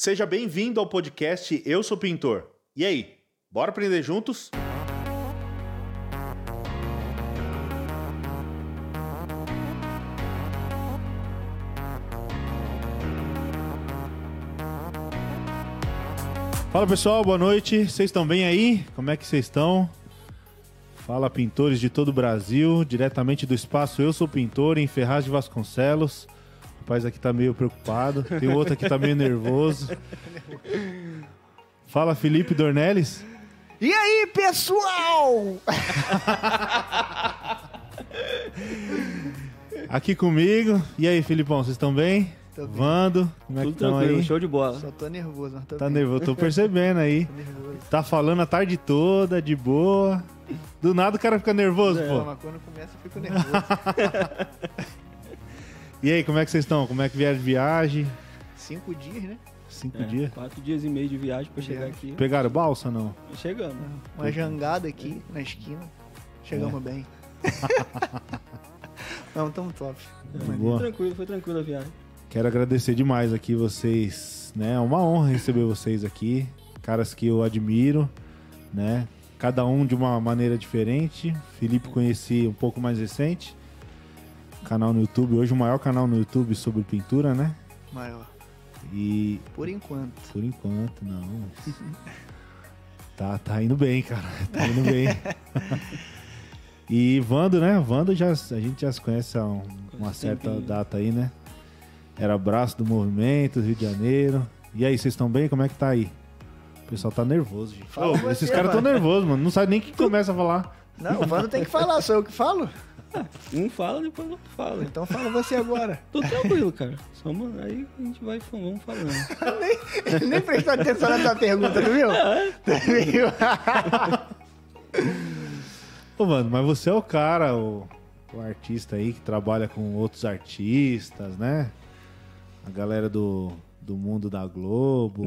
Seja bem-vindo ao podcast Eu Sou Pintor. E aí, bora aprender juntos? Fala pessoal, boa noite. Vocês estão bem aí? Como é que vocês estão? Fala pintores de todo o Brasil, diretamente do espaço Eu Sou Pintor, em Ferraz de Vasconcelos. Rapaz aqui tá meio preocupado, tem outro aqui tá meio nervoso. Fala Felipe Dornelles. E aí, pessoal? Aqui comigo. E aí, Filipão, vocês estão bem? Tô bem. Vando, como é que Tudo estão tranquilo, aí? show de bola. Só tô nervoso, mas tô Tá bem. nervoso, tô percebendo aí. Tô nervoso. Tá falando a tarde toda, de boa. Do nada o cara fica nervoso, Não, pô. mas quando começa eu fico nervoso. E aí, como é que vocês estão? Como é que vieram de viagem? Cinco dias, né? Cinco É, dias? Quatro dias e meio de viagem pra chegar É. aqui. Pegaram balsa não? Chegamos. Uma jangada aqui na esquina. Chegamos bem. Não, tamo top. Maneiro. Boa. Tranquilo, foi tranquilo a viagem. Quero agradecer demais aqui vocês, né? É uma honra receber vocês aqui, caras que eu admiro, né? Cada um de uma maneira diferente. Felipe conheci um pouco mais recente. Canal no YouTube, hoje o maior canal no YouTube sobre pintura, né? Maior. E Por enquanto. por enquanto, não. Tá, tá indo bem, cara. Tá indo bem. e Vando, né? Vando já, a gente já se conhece há um- uma certa tempinho. data aí, né? Era braço do movimento, Rio de Janeiro. E aí, vocês estão bem? Como é que tá aí? O pessoal tá nervoso, gente. Ô, esses caras tão mano. nervosos, mano. Não sabe nem que começa a falar. Não, o Vando tem que falar, sou eu que falo. Um fala, depois o outro fala. Então fala você agora. Tô tranquilo, cara. Só, mano, aí a gente vai vamos falando. nem, nem prestou atenção na tua pergunta, tu viu? Tu viu? Ô, mano, mas você é o cara, o, o artista aí que trabalha com outros artistas, né? A galera do, do mundo da Globo.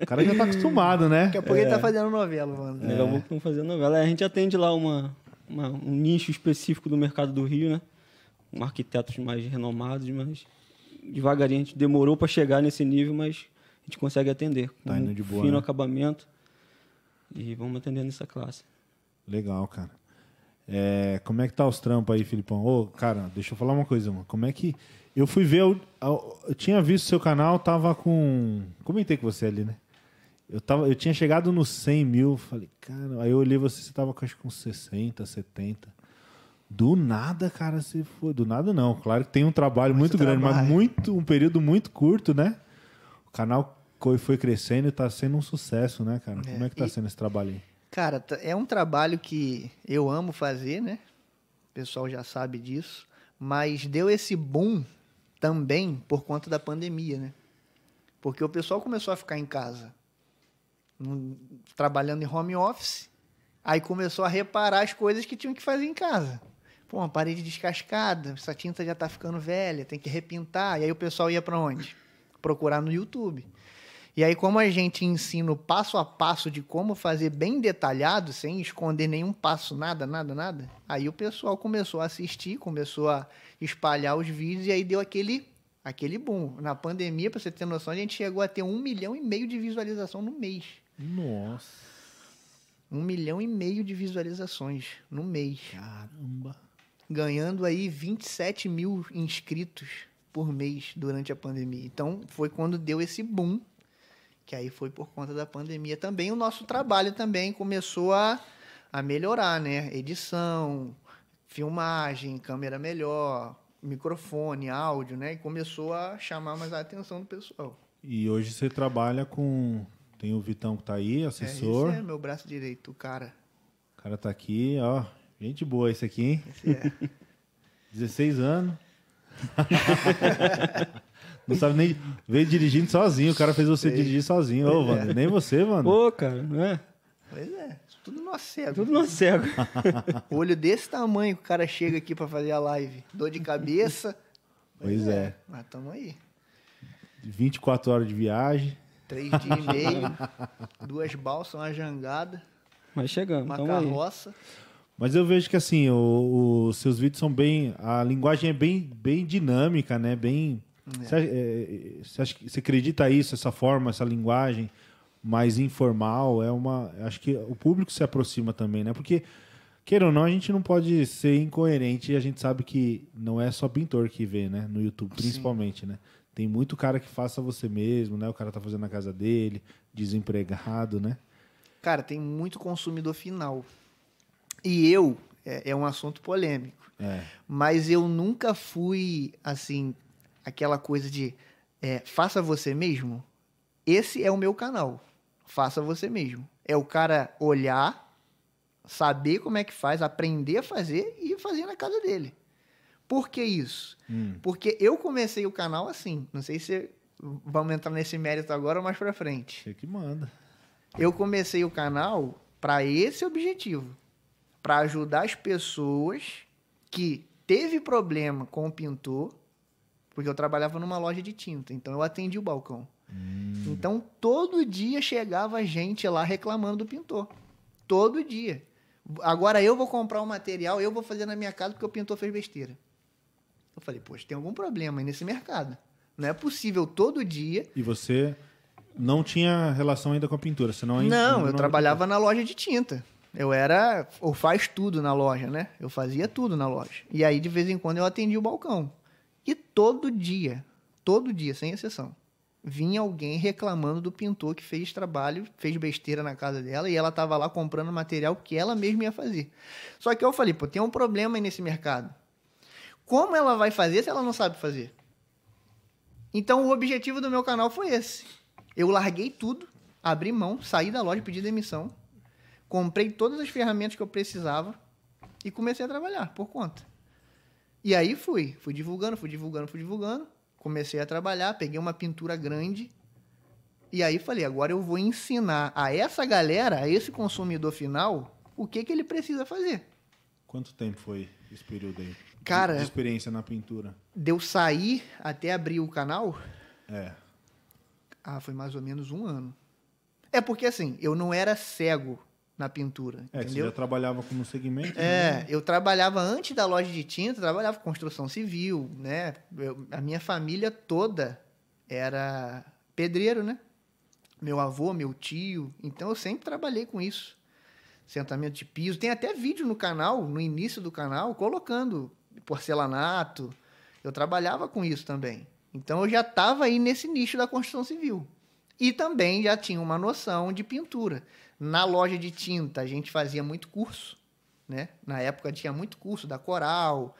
o cara já tá acostumado, né? Daqui a pouco ele tá fazendo novela, Vando. Daqui a pouco estão fazendo novela. É, A gente atende lá uma, uma- um nicho específico do mercado do Rio, né? Um arquitetos mais renomados, mas devagarinho a gente demorou pra chegar nesse nível, mas a gente consegue atender. Com Tá indo de boa, fino né? acabamento. E vamos atendendo essa classe. Legal, cara. É, como é que tá os trampos aí, Filipão? Ô, cara, deixa eu falar uma coisa, mano. Como é que. Eu fui ver. Eu, eu tinha visto seu canal, tava com. Comentei com você ali, né? Eu, tava, eu tinha chegado nos 100 mil. Falei, cara. Aí eu olhei você, você tava acho, com 60, 70. Do nada, cara, você foi. Do nada, não. Claro que tem um trabalho muito, grande, mas muito, um período muito curto, né? O canal foi, crescendo e tá sendo um sucesso, né, cara? Como é que tá e- sendo esse trabalho aí? Cara, é um trabalho que eu amo fazer, né? O pessoal já sabe disso. Mas deu esse boom também por conta da pandemia, né? Porque o pessoal começou a ficar em casa, trabalhando em home office, aí começou a reparar as coisas que tinham que fazer em casa. Pô, uma parede descascada, essa tinta já tá ficando velha, tem que repintar. E aí o pessoal ia para onde? Procurar no YouTube. E aí, como a gente ensina o passo a passo de como fazer bem detalhado, sem esconder nenhum passo, nada, nada, nada, aí o pessoal começou a assistir, começou a espalhar os vídeos e aí deu aquele, aquele boom. Na pandemia, pra você ter noção, a gente chegou a ter um milhão e meio de visualização no mês. Nossa. Um milhão e meio de visualizações no mês. Caramba. Ganhando aí 27 mil inscritos por mês durante a pandemia. Então, foi quando deu esse boom que aí foi por conta da pandemia também. O nosso trabalho também começou a, a melhorar, né? Edição, filmagem, câmera melhor, microfone, áudio, né? E começou a chamar mais a atenção do pessoal. E hoje você trabalha com. Tem o Vitão que tá aí, assessor. É, esse é meu braço direito, o cara. O cara tá aqui, ó. Gente boa esse aqui, hein? Esse é. 16 anos. Não sabe nem. Veio dirigindo sozinho. O cara fez você dirigir sozinho. Ô, Wander, nem você, mano. Pô, cara, não é? pois é, tudo no cego. Tudo no cego. Olho desse tamanho que o cara chega aqui pra fazer a live. Dor de cabeça. Pois é. Mas tamo aí. 24 horas de viagem. Três dias e meio, duas balsas, uma jangada, Mas chegamos, uma tamo aí. carroça. Mas eu vejo que assim, os seus vídeos são bem. A linguagem é bem, bem dinâmica, né? Bem. Você, acha- é, você acha que- você acredita isso, essa forma, essa linguagem mais informal? É uma. Acho que o público se aproxima também, né? Porque, queira ou não, a gente não pode ser incoerente e a gente sabe que não é só pintor que vê, né? No YouTube, principalmente, né? Tem muito cara que faça você mesmo, né? O cara tá fazendo na casa dele, desempregado, né? Cara, tem muito consumidor final. E eu, é, é um assunto polêmico, É. mas eu nunca fui, assim, aquela coisa de é, faça você mesmo. Esse é o meu canal. Faça você mesmo. É o cara olhar, saber como é que faz, aprender a fazer e fazer na casa dele. Por que isso? Hum. Porque eu comecei o canal assim. Não sei se vamos entrar nesse mérito agora ou mais pra frente. Você que manda. Eu comecei o canal para esse objetivo, para ajudar as pessoas que teve problema com o pintor, porque eu trabalhava numa loja de tinta, então eu atendi o balcão. Então todo dia chegava gente lá reclamando do pintor. Todo dia. Agora eu vou comprar o material, eu vou fazer na minha casa porque o pintor fez besteira. Eu falei, poxa, tem algum problema aí nesse mercado. Não é possível todo dia E você não tinha relação ainda com a pintura, senão ainda Não, eu trabalhava na loja de tinta. Eu era, ou faz tudo na loja, né? Eu fazia tudo na loja. E aí, de vez em quando, eu atendia o balcão. E todo dia, todo dia, sem exceção, vinha alguém reclamando do pintor que fez trabalho, fez besteira na casa dela, e ela estava lá comprando material que ela mesma ia fazer. Só que eu falei, pô, tem um problema aí nesse mercado. Como ela vai fazer se ela não sabe fazer? Então, o objetivo do meu canal foi esse. Eu larguei tudo, abri mão, saí da loja, pedi demissão, comprei todas as ferramentas que eu precisava e comecei a trabalhar por conta. E aí fui, fui divulgando, fui divulgando, fui divulgando, comecei a trabalhar, peguei uma pintura grande e aí falei, agora eu vou ensinar a essa galera, a esse consumidor final, o que que ele precisa fazer. Quanto tempo foi esse período aí? De- Cara- De experiência na pintura. Deu sair até abrir o canal, É. ah, foi mais ou menos um ano. É porque assim, eu não era cego na pintura, É, que você entendeu? já trabalhava como segmento. né? É, eu trabalhava antes da loja de tinta, trabalhava com construção civil, né? Eu- a minha família toda era pedreiro, né? Meu avô, meu tio, então eu sempre trabalhei com isso. Sentamento de piso, tem até vídeo no canal, no início do canal, colocando porcelanato. Eu trabalhava com isso também. Então eu já estava aí nesse nicho da construção civil. E também já tinha uma noção de pintura. Na loja de tinta, a gente fazia muito curso, né? Na época tinha muito curso da Coral.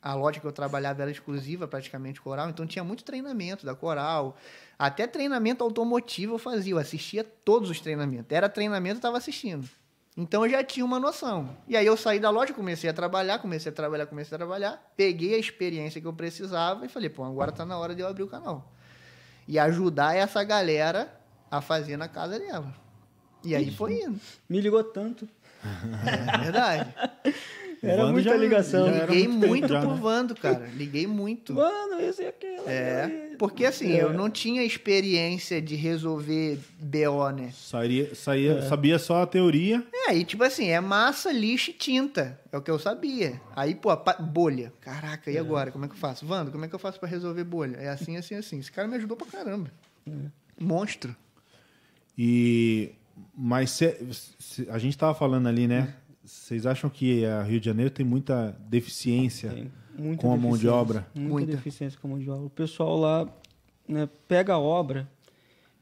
A loja que eu trabalhava era exclusiva praticamente Coral, então tinha muito treinamento da Coral. Até treinamento automotivo eu fazia, eu assistia todos os treinamentos. Era treinamento, eu estava assistindo. Então eu já tinha uma noção. E aí eu saí da loja, comecei a trabalhar, comecei a trabalhar, comecei a trabalhar, peguei a experiência que eu precisava e falei, pô, agora tá na hora de eu abrir o canal. E ajudar essa galera a fazer na casa dela. E aí foi indo. Me ligou tanto. É verdade. Era Vando muita ligação. já era Liguei muito muito já, pro né? Vando, cara. Liguei muito. Mano, esse e aquele. É, porque assim, eu não tinha experiência de resolver BO, né? Saía, saía, Sabia só a teoria. É, e tipo assim, é massa, lixo e tinta. É o que eu sabia. Aí, pô, bolha. Caraca, e agora? Como é que eu faço? Vando, como é que eu faço pra resolver bolha? É assim, assim, assim. Esse cara me ajudou pra caramba. Monstro. E mas cê- cê- a gente tava falando ali, né? Vocês acham que a Rio de Janeiro tem muita deficiência Tem muita com a mão de obra? Muita, Muita. deficiência com a mão de obra. O pessoal lá né, pega a obra,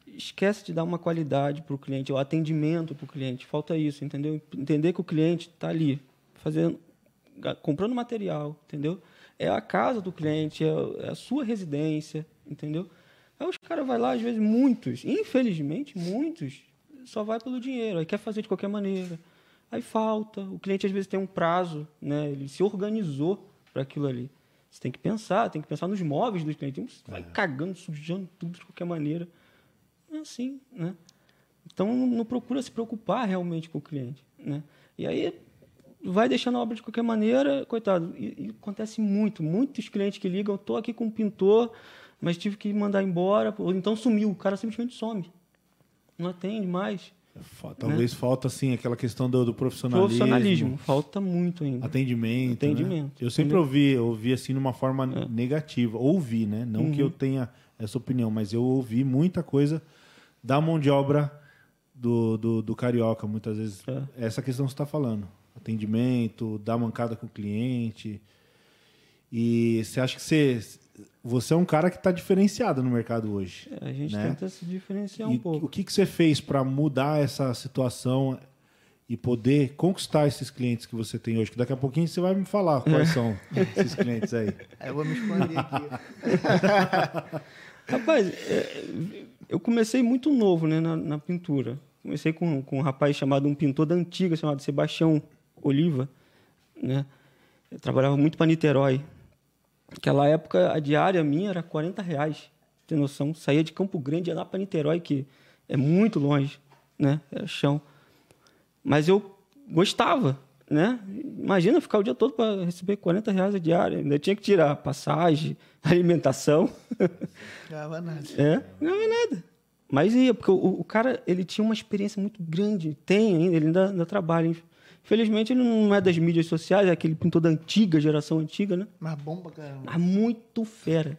esquece de dar uma qualidade para o cliente, o atendimento para o cliente. Falta isso, entendeu? Entender que o cliente está ali, fazendo, comprando material, entendeu? É a casa do cliente, é é a sua residência, entendeu? Aí os caras vão lá, às vezes, muitos, infelizmente, muitos, só vai pelo dinheiro, aí quer fazer de qualquer maneira. Aí falta, o cliente às vezes tem um prazo, né? ele se organizou para aquilo ali. Você tem que pensar, tem que pensar nos móveis do cliente. Você vai cagando, sujando tudo de qualquer maneira. É assim, né? Então não, não procura se preocupar realmente com o cliente, né? E aí vai deixando a obra de qualquer maneira, coitado. E, e acontece muito, muitos clientes que ligam, estou aqui com um pintor, mas tive que mandar embora, ou então sumiu, o cara simplesmente some. Não atende mais. Fa- Talvez falta, assim, aquela questão do, do profissionalismo. Profissionalismo, falta muito ainda. Atendimento. Atendimento, né? Eu sempre ouvi, ouvi assim, numa forma negativa. Ouvi, né? Não Uhum. que eu tenha essa opinião, mas eu ouvi muita coisa da mão de obra do, do, do carioca, muitas vezes. É. Essa questão que você está falando. Atendimento, dar mancada com o cliente. E você acha que você, você é um cara que está diferenciado no mercado hoje. É, a gente né? tenta se diferenciar E um pouco. o que, que você fez para mudar essa situação e poder conquistar esses clientes que você tem hoje? Que daqui a pouquinho você vai me falar quais são esses clientes aí. Aí eu vou me esconder aqui. Rapaz, é, eu comecei muito novo né, na, na pintura. Comecei com, com um rapaz chamado, um pintor da antiga, chamado Sebastião Oliva. Né? Eu trabalhava muito para Niterói. Naquela época, a diária minha era 40 reais. Tem noção? Saía de Campo Grande, ia lá para Niterói, que é muito longe, né? Era chão. Mas eu gostava, né? Imagina ficar o dia todo para receber 40 reais a diária. Ainda tinha que tirar passagem, alimentação. Gava nada. É, não é nada. Mas ia, porque o, o cara, ele tinha uma experiência muito grande. Tem ainda, ele ainda, ainda trabalha. Infelizmente, ele não é das mídias sociais, é aquele pintor da antiga, geração antiga, né? Mas bom pra caramba. Mas muito fera.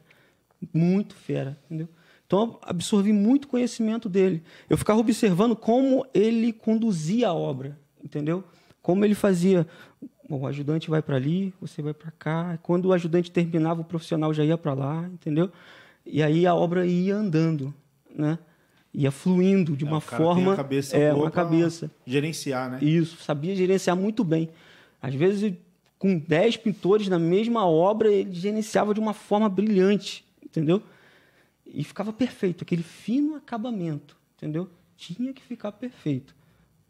Muito fera, entendeu? Então, absorvi muito conhecimento dele. Eu ficava observando como ele conduzia a obra, entendeu? Como ele fazia. Bom, o ajudante vai para ali, você vai para cá. Quando o ajudante terminava, o profissional já ia para lá, entendeu? E aí a obra ia andando, né? Ia fluindo de É, uma tem forma. a cabeça é, uma cabeça. Gerenciar, né? Isso, sabia gerenciar muito bem. Às vezes, com 10 pintores na mesma obra, ele gerenciava de uma forma brilhante, entendeu? E ficava perfeito, aquele fino acabamento, entendeu? Tinha que ficar perfeito.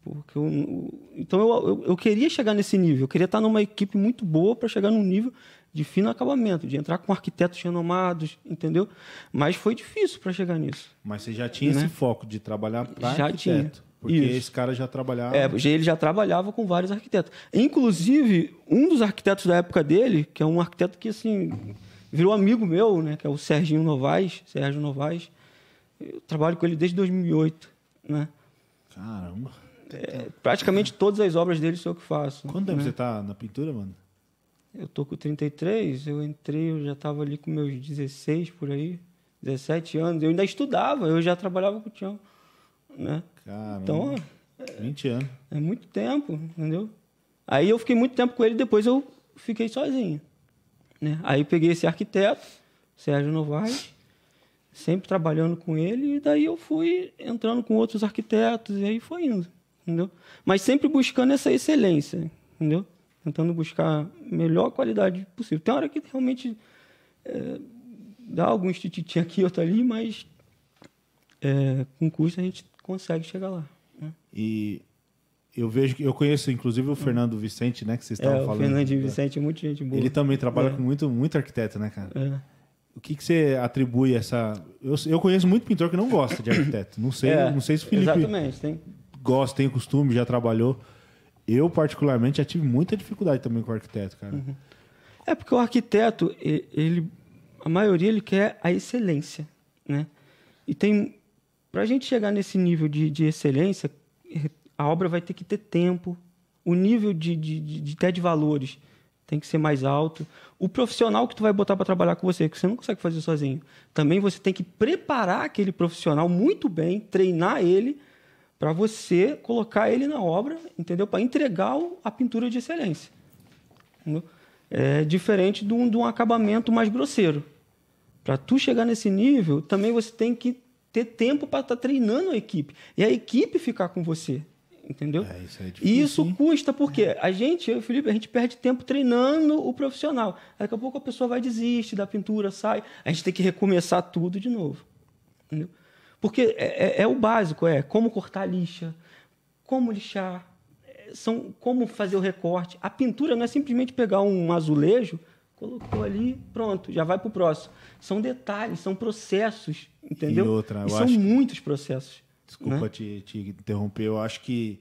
Porque eu- então eu, eu, eu queria chegar nesse nível, eu queria estar numa equipe muito boa para chegar num nível de fino acabamento, de entrar com arquitetos renomados, entendeu? Mas foi difícil para chegar nisso. Mas você já tinha Né? esse foco de trabalhar para Já arquiteto. tinha. Porque Isso. esse cara já trabalhava. É, já- ele já trabalhava com vários arquitetos. Inclusive, um dos arquitetos da época dele, que é um arquiteto que assim virou amigo meu, né, que é o Serginho Novaes, Sérgio Novaes. Eu trabalho com ele desde 2008, né? Caramba. É, praticamente todas as obras dele sou eu que faço. Quanto tempo né? você tá na pintura, mano? Eu tô com 33, eu entrei, eu já estava ali com meus 16 por aí, 17 anos. Eu ainda estudava, eu já trabalhava com o Tião, né? Caramba. Então, 20 anos. É muito tempo, entendeu? Aí eu fiquei muito tempo com ele, depois eu fiquei sozinho. Né? Aí peguei esse arquiteto, Sérgio Novaes, sempre trabalhando com ele, e daí eu fui entrando com outros arquitetos, e aí foi indo, entendeu? Mas sempre buscando essa excelência, entendeu? Tentando buscar a melhor qualidade possível. Tem hora que realmente é, dá alguns tititi aqui, outro ali, mas é, com custo a gente consegue chegar lá. né? E eu vejo que eu conheço inclusive o Fernando Vicente, né, que vocês É, estavam o falando. Fernandinho Vicente é muito gente boa. Ele também trabalha É. com muito muito arquiteto, né, cara? É. O que que você atribui essa Eu, eu conheço muito pintor que não gosta de arquiteto. Não sei, É, não sei se o Felipe Exatamente. Tem, gosta, tem o costume, já trabalhou. Eu particularmente já tive muita dificuldade também com arquiteto, cara. Uhum. É porque o arquiteto, ele, a maioria ele quer a excelência, né? E tem, para a gente chegar nesse nível de, de excelência, a obra vai ter que ter tempo, o nível de, de, de, de de valores tem que ser mais alto. O profissional que tu vai botar para trabalhar com você, que você não consegue fazer sozinho, também você tem que preparar aquele profissional muito bem, treinar ele para você colocar ele na obra, entendeu? Para entregar a pintura de excelência. Entendeu? É diferente de um, de um acabamento mais grosseiro. Para tu chegar nesse nível, também você tem que ter tempo para estar treinando a equipe. E a equipe ficar com você. Entendeu? É, isso é E difícil. isso hein? custa, porque a gente, eu e o Felipe, a gente perde tempo treinando o profissional. Daqui a pouco a pessoa vai desistir da pintura, sai. A gente tem que recomeçar tudo de novo. Entendeu? Porque é, é- é o básico, é como cortar a lixa, como lixar, é, são como fazer o recorte. A pintura não é simplesmente pegar um azulejo, colocou ali, pronto, já vai para o próximo. São detalhes, são processos, entendeu? E outra, eu são acho muitos processos. Desculpa né? te, te interromper. Eu acho que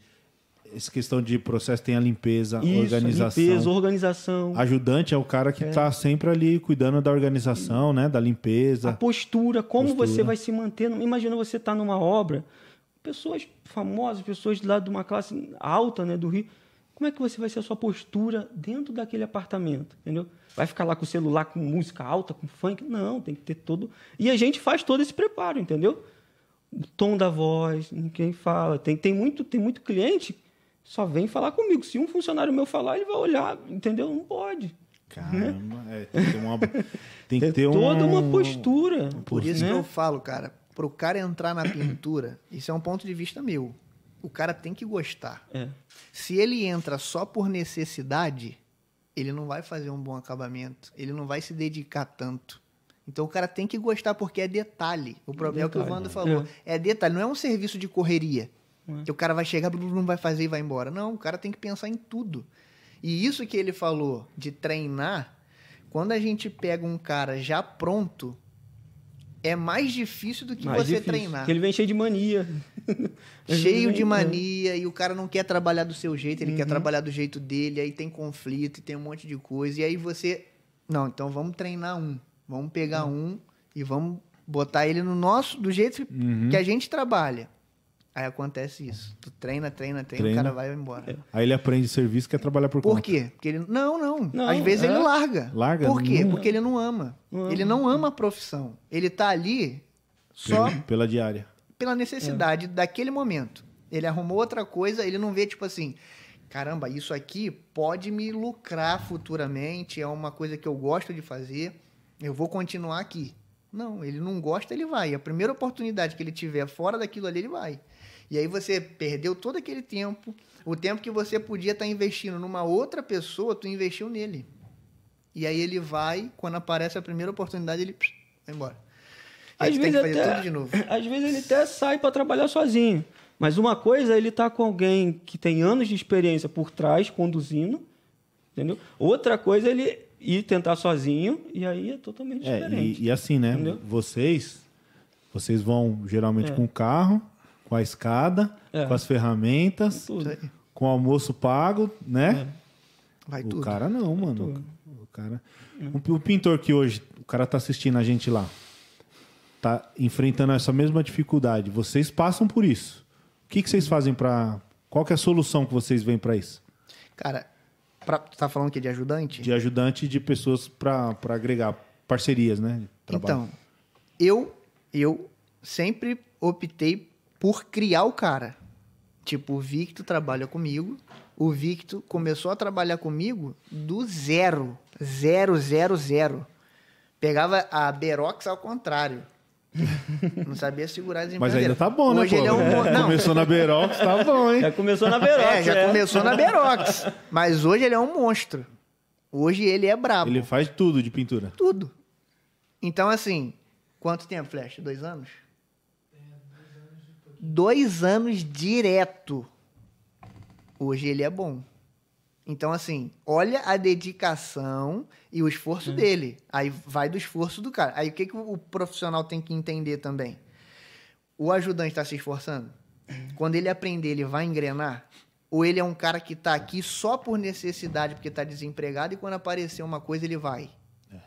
essa questão de processo tem a limpeza, Isso, organização. limpeza, organização. Ajudante é o cara que está sempre ali cuidando da organização, né? Da A limpeza. postura, como Postura. você vai se manter. Imagina você estar numa obra pessoas famosas, pessoas lá de uma classe alta, né, do Rio. Como é que você vai ser a sua postura dentro daquele apartamento, entendeu? Vai ficar lá com o celular com música alta, com funk? Não, tem que ter todo. E a gente faz todo esse preparo, entendeu? O tom da voz, quem fala. Tem, tem, muito, tem muito cliente só vem falar comigo. Se um funcionário meu falar, ele vai olhar, entendeu? Não pode. Caramba, é, tem que ter uma, tem que ter toda um- uma postura. Por isso né? que eu falo, cara, pro cara entrar na pintura, isso é um ponto de vista meu. O cara tem que gostar. É. Se ele entra só por necessidade, ele não vai fazer um bom acabamento. Ele não vai se dedicar tanto. Então o cara tem que gostar porque é detalhe. O problema é o que o Wando falou. É. detalhe, não é um serviço de correria. É. Que o cara vai chegar, não vai fazer e vai embora. Não, o cara tem que pensar em tudo. E isso que ele falou de treinar, quando a gente pega um cara já pronto, é mais difícil do que Mais você difícil, treinar Porque ele vem cheio de mania. cheio de mania e o cara não quer trabalhar do seu jeito, ele quer Uhum. trabalhar do jeito dele, aí tem conflito e tem um monte de coisa. E aí você. Não, então vamos treinar um. Vamos pegar Uhum. um e vamos botar ele no nosso, do jeito Uhum. que a gente trabalha. Aí acontece isso. Tu treina, treina, treina, Treina. o cara vai embora. Aí ele aprende serviço quer trabalhar por, Por conta. quê? Porque ele. Não, não. Não, Às vezes é. ele larga. Larga? Por quê? Não. Porque ele não ama. Não Ele ama. não ama a profissão. Ele tá ali só Pela, pela diária. pela necessidade daquele momento. Ele arrumou outra coisa, ele não vê tipo assim, caramba, isso aqui pode me lucrar futuramente, é uma coisa que eu gosto de fazer, eu vou continuar aqui. Não, ele não gosta, ele vai. A primeira oportunidade que ele tiver fora daquilo ali, ele vai. E aí você perdeu todo aquele tempo, o tempo que você podia estar investindo numa outra pessoa, tu investiu nele. E aí ele vai, quando aparece a primeira oportunidade, ele pss, vai embora. Aí Às vezes, fazer até, tudo de novo. às vezes ele até sai para trabalhar sozinho. Mas uma coisa é ele estar com alguém que tem anos de experiência por trás, conduzindo, entendeu? Outra coisa é ele ir tentar sozinho, e aí é totalmente É, diferente. e, e assim, né? Entendeu? Vocês, vocês vão geralmente É. com o carro, com a escada, É. com as ferramentas, Tudo. Isso aí. com o almoço pago, né? Vai O tudo. cara não, mano. O cara. O, o pintor que hoje, o cara tá assistindo a gente lá, tá enfrentando essa mesma dificuldade. Vocês passam por isso. O que, que vocês fazem para Qual que é a solução que vocês veem para isso? Cara, pra, tu tá falando que é de ajudante? De ajudante de pessoas para agregar parcerias, né? Então, eu, eu sempre optei por criar o cara. Tipo, o Victor trabalha comigo. O Victor começou a trabalhar comigo do zero. Zero, zero, zero. Pegava a Berox ao contrário. Não sabia segurar as Mas ainda tá bom, né? Hoje ele é pô? um... mo- Não, Começou na Berox, tá bom, hein? Já começou na Verox, é, já é. começou na Berox. Mas hoje ele é um monstro. Hoje ele é brabo. Ele faz tudo de pintura. Tudo. Então, assim, quanto tempo, Flash? Dois anos? Dois anos direto. Hoje ele é bom. Então, assim, olha a dedicação e o esforço dele. Aí vai do esforço do cara. Aí o que, que o profissional tem que entender também? O ajudante está se esforçando? Quando ele aprender, ele vai engrenar? Ou ele é um cara que está aqui só por necessidade, porque está desempregado, e quando aparecer uma coisa, ele vai?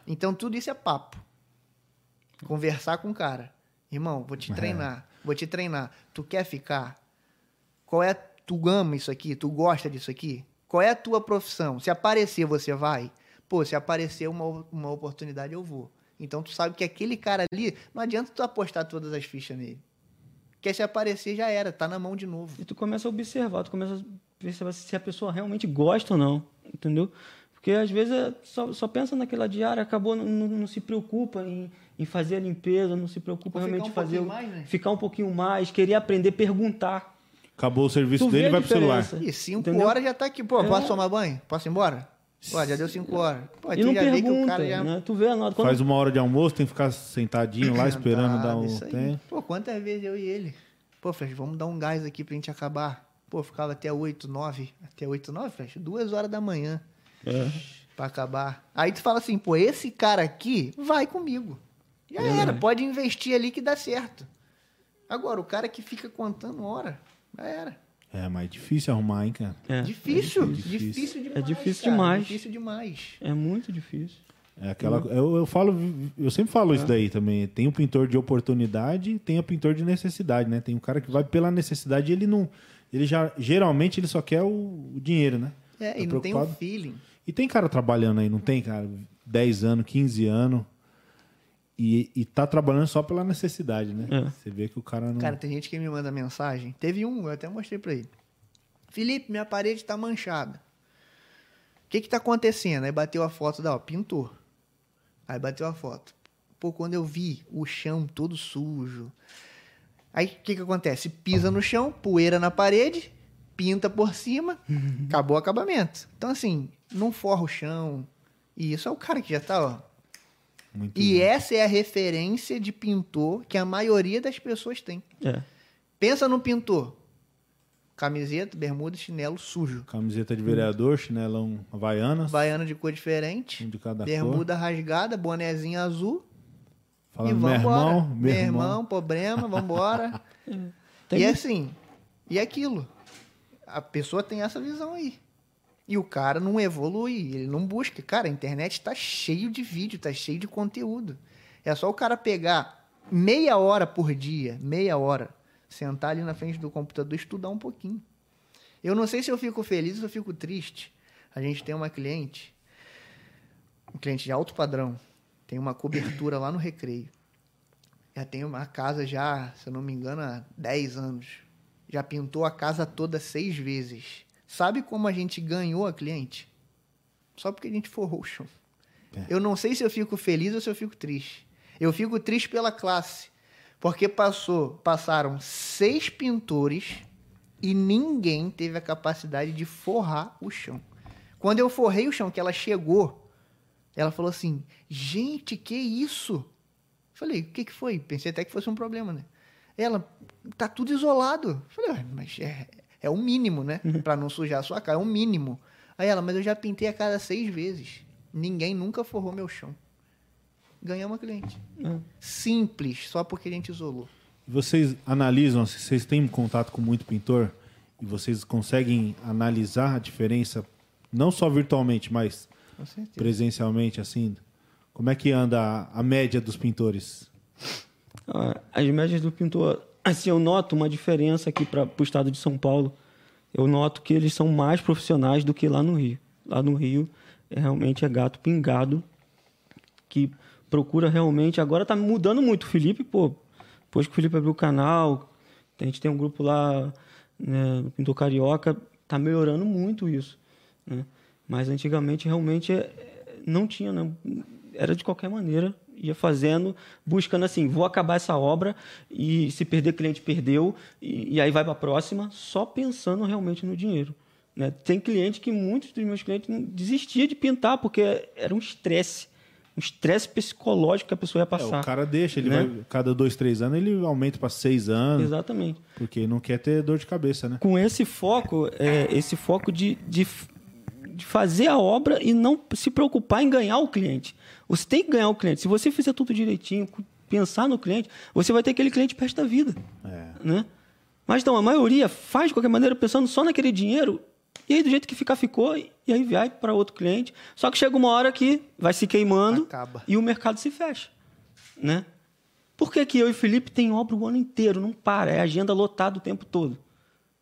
Então, tudo isso é papo. Conversar com o cara. Irmão, vou te É. treinar. Vou te treinar. Tu quer ficar? Qual é. Tu ama isso aqui? Tu gosta disso aqui? Qual é a tua profissão? Se aparecer, você vai? Pô, se aparecer uma, uma oportunidade, eu vou. Então tu sabe que aquele cara ali, não adianta tu apostar todas as fichas nele. Porque se aparecer, já era, tá na mão de novo. E tu começa a observar, tu começa a perceber se a pessoa realmente gosta ou não, entendeu? Porque às vezes é só, só pensa naquela diária, acabou, não, não- não se preocupa em, em fazer a limpeza, não se preocupa realmente um em fazer. pouquinho o- mais, né? Ficar um pouquinho mais, querer aprender, perguntar. Acabou o serviço Tu dele, vai pro celular. E cinco Entendeu? horas já tá aqui. Pô, É. posso tomar banho? Posso ir embora? Pô, já deu cinco horas. Pô, e tu não já vê que o pergunta, cara já... né? Tu vê a nota. Quando- Faz uma hora de almoço, tem que ficar sentadinho lá esperando dar um tempo. Pô, quantas vezes eu e ele? Pô, Flash, vamos dar um gás aqui pra gente acabar. Pô, ficava até 8, 9. Até 8, 9, Flash? Duas horas da manhã É. pra acabar. Aí tu fala assim, pô, esse cara aqui vai comigo. Já É era, pode investir ali que dá certo. Agora, o cara que fica contando hora, já era. É, mas é difícil arrumar, hein, cara? É. difícil, difícil. difícil, demais. É difícil cara, demais. Difícil demais. É muito difícil. É aquela, eu, eu falo, eu sempre falo É. isso daí também. Tem o pintor de oportunidade e tem o pintor de necessidade, né? Tem um cara que vai pela necessidade e ele não. Ele já. Geralmente ele só quer o, o dinheiro, né? É, Tá e não tem um feeling. E tem cara trabalhando aí, não tem, cara? 10 anos, 15 anos. E, e tá trabalhando só pela necessidade, né? É. Você vê que o cara não. Cara, tem gente que me manda mensagem. Teve um, eu até mostrei pra ele. Felipe, minha parede tá manchada. O que que tá acontecendo? Aí bateu a foto da, ó, pintor. Aí bateu a foto. Pô, quando eu vi o chão todo sujo. Aí o que que acontece? Pisa no chão, poeira na parede, pinta por cima, acabou o acabamento. Então assim, não forra o chão. E isso é o cara que já tá, ó, muito e essa é a referência de pintor que a maioria das pessoas tem. É. Pensa no pintor. Camiseta, bermuda e chinelo sujo. Camiseta de vereador, chinelão havaianas, Baiana de cor diferente. um de cada cor. Bermuda rasgada, bonezinho azul. e Falando, meu vambora. irmão, meu, Meu irmão. irmão, problema, vambora. Tem e assim, e aquilo. A pessoa tem essa visão aí. E o cara não evolui, ele não busca. Cara, a internet tá cheio de vídeo, tá cheio de conteúdo. É só o cara pegar meia hora por dia, meia hora, sentar ali na frente do computador estudar um pouquinho. Eu não sei se eu fico feliz ou se eu fico triste. A gente tem uma cliente, um cliente de alto padrão, tem uma cobertura lá no Recreio. Já tem uma casa já, se eu não me engano, há 10 anos. Já pintou a casa toda seis vezes. Sabe como a gente ganhou a cliente? Só porque a gente forrou o chão. É. Eu não sei se eu fico feliz ou se eu fico triste. Eu fico triste pela classe. Porque passou, passaram seis pintores e ninguém teve a capacidade de forrar o chão. Quando eu forrei o chão, que ela chegou, ela falou assim: Gente, que isso? Falei: O que, que foi? Pensei até que fosse um problema, né? Ela, tá tudo isolado. Falei: "Ué, Mas é, é o mínimo, né? Pra não sujar a sua cara, é o mínimo. Aí ela: Mas eu já pintei a casa seis vezes. Ninguém nunca forrou meu chão. Ganhamos uma cliente. É. Simples, só porque a gente isolou. Vocês analisam, se vocês têm contato com muito pintor e vocês conseguem analisar a diferença, não só virtualmente, mas presencialmente, assim? Como é que anda a, a média dos pintores? Ah, As médias do pintor, assim, eu noto uma diferença aqui para o estado de São Paulo. Eu noto que eles são mais profissionais do que lá no Rio. Lá no Rio, é, realmente é gato pingado que procura realmente. Agora tá mudando muito. Felipe, pô, depois que o Felipe abriu o canal, a gente tem um grupo lá, né, Pintor Carioca, tá melhorando muito isso. Né? Mas antigamente realmente é, não tinha, né? Era de qualquer maneira, ia fazendo, buscando assim, vou acabar essa obra e se perder cliente, perdeu, e, e aí vai para a próxima, só pensando realmente no dinheiro. Né? Tem cliente que muitos dos meus clientes desistia de pintar porque era um estresse, um estresse psicológico que a pessoa ia É, passar. o cara deixa, ele Né? vai, cada dois, três anos, ele aumenta para seis anos, Exatamente. porque não quer ter dor de cabeça, né? com esse foco, é, esse foco de, de, de fazer a obra e não se preocupar em ganhar o cliente. Você tem que ganhar o cliente. Se você fizer tudo direitinho, pensar no cliente, você vai ter aquele cliente perto da vida. É. Né? Mas então, a maioria faz de qualquer maneira pensando só naquele dinheiro, e aí do jeito que ficar, ficou, e aí vai para outro cliente. Só que chega uma hora que vai se queimando Acaba. e o mercado se fecha. Né? Por que, que eu e o Felipe tem obra o ano inteiro? Não para, é agenda lotada o tempo todo.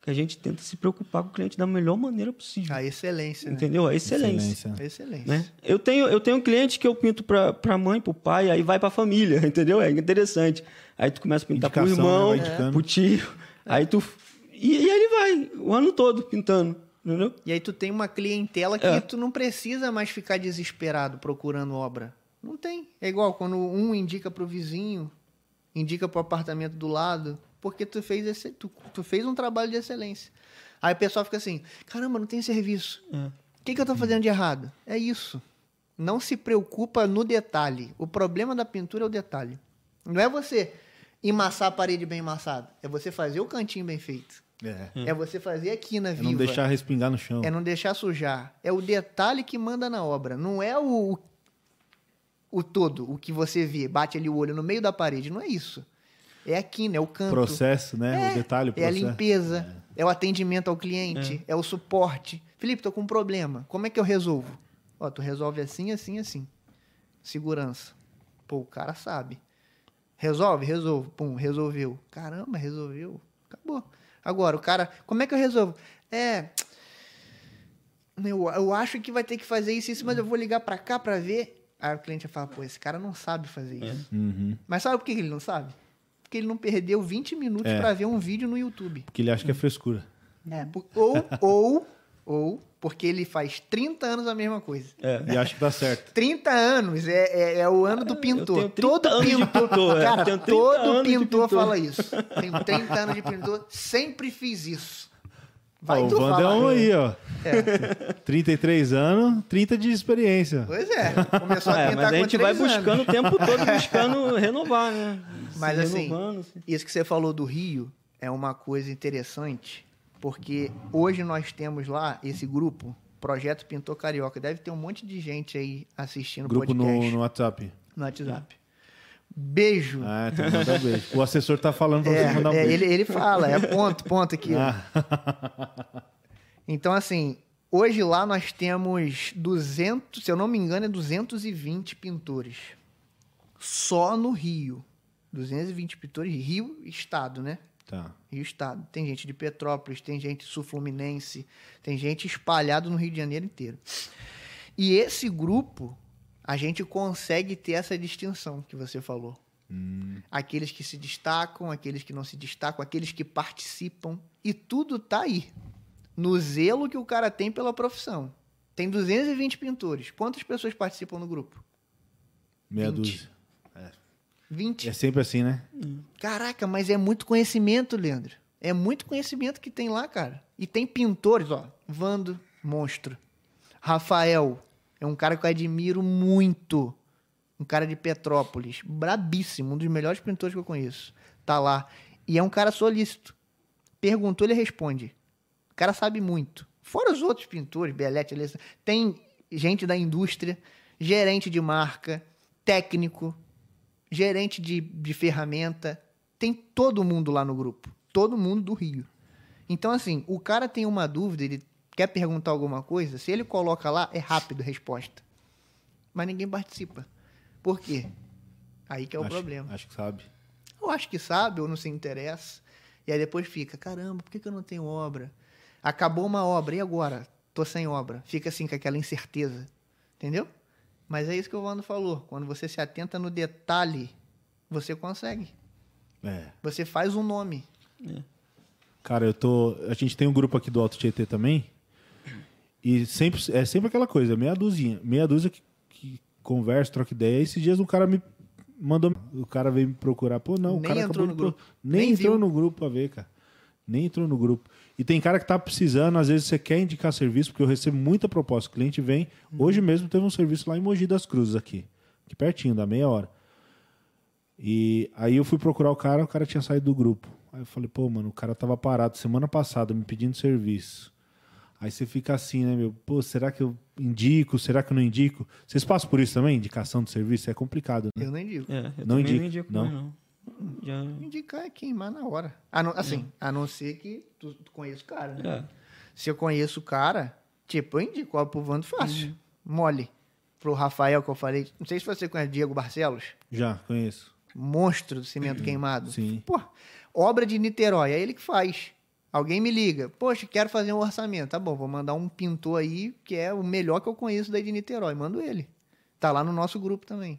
Que a gente tenta se preocupar com o cliente da melhor maneira possível. A excelência, né? Entendeu? A excelência. Excelência. A excelência. Né? Eu tenho eu tenho um cliente que eu pinto para a mãe, para o pai, aí vai para a família, entendeu? É interessante. Aí tu começa a pintar para o Indicação, irmão, né? Indicando. pro tio. Aí tu e, e aí ele vai o ano todo pintando, entendeu? E aí tu tem uma clientela que É. tu não precisa mais ficar desesperado procurando obra. Não tem. É igual quando um indica pro vizinho, indica pro apartamento do lado, porque tu fez esse, tu, tu fez um trabalho de excelência. Aí o pessoal fica assim: "Caramba, não tem serviço. É. O que, que eu tô fazendo de errado?" É isso. Não se preocupa no detalhe. O problema da pintura é o detalhe. Não é você emassar a parede bem amassada, é você fazer o cantinho bem feito. É. É você fazer a quina É viva. não deixar respingar no chão. É não deixar sujar. É o detalhe que manda na obra. Não é o, o, o todo, o que você vê, bate ali o olho no meio da parede. Não é isso. É a quina, é o canto. Processo, né? É, o detalhe, o É a processo. limpeza, é. o atendimento ao cliente, é. o suporte. Felipe, tô com um problema. Como é que eu resolvo? Ó, tu resolve assim, assim, assim. segurança. Pô, o cara sabe. Resolve? Resolve. Pum, resolveu. Caramba, resolveu. Acabou. Agora, o cara, como é que eu resolvo? É. Eu, eu acho que vai ter que fazer isso, isso, mas eu vou ligar pra cá pra ver. Aí o cliente vai falar, pô, esse cara não sabe fazer isso. Uhum. Mas sabe por que ele não sabe? Porque ele não perdeu 20 minutos É. pra ver um vídeo no YouTube. Porque ele acha que é frescura. É, ou, ou, ou, porque ele faz 30 anos a mesma coisa. É. E acha que dá certo. 30 anos é, é, é o ano do pintor. tenho 30 Todo pintor, pintor, é. cara, Tenho 30 todo pintor, pintor. fala isso. Tenho 30 anos de pintor, sempre fiz isso. Vai Ó, o tu Wander é falar. um aí, ó. É. 33 anos, 30 de experiência. Pois é, começou a É, pintar mas a com gente vai 3 anos. buscando o tempo todo, buscando renovar, né? Se Mas assim, renovando, se- Isso que você falou do Rio é uma coisa interessante, porque hoje nós temos lá esse grupo, Projeto Pintor Carioca. Deve ter um monte de gente aí assistindo o Grupo no, podcast no WhatsApp. no WhatsApp. Beijo. Ah, então manda beijo. O assessor tá falando pra É, você mandar um é, beijo. ele, ele fala, é ponto, ponto aqui. Ah, Então, assim, hoje lá nós temos 200, se eu não me engano, é 220 pintores. Só no Rio. 220 pintores, Rio, Estado, né? tá. Rio Estado. Tem gente de Petrópolis, tem gente sul-fluminense, tem gente espalhado no Rio de Janeiro inteiro. E esse grupo, a gente consegue ter essa distinção que você falou. Aqueles que se destacam, aqueles que não se destacam, aqueles que participam. E tudo tá aí. No zelo que o cara tem pela profissão. Tem 220 pintores. Quantas pessoas participam no grupo? Meia 20. dúzia. 20. É sempre assim, né? Caraca, mas é muito conhecimento, Leandro. É muito conhecimento que tem lá, cara. E tem pintores, ó. Vando, monstro. Rafael, é um cara que eu admiro muito. Um cara de Petrópolis. Brabíssimo, um dos melhores pintores que eu conheço. Tá lá. E é um cara solícito. Perguntou, ele responde. O cara sabe muito. Fora os outros pintores, Belete, Alessa, tem gente da indústria, gerente de marca, técnico, gerente de, de ferramenta. Tem todo mundo lá no grupo. Todo mundo do Rio. Então, assim, o cara tem uma dúvida, ele quer perguntar alguma coisa, se ele coloca lá, é rápido a resposta. Mas ninguém participa. Por quê? Aí que é o acho, problema. Acho que sabe. Eu acho que sabe ou não se interessa. E aí depois fica, caramba, por que, que eu não tenho obra? Acabou uma obra, e agora? Tô sem obra. Fica assim com aquela incerteza. Entendeu? Mas é isso que o Wando falou. Quando você se atenta no detalhe, você consegue. É. Você faz um nome. Cara, eu tô. A gente tem um grupo aqui do Alto Tietê também. E sempre, é sempre aquela coisa, meia dúzia. Meia dúzia que, que conversa, troca ideia. E esses dias um cara me mandou. O cara veio me procurar. Pô, não, o Nem cara entrou no pro- grupo. Nem, Nem entrou viu. no grupo pra ver, cara. Nem entrou no grupo. E tem cara que tá precisando, às vezes você quer indicar serviço, porque eu recebo muita proposta. O cliente vem. Uhum. Hoje mesmo teve um serviço lá em Mogi das Cruzes, aqui. Aqui pertinho, dá meia hora. E aí eu fui procurar o cara, o cara tinha saído do grupo. Aí eu falei, pô, mano, o cara tava parado semana passada me pedindo serviço. Aí você fica assim, né, meu? Pô, será que eu indico? Será que eu não indico? Vocês passam por isso também? Indicação de serviço? É complicado, né? Eu nem digo. É, eu Não indica, não indico não? não. Já... Indicar é queimar na hora. A não- assim, a não ser que tu, tu conheça o cara, né? É. Se eu conheço o cara, tipo, eu indico ó, pro Vando fácil. Mole. Pro Rafael que eu falei. Não sei se você conhece Diego Barcelos. Já, conheço. Monstro do cimento queimado. Sim. Pô, obra de Niterói, é ele que faz. Alguém me liga, poxa, quero fazer um orçamento. Tá bom, vou mandar um pintor aí que é o melhor que eu conheço daí de Niterói. Mando ele. Tá lá no nosso grupo também.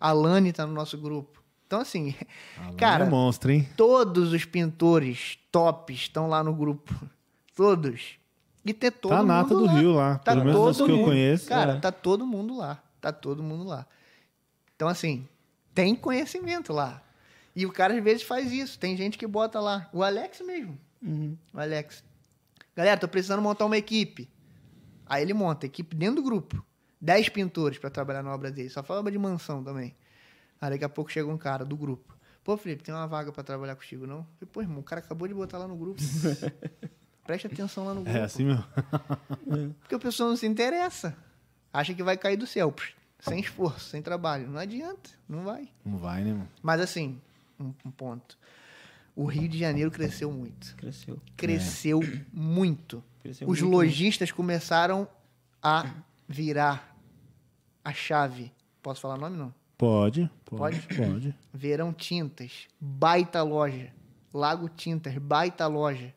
A Lani tá no nosso grupo. Então, assim, Alan cara, é monstro, hein? todos os pintores tops estão lá no grupo. Todos. E ter todo tá mundo nata do lá. Rio lá. Tá Pelo menos todo que eu mundo. conheço. Cara, É. tá todo mundo lá. Tá todo mundo lá. Então, assim, tem conhecimento lá. E o cara às vezes faz isso. Tem gente que bota lá. O Alex mesmo. Uhum. O Alex. Galera, tô precisando montar uma equipe. Aí ele monta, equipe dentro do grupo. Dez pintores pra trabalhar na obra dele. Só fala obra de mansão também. Aí daqui a pouco chega um cara do grupo. Pô, Felipe, tem uma vaga pra trabalhar contigo, não? Falei, Pô, irmão, o cara acabou de botar lá no grupo. Preste atenção lá no grupo. É assim mesmo. Porque a pessoa não se interessa. Acha que vai cair do céu. Sem esforço, sem trabalho. Não adianta, não vai. Não vai, né, mano? Mas assim, um, um ponto. O Rio de Janeiro cresceu muito. Cresceu. Cresceu muito. Cresceu Os muito, lojistas começaram a virar a chave Posso falar nome não? Pode, pode, pode. Verão Tintas, baita loja. Lago Tintas, baita loja.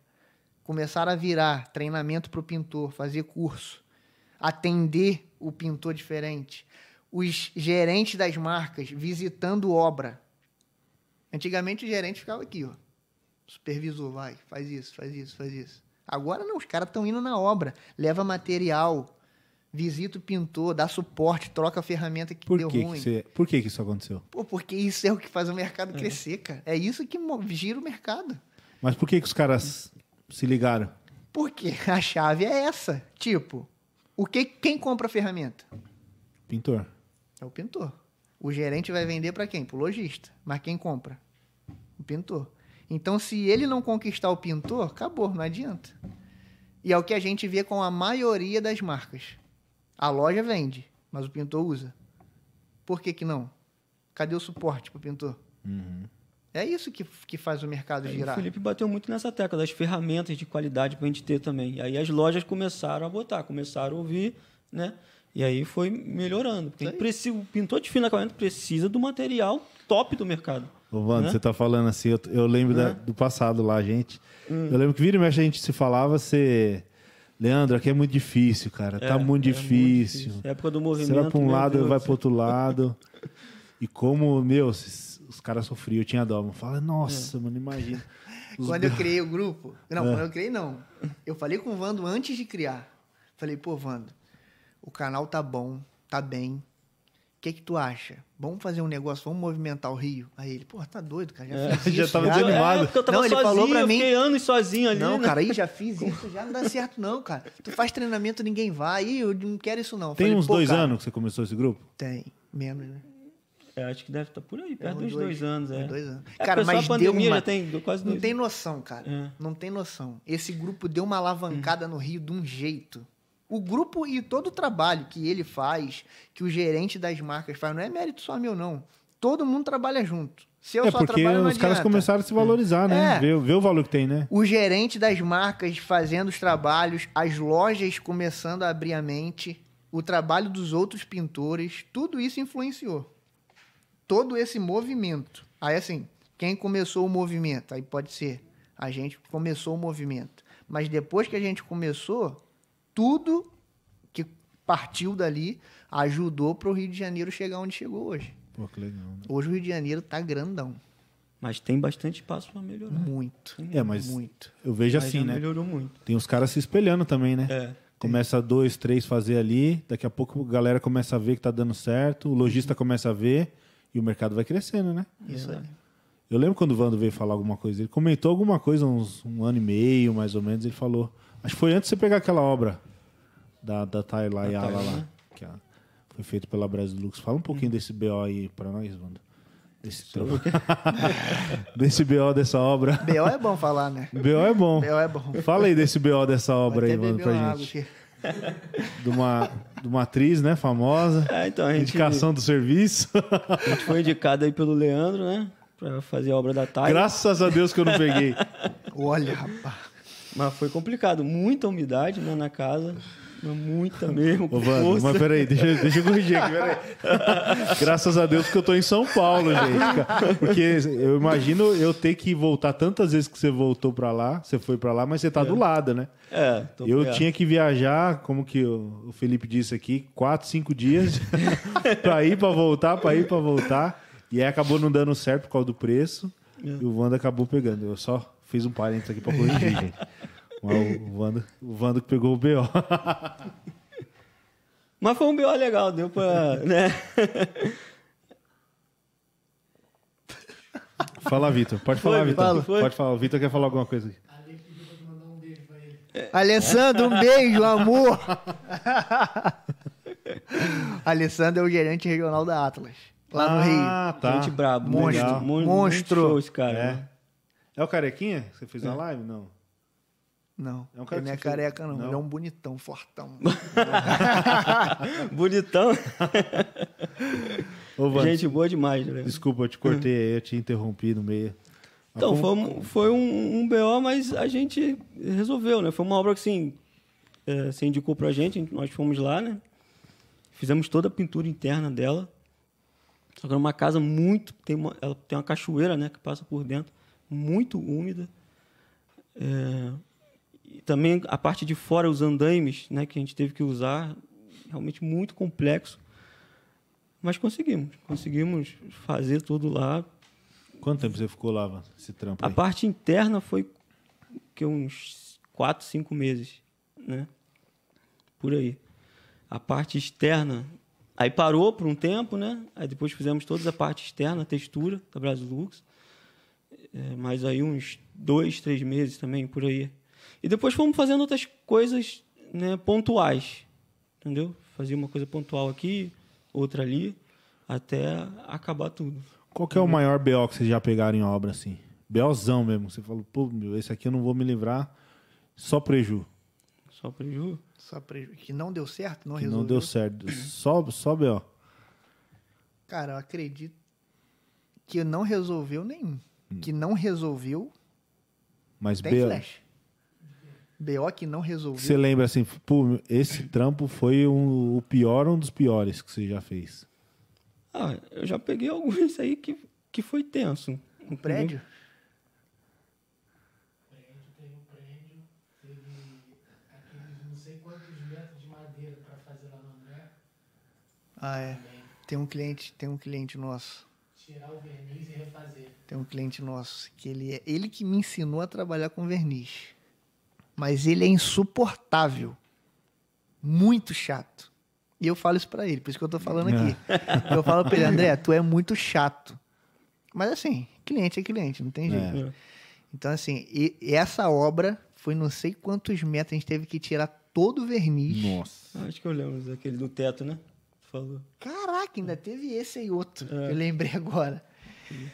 Começaram a virar treinamento para o pintor, fazer curso, atender o pintor diferente. Os gerentes das marcas visitando obra. Antigamente o gerente ficava aqui, ó. Supervisor, vai, faz isso, faz isso, faz isso. Agora não, os caras estão indo na obra, leva material, visita o pintor, dá suporte, troca a ferramenta que Por deu que, que, ruim. você- por que, que isso aconteceu? Pô, porque isso é o que faz o mercado crescer, cara. É isso que gira o mercado. Mas por que, que os caras se ligaram? Porque a chave é essa. Tipo, o que quem compra a ferramenta? Pintor. É o pintor. O gerente vai vender para quem? Pro lojista. Mas quem compra? O pintor. Então, se ele não conquistar o pintor, acabou, não adianta. E é o que a gente vê com a maioria das marcas. A loja vende, mas o pintor usa. Por que que não? Cadê o suporte pro pintor? É isso que, que faz o mercado Aí o girar. Felipe bateu muito nessa tecla das ferramentas de qualidade para a gente ter também. E aí as lojas começaram a botar, começaram a ouvir, né? E aí foi melhorando. Porque precisa, o pintor de fino acabamento precisa do material top do mercado. Ô, Wanda, você tá falando assim, eu, eu lembro da- do passado lá, gente. Eu lembro que vira e mexe a gente se falava, você. Leandro, aqui é muito difícil, cara. tá É, muito é difícil. Época do Você movimento. vai pra um lado, Deus vai pro outro lado. E como, meu, os, os caras sofriam, eu tinha dó. Eu Fala, nossa, mano, imagina. Os Quando eu criei o grupo. Não, É. quando eu criei, não. Eu falei com o Vando antes de criar. Falei, pô, Vando, o canal tá bom, tá bem. O que que tu acha? Vamos fazer um negócio, vamos movimentar o Rio? Aí ele, pô, tá doido, cara, já fiz já isso. tava céu. desanimado. É, porque eu tava Não, ele sozinho, falou pra eu mim- fiquei anos sozinho ali. Não, né? cara, aí já fiz isso, já não dá certo não, cara. Tu faz treinamento, ninguém vai. Ih, eu não quero isso não. Tem Falei, uns dois cara, anos que você começou esse grupo? Tem, menos, né? É, acho que deve estar por aí, É, perto uns dos dois, anos. É. dois anos. É, Cara, mas a deu pandemia uma... já tem quase dois Não tem noção, cara. É. Não tem noção. Esse grupo deu uma alavancada no Rio de um jeito. O grupo e todo o trabalho que ele faz, que o gerente das marcas faz, não é mérito só meu, não. Todo mundo trabalha junto. Se eu é só porque trabalho, os caras começaram a se valorizar, né? É. Ver, ver o valor que tem, né? O gerente das marcas fazendo os trabalhos, as lojas começando a abrir a mente, o trabalho dos outros pintores, tudo isso influenciou. Todo esse movimento. Aí, assim, quem começou o movimento? Aí pode ser a gente começou o movimento. Mas depois que a gente começou, tudo que partiu dali ajudou para o Rio de Janeiro chegar onde chegou hoje. Pô, que legal. né? Hoje o Rio de Janeiro tá grandão. Mas tem bastante espaço para melhorar. Muito. É, mas Muito. eu vejo Mas assim, já né? melhorou muito. Tem os caras se espelhando também, né? É. Começa dois, três fazer ali, daqui a pouco a galera começa a ver que tá dando certo, o lojista começa a ver e o mercado vai crescendo, né? Isso aí. Eu lembro quando o Vando veio falar alguma coisa, ele comentou alguma coisa uns um ano e meio, mais ou menos, ele falou. Acho que foi antes de você pegar aquela obra da, da Tayla Yala lá, né? que a- foi feito pela Brasil Lux. Fala um pouquinho desse BO aí pra nós, Vando. Desse, desse BO dessa obra. B.O. é bom falar, né? BO é bom. B.O. é bom. Fala aí desse BO dessa obra Vou aí, uma pra gente. aqui. De uma, de uma atriz, né, famosa. É, então a gente, Indicação do serviço. a gente foi indicado aí pelo Leandro, né? Pra fazer a obra da Thay. Graças a Deus que eu não peguei. Olha, rapaz. Mas foi complicado. Muita umidade né, na casa. Muita mesmo. Ô, Vando, mas peraí, deixa, eu- deixa eu corrigir aqui, peraí. Graças a Deus que eu tô em São Paulo, gente. Porque eu imagino eu ter que voltar tantas vezes que você voltou pra lá, você foi pra lá, mas você tá do lado, né? É, Eu perto. tinha que viajar, como que o Felipe disse aqui, quatro, cinco dias pra ir, pra voltar, pra ir, pra voltar. E aí acabou não dando certo por causa do preço. É. E o Wanda acabou pegando. Eu só fiz um parênteses aqui pra corrigir, gente. Mas o Wanda, o que pegou o BO. Mas foi um BO legal, deu pra. Né? Fala, Vitor. Pode falar, Vitor. Vitor. Foi. Pode falar. O Vitor quer falar alguma coisa aqui. Alessandro, um beijo, amor. Alessandro é o gerente regional da Atlas, lá no Rio. Ah, tá. Gente brabo. Monstro. Legal. Mon- Monstro. muito show esse cara. É. É o carequinha você fez na live? Não. Não, É um cara ele não é careca, não. não. Ele é um bonitão, fortão. Bonitão. Ô, Gente boa demais, né? desculpa, eu te cortei aí, eu te interrompi no meio. Então, foi, um- foi um, um BO, mas a gente resolveu, né? Foi uma obra que, assim, é, você indicou pra gente, nós fomos lá, né? Fizemos toda a pintura interna dela, Só que era uma casa muito. Tem uma, ela tem uma cachoeira, né? Que passa por dentro, muito úmida. É, e também a parte de fora, os andaimes, né? Que a gente teve que usar, realmente muito complexo. Mas conseguimos. Conseguimos fazer tudo lá. Quanto tempo você ficou lá, esse trampo A aí? parte interna foi que uns quatro, cinco meses, né? Por aí. A parte externa, aí parou por um tempo, né? Aí depois fizemos toda a parte externa, a textura da Brasilux. É, mas aí uns dois, três meses também, por aí. E depois fomos fazendo outras coisas né, pontuais, entendeu? Fazia uma coisa pontual aqui, outra ali, até acabar tudo. Qual que é o maior BO que vocês já pegaram em obra, assim? BOzão mesmo. Você falou, pô, meu, esse aqui eu não vou me livrar, só preju. Só preju. Só preju... Que não deu certo, não Que resolveu. não deu certo. Só, só BO. Cara, eu acredito que não resolveu nenhum. Hum. Que não resolveu, Mas BO. flash. BO que não resolveu. Você lembra assim, pô, esse trampo foi um- o pior, um dos piores que você já fez. Ah, eu já peguei alguns aí que, que foi tenso. Um prédio? prédio, teve um prédio, teve aqueles não sei quantos metros de madeira para fazer lá no André, Ah, é. Tem um cliente, tem um cliente nosso. tirar o verniz e refazer. Tem um cliente nosso que ele é ele que me ensinou a trabalhar com verniz. Mas ele é insuportável. Muito chato. E eu falo isso pra ele, por isso que eu tô falando aqui. Eu falo pra ele, André, tu é muito chato. Mas assim, cliente é cliente, não tem jeito. É. Então, assim, e- e essa obra foi não sei quantos metros, a gente teve que tirar todo o verniz. Nossa. Acho que eu lembro daquele do teto, né? Tu Falou. Caraca, ainda teve esse aí outro. É. Eu lembrei agora.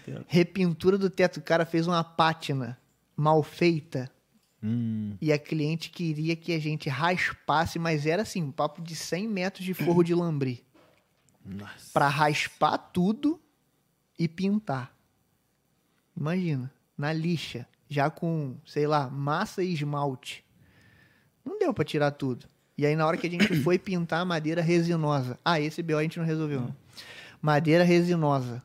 Do. Repintura do teto. O cara fez uma pátina mal feita. Hum, E a cliente queria que a gente raspasse, mas era assim, um papo de 100 metros de forro de lambri. nossa. Pra raspar tudo e pintar. Imagina, na lixa, já com, sei lá, massa e esmalte. Não deu pra tirar tudo. E aí na hora que a gente foi pintar a madeira resinosa. Ah, esse BO a gente não resolveu. não. Madeira resinosa.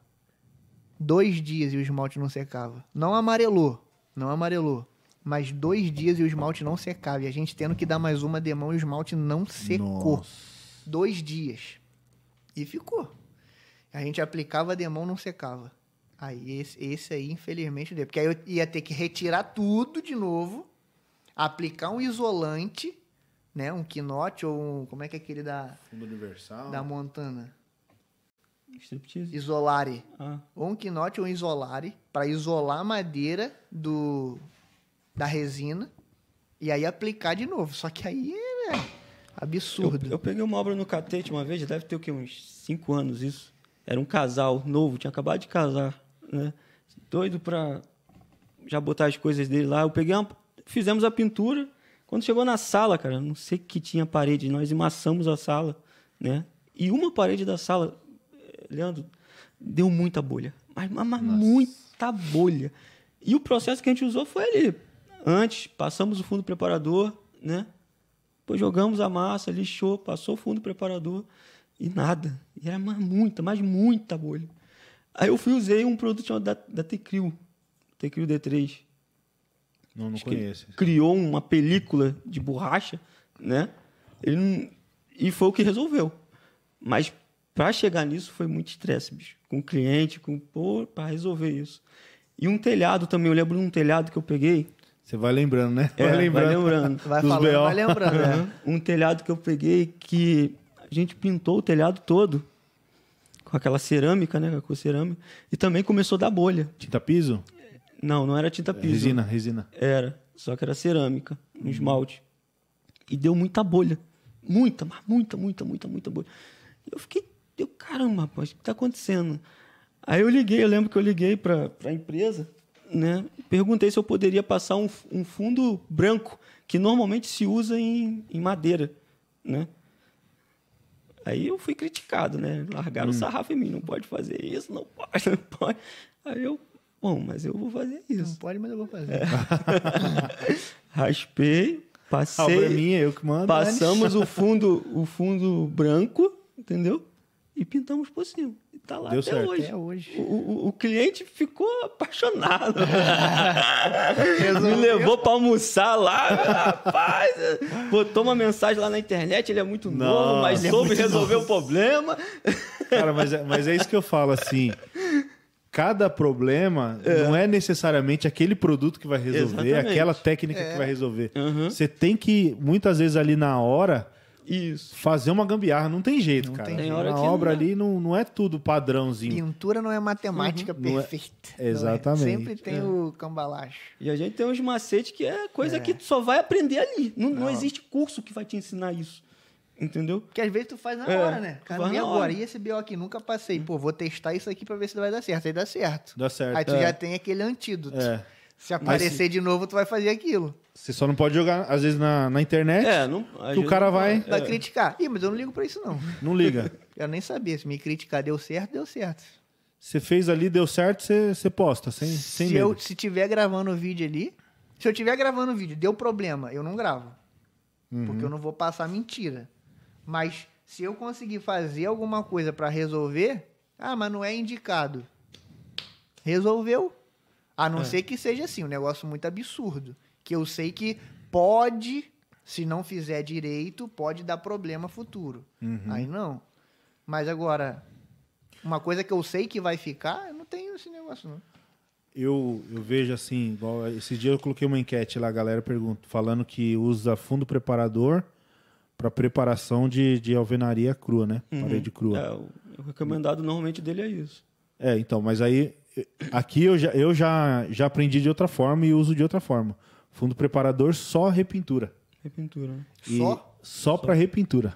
Dois dias e o esmalte não secava. Não amarelou, não amarelou. Mas dois dias e o esmalte não secava. E a gente tendo que dar mais uma demão e o esmalte não secou Nossa. dois dias. E ficou. A gente aplicava a demão, não secava. Aí esse, esse aí, infelizmente, deu. Porque aí eu ia ter que retirar tudo de novo, aplicar um isolante, né? Um quinote ou um. Como é que é aquele da, Fundo universal. da Montana? Striptease. Isolare. Ah, Ou um quinote ou um isolare, para isolar a madeira do, da resina e aí aplicar de novo. Só que aí é eu, absurdo. eu peguei uma obra no catete uma vez, deve ter o quê? Uns cinco anos isso. Era um casal novo, tinha acabado de casar, né? Doido pra já botar as coisas dele lá. Eu peguei uma, fizemos a pintura. Quando chegou na sala, cara, não sei que tinha parede, nós emassamos a sala, né? E uma parede da sala, eh, Leandro, deu muita bolha. Mas, mas, mas muita bolha. E o processo que a gente usou foi ali. Antes, passamos o fundo preparador, né? Depois jogamos a massa, lixou, passou o fundo preparador e nada. E era mais muita, mas muita bolha. Aí eu fui usei um produto chamado da, da Tecril, Tecril D3. Não, não Acho conheço. criou uma película de borracha, né? Ele E foi o que resolveu. Mas para chegar nisso foi muito estresse, bicho. Com o cliente, com pô, para resolver isso. E um telhado também, eu lembro de um telhado que eu peguei. Você vai lembrando, né? É, vai lembrando. Vai dos falando, BO. vai lembrando. né? Aham. Um telhado que eu peguei que a gente pintou o telhado todo com aquela cerâmica, né? Com a cerâmica. E também começou a dar bolha. Tinta piso? Não, não era tinta piso. Resina, resina. Era, só que era cerâmica, um esmalte. E deu muita bolha. Muita, mas muita, muita, muita, muita bolha. E eu fiquei, deu caramba, rapaz, o que tá acontecendo? Aí eu liguei, eu lembro que eu liguei para a empresa, né? Perguntei se eu poderia passar um, um fundo branco, que normalmente se usa em, em madeira, né? Aí eu fui criticado, né? Largaram o sarrafo em mim, não pode fazer isso, não pode, não pode. Aí eu, bom, mas eu vou fazer Não isso. pode, mas eu vou fazer. É. Raspei, A obra é passei, minha, eu que mando. passamos o fundo, o fundo branco, entendeu? E pintamos por cima. Tá lá Deu até certo. hoje. Até hoje. O, o- o cliente ficou apaixonado. Me levou pra almoçar lá, rapaz. Botou uma mensagem lá na internet, ele é muito novo, mas Nossa. soube resolver o problema. Cara, mas é, mas é isso que eu falo, assim. Cada problema não é necessariamente aquele produto que vai resolver, Exatamente. aquela técnica É. que vai resolver. Uhum. Você tem que, muitas vezes ali na hora, Isso. fazer uma gambiarra. Não tem jeito, Não cara. tem jeito. Na Tem hora que não obra dá. ali não, não é tudo padrãozinho. Pintura não é matemática Não é- perfeita. Não é. Exatamente. Sempre tem o cambalacho. E a gente tem uns macetes que é coisa É. que tu só vai aprender ali. Não, não Não. existe curso que vai te ensinar isso. Entendeu? Porque às vezes tu faz na É, hora, né? Cara, faz e agora? hora. E esse BO aqui? Nunca passei. Pô, vou testar isso aqui pra ver se vai dar certo. Aí dá certo. Dá certo. Aí tu É. já tem aquele antídoto. É. Se aparecer de novo, tu vai fazer aquilo. Você só não pode jogar, às vezes, na, na internet. É, não. Que o cara vai-. Vai É. criticar. Ih, mas eu não ligo pra isso, não. Não liga. Quero nem saber. Se me criticar deu certo, deu certo. Você fez ali, deu certo, você, você posta, sem, sem se medo. eu se tiver gravando o vídeo ali, se eu tiver gravando o vídeo, deu problema, eu não gravo. Uhum. Porque eu não vou passar mentira. Mas se eu conseguir fazer alguma coisa pra resolver, ah, mas não é indicado. Resolveu. A É. não ser que seja assim, um negócio muito absurdo. Que eu sei que pode, se não fizer direito, pode dar problema futuro. Uhum. Aí não. Mas agora, uma coisa que eu sei que vai ficar, eu não tenho esse negócio, não. Eu, eu vejo assim, igual esse dia eu coloquei uma enquete lá, a galera pergunta, falando que usa fundo preparador para preparação de, de alvenaria crua, né? Parede crua. É, o, recomendado normalmente dele é isso. É, então, mas aí aqui eu já, eu já, já aprendi de outra forma e uso de outra forma. Fundo preparador só repintura. Repintura. né? E Só? Só para repintura.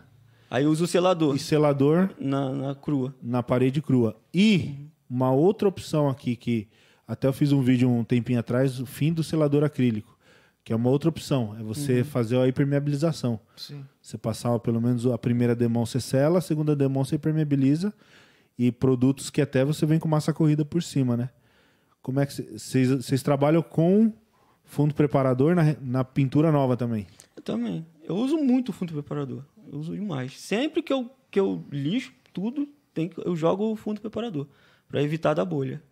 Aí usa o selador E selador na, na crua. na parede crua. E uma outra opção aqui que até eu fiz um vídeo um tempinho atrás, o fim do selador acrílico, que é uma outra opção, é você fazer a impermeabilização. Sim. Você passar pelo menos a primeira demão você sela, a segunda demão você impermeabiliza e produtos que até você vem com massa corrida por cima, né? Como é que vocês trabalham com fundo preparador na, na pintura nova também? Eu também. Eu uso muito o fundo preparador. Eu uso demais. Sempre que eu, que eu lixo tudo, tem que, eu jogo o fundo preparador. Pra evitar da bolha.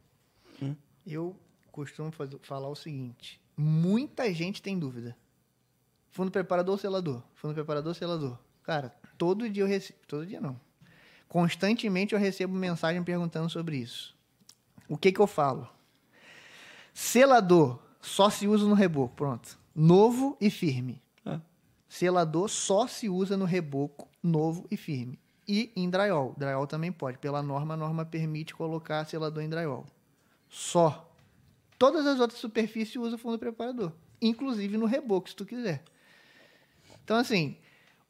Eu costumo faz- falar o seguinte: muita gente tem dúvida. Fundo preparador ou selador? Fundo preparador ou selador? Cara, todo dia eu recebo. Todo dia não. Constantemente eu recebo mensagem perguntando sobre isso. O que que eu falo? Selador só se usa no reboco, pronto. Novo e firme. É. Selador só se usa no reboco novo e firme. E em drywall. Drywall também pode. Pela norma, a norma permite colocar selador em drywall. Só. Todas as outras superfícies usam fundo preparador. Inclusive no reboco, se tu quiser. Então, assim,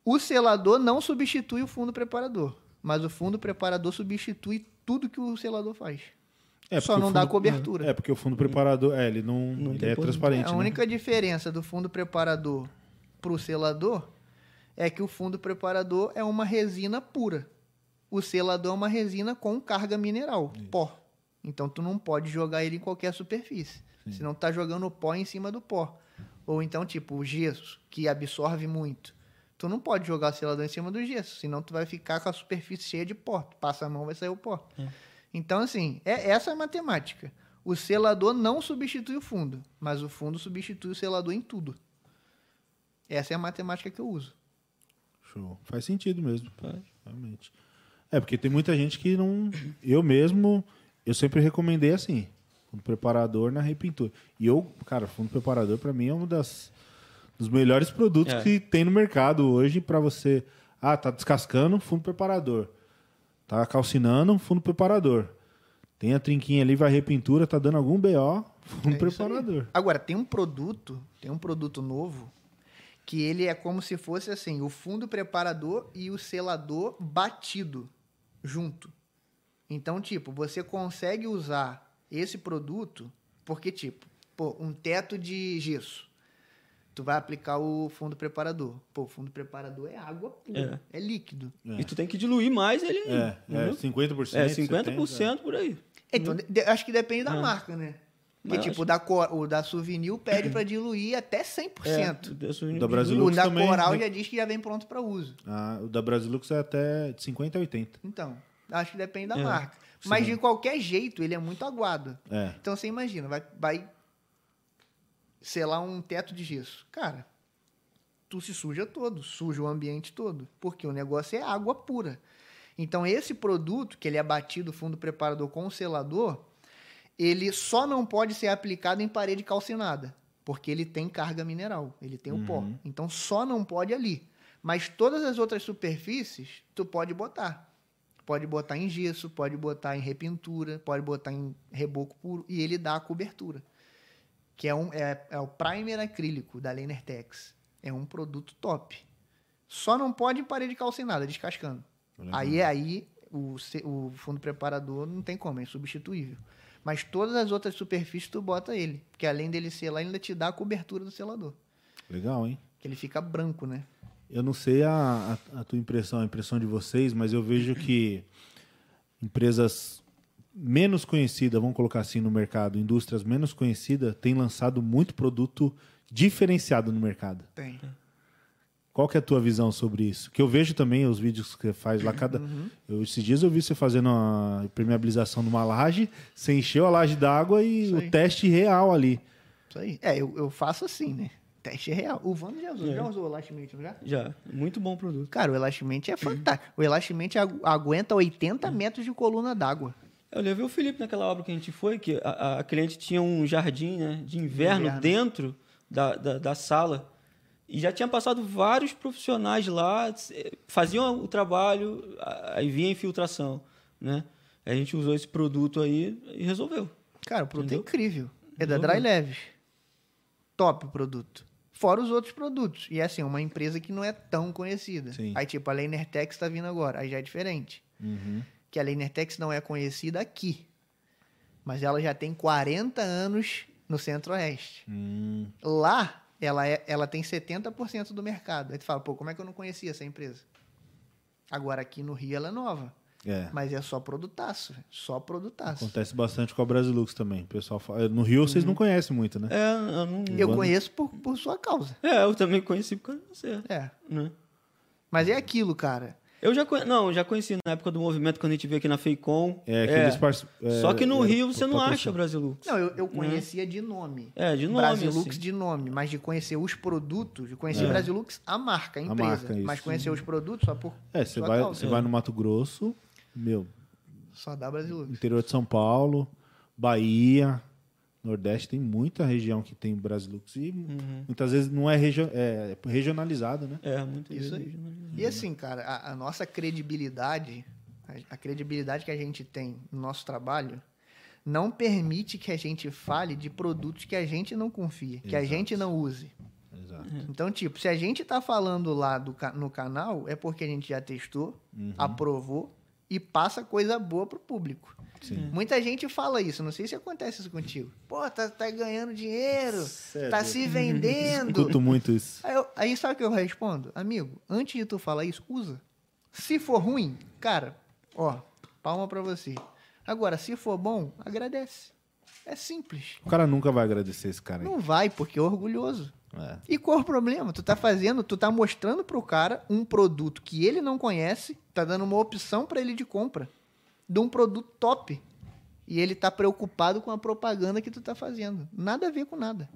o selador não substitui o fundo preparador. Mas o fundo preparador substitui tudo que o selador faz. Só porque não o dá fundo- cobertura. É, porque o fundo preparador, é, ele não, Não ele é transparente, A né? única diferença do fundo preparador para o selador é que o fundo preparador é uma resina pura. O selador é uma resina com carga mineral, pó. Então tu não pode jogar ele em qualquer superfície. Senão tu tá jogando pó em cima do pó. Ou então, tipo, o gesso, que absorve muito. Tu não pode jogar o selador em cima do gesso, senão tu vai ficar com a superfície cheia de pó. Tu passa a mão, vai sair o pó. Então, assim, é, essa é a matemática. O selador não substitui o fundo, mas o fundo substitui o selador em tudo. Essa é a matemática que eu uso. Show. Faz sentido mesmo. Faz. Realmente. É, porque tem muita gente que não. Eu mesmo, eu sempre recomendei assim: fundo preparador na repintura. E eu, cara, fundo preparador pra mim é um das, dos melhores produtos É. que tem no mercado hoje pra você. Ah, tá descascando, fundo preparador. Tá calcinando, fundo preparador. Tem a trinquinha ali, vai repintura, tá dando algum BO, fundo É preparador. Agora, tem um produto, tem um produto novo, que ele é como se fosse assim, o fundo preparador e o selador batido junto. Então, tipo, você consegue usar esse produto, porque, tipo, pô, um teto de gesso. Tu vai aplicar o fundo preparador. Pô, o fundo preparador é água pura, é, líquido. E tu tem que diluir mais ele ainda. É, é entendeu? 50%. É, 70%, 50% por aí. Então, de- de- acho que depende da Ah. marca, né? Porque, Mas tipo, o da, Cor- o da Souvenir pede pra diluir até 100%. É, o Da Brasil- O da também, Coral né? já diz que já vem pronto para uso. Ah, o da Brasilux é até de 50 a 80. Então, acho que depende da É. marca. Mas de qualquer jeito, ele é muito aguado. É. Então você imagina, vai, vai sei lá, um teto de gesso. Cara, tu se suja todo, suja o ambiente todo, porque o negócio é água pura. Então esse produto, que ele é batido fundo preparador com o selador, ele só não pode ser aplicado em parede calcinada, porque ele tem carga mineral, ele tem o pó. Então só não pode ali. Mas todas as outras superfícies, tu pode botar. Pode botar em gesso, pode botar em repintura, pode botar em reboco puro e ele dá a cobertura. Que é, um, é, é o primer acrílico da Lenertex. É um produto top. Só não pode em parede calcinada, descascando. Aí aí o, o fundo preparador não tem como, é insubstituível. Mas todas as outras superfícies tu bota ele. Porque além dele selar, ele ainda te dá a cobertura do selador. Legal, hein? Que ele fica branco, né? Eu não sei a, a, a tua impressão, a impressão de vocês, mas eu vejo que empresas menos conhecidas, vamos colocar assim no mercado, indústrias menos conhecidas, têm lançado muito produto diferenciado no mercado. Tem. Qual que é a tua visão sobre isso? Que eu vejo também os vídeos que você faz lá cada. Uhum. Eu, esses dias eu vi você fazendo a impermeabilização numa laje, você encheu a laje d'água e Isso o aí. teste real ali. Isso aí. É, eu, eu faço assim, né? Teste real. O Vando já usou. É. Já usou o Elastimate, não já? Já. Muito bom produto. Cara, o Elastimate é fantástico. O Elastimate agu- aguenta 80 metros de coluna d'água. Eu levei o Felipe naquela obra que a gente foi, que a, a cliente tinha um jardim né, de inverno, Inverno. dentro da, da, da sala. E já tinha passado vários profissionais lá, faziam o trabalho, aí vinha a infiltração. Né? A gente usou esse produto aí e resolveu. Cara, o produto Entendeu? é incrível. É da. Dry Leves. Top o produto. Fora os outros produtos. E é assim, uma empresa que não é tão conhecida. Sim. Aí, tipo, a Leinertex tá vindo agora. Aí já é diferente. Uhum. Que a Leinertex não é conhecida aqui. Mas ela já tem 40 anos no Centro-Oeste. Hum, Lá, ela, é, ela tem 70% do mercado. Aí tu fala, pô, como é que eu não conhecia essa empresa? Agora, aqui no Rio, ela é nova. é. Mas é só produtaço. Só produtaço. Acontece bastante com a Brasilux também. O pessoal fala- No Rio vocês não conhecem muito, né? É, eu, não, Eu Vando- conheço por, por sua causa. é, eu também conheci por causa de você. É. Né? Mas é aquilo, cara. Eu já conhe... não, eu já conheci na época do movimento quando a gente veio aqui na Feicom. É, aqueles parce- é, Só que no era Rio você não acha Brasilux. Não, eu, eu conhecia de nome. É, de nome, Brasilux assim. de nome, mas de conhecer os produtos, de conhecer É. Brasilux, a marca, a A empresa. marca, isso. mas conhecer os produtos só por É, você vai, você vai no Mato Grosso, meu, Só dá Brasilux. interior de São Paulo, Bahia, Nordeste, tem muita região que tem Brasilux e Uhum. muitas vezes não é, é regionalizado, né? É, muito Isso aí. E assim, cara, a, a nossa credibilidade, a, a credibilidade que a gente tem no nosso trabalho, não permite que a gente fale de produtos que a gente não confia, que a Exato. gente não use. Exato. Então, tipo, se a gente tá falando lá do, no canal, é porque a gente já testou, Uhum. aprovou e passa coisa boa pro público. Sim. Muita gente fala isso, não sei se acontece isso contigo. Pô, tá, tá ganhando dinheiro, tá se vendendo. Escuto muito isso. Aí, eu- aí sabe o que eu respondo? Amigo, antes de tu falar isso, usa. Se for ruim, cara, ó, palma pra você. Agora, se for bom, agradece. É simples. O cara nunca vai agradecer esse cara aí. Não vai, porque é orgulhoso. É. E qual é o problema? Tu tá fazendo, tu tá mostrando pro cara um produto que ele não conhece, tá dando uma opção pra ele de compra de um produto top. E ele tá preocupado com a propaganda que tu tá fazendo. Nada a ver com nada.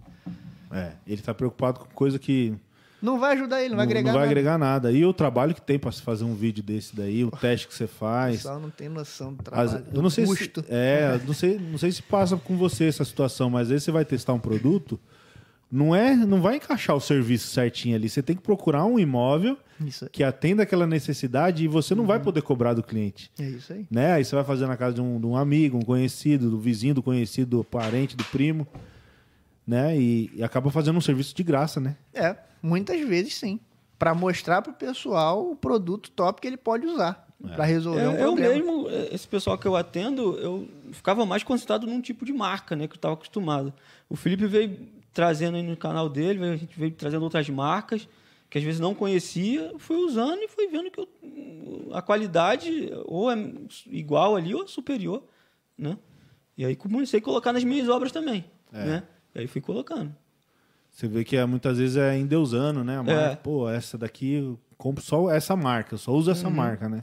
É, ele tá preocupado com coisa que Não vai ajudar ele, não vai agregar não vai nada. agregar nada. E o trabalho que tem pra se fazer um vídeo desse daí, o teste que você O faz. pessoal não tem noção do As- trabalho, eu não sei custo. se é, não sei, não sei se passa com você essa situação, mas às vezes você vai testar um produto, não é, não vai encaixar o serviço certinho ali. Você tem que procurar um imóvel que atenda aquela necessidade e você não vai Uhum. poder cobrar do cliente. É isso aí. Né? Aí você vai fazer na casa de um, de um amigo, um conhecido, do vizinho, do conhecido, do parente, do primo, né? E, e acaba fazendo um serviço de graça, né? É, muitas vezes sim. Pra mostrar pro pessoal o produto top que ele pode usar Pra resolver É, um eu problema. mesmo, eh, esse pessoal que eu atendo, eu ficava mais concentrado num tipo de marca, né? Que eu estava acostumado. O Felipe veio trazendo aí no canal dele, a gente veio trazendo outras marcas que às vezes não conhecia, fui usando e fui vendo que eu- a qualidade ou é igual ali ou é superior, né? E aí comecei a colocar nas minhas obras também, É. né? E aí fui colocando. Você vê que é, muitas vezes é endeusando, né? A marca, É. Pô, essa daqui, eu compro só essa marca, eu só uso essa marca, né?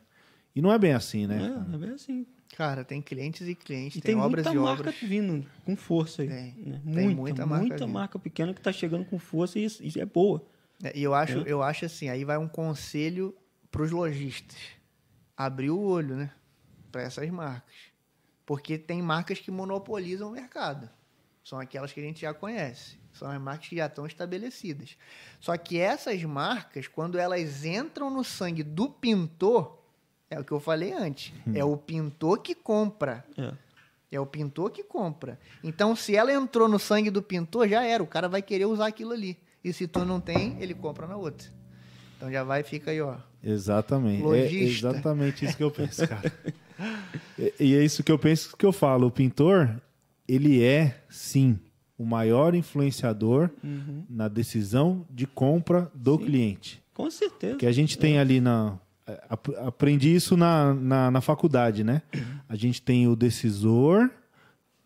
E não é bem assim, né? É, é bem assim. Cara, tem clientes e clientes, E tem, tem, obras muita e marca obras. vindo com força aí. Tem. né? Tem Muita, muita muita, marca marca, vindo. pequena que está chegando com força e isso, isso é boa. É, E eu acho, É. eu acho assim, aí vai um conselho para os lojistas. Abrir o olho, né? Para essas marcas. Porque tem marcas que monopolizam o mercado. São aquelas que a gente já conhece. São as marcas que já estão estabelecidas. Só que essas marcas, quando elas entram no sangue do pintor, é o que eu falei antes. É o pintor que compra. É. É o pintor que compra. Então, se ela entrou no sangue do pintor, já era. O cara vai querer usar aquilo ali. E se tu não tem, ele compra na outra. Então já vai, fica aí, ó. Exatamente. É Lojista. exatamente isso que eu penso, cara. e, e é isso que eu penso que eu falo. O pintor, ele é, sim, o maior influenciador na decisão de compra do cliente. Com certeza. Que a gente tem ali na. Ap- Aprendi isso na, na, na faculdade, né? A gente tem o decisor,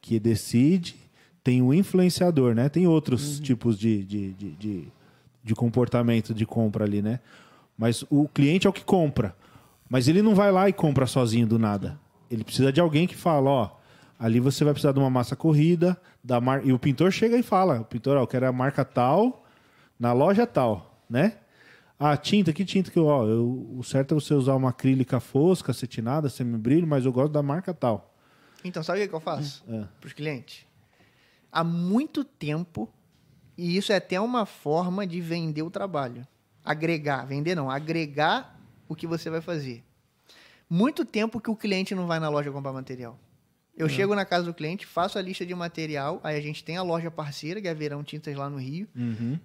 que decide, tem o influenciador, né? Tem outros tipos de, de, de, de, de comportamento de compra ali, né? Mas o cliente é o que compra. Mas ele não vai lá e compra sozinho do nada. Ele precisa de alguém que fala, ó, ali você vai precisar de uma massa corrida, da mar... e o pintor chega e fala, o pintor, ó, eu quero a marca tal, na loja tal, né? Ah, tinta, que tinta que eu, ó, eu, o certo é você usar uma acrílica fosca, acetinada, semibrilho, mas eu gosto da marca tal. Então, sabe o que, que eu faço É. para os clientes? Há muito tempo, e isso é até uma forma de vender o trabalho. Agregar, vender não, agregar o que você vai fazer. Muito tempo que o cliente não vai na loja comprar material. Eu chego na casa do cliente, faço a lista de material, aí a gente tem a loja parceira, que é Verão Tintas lá no Rio.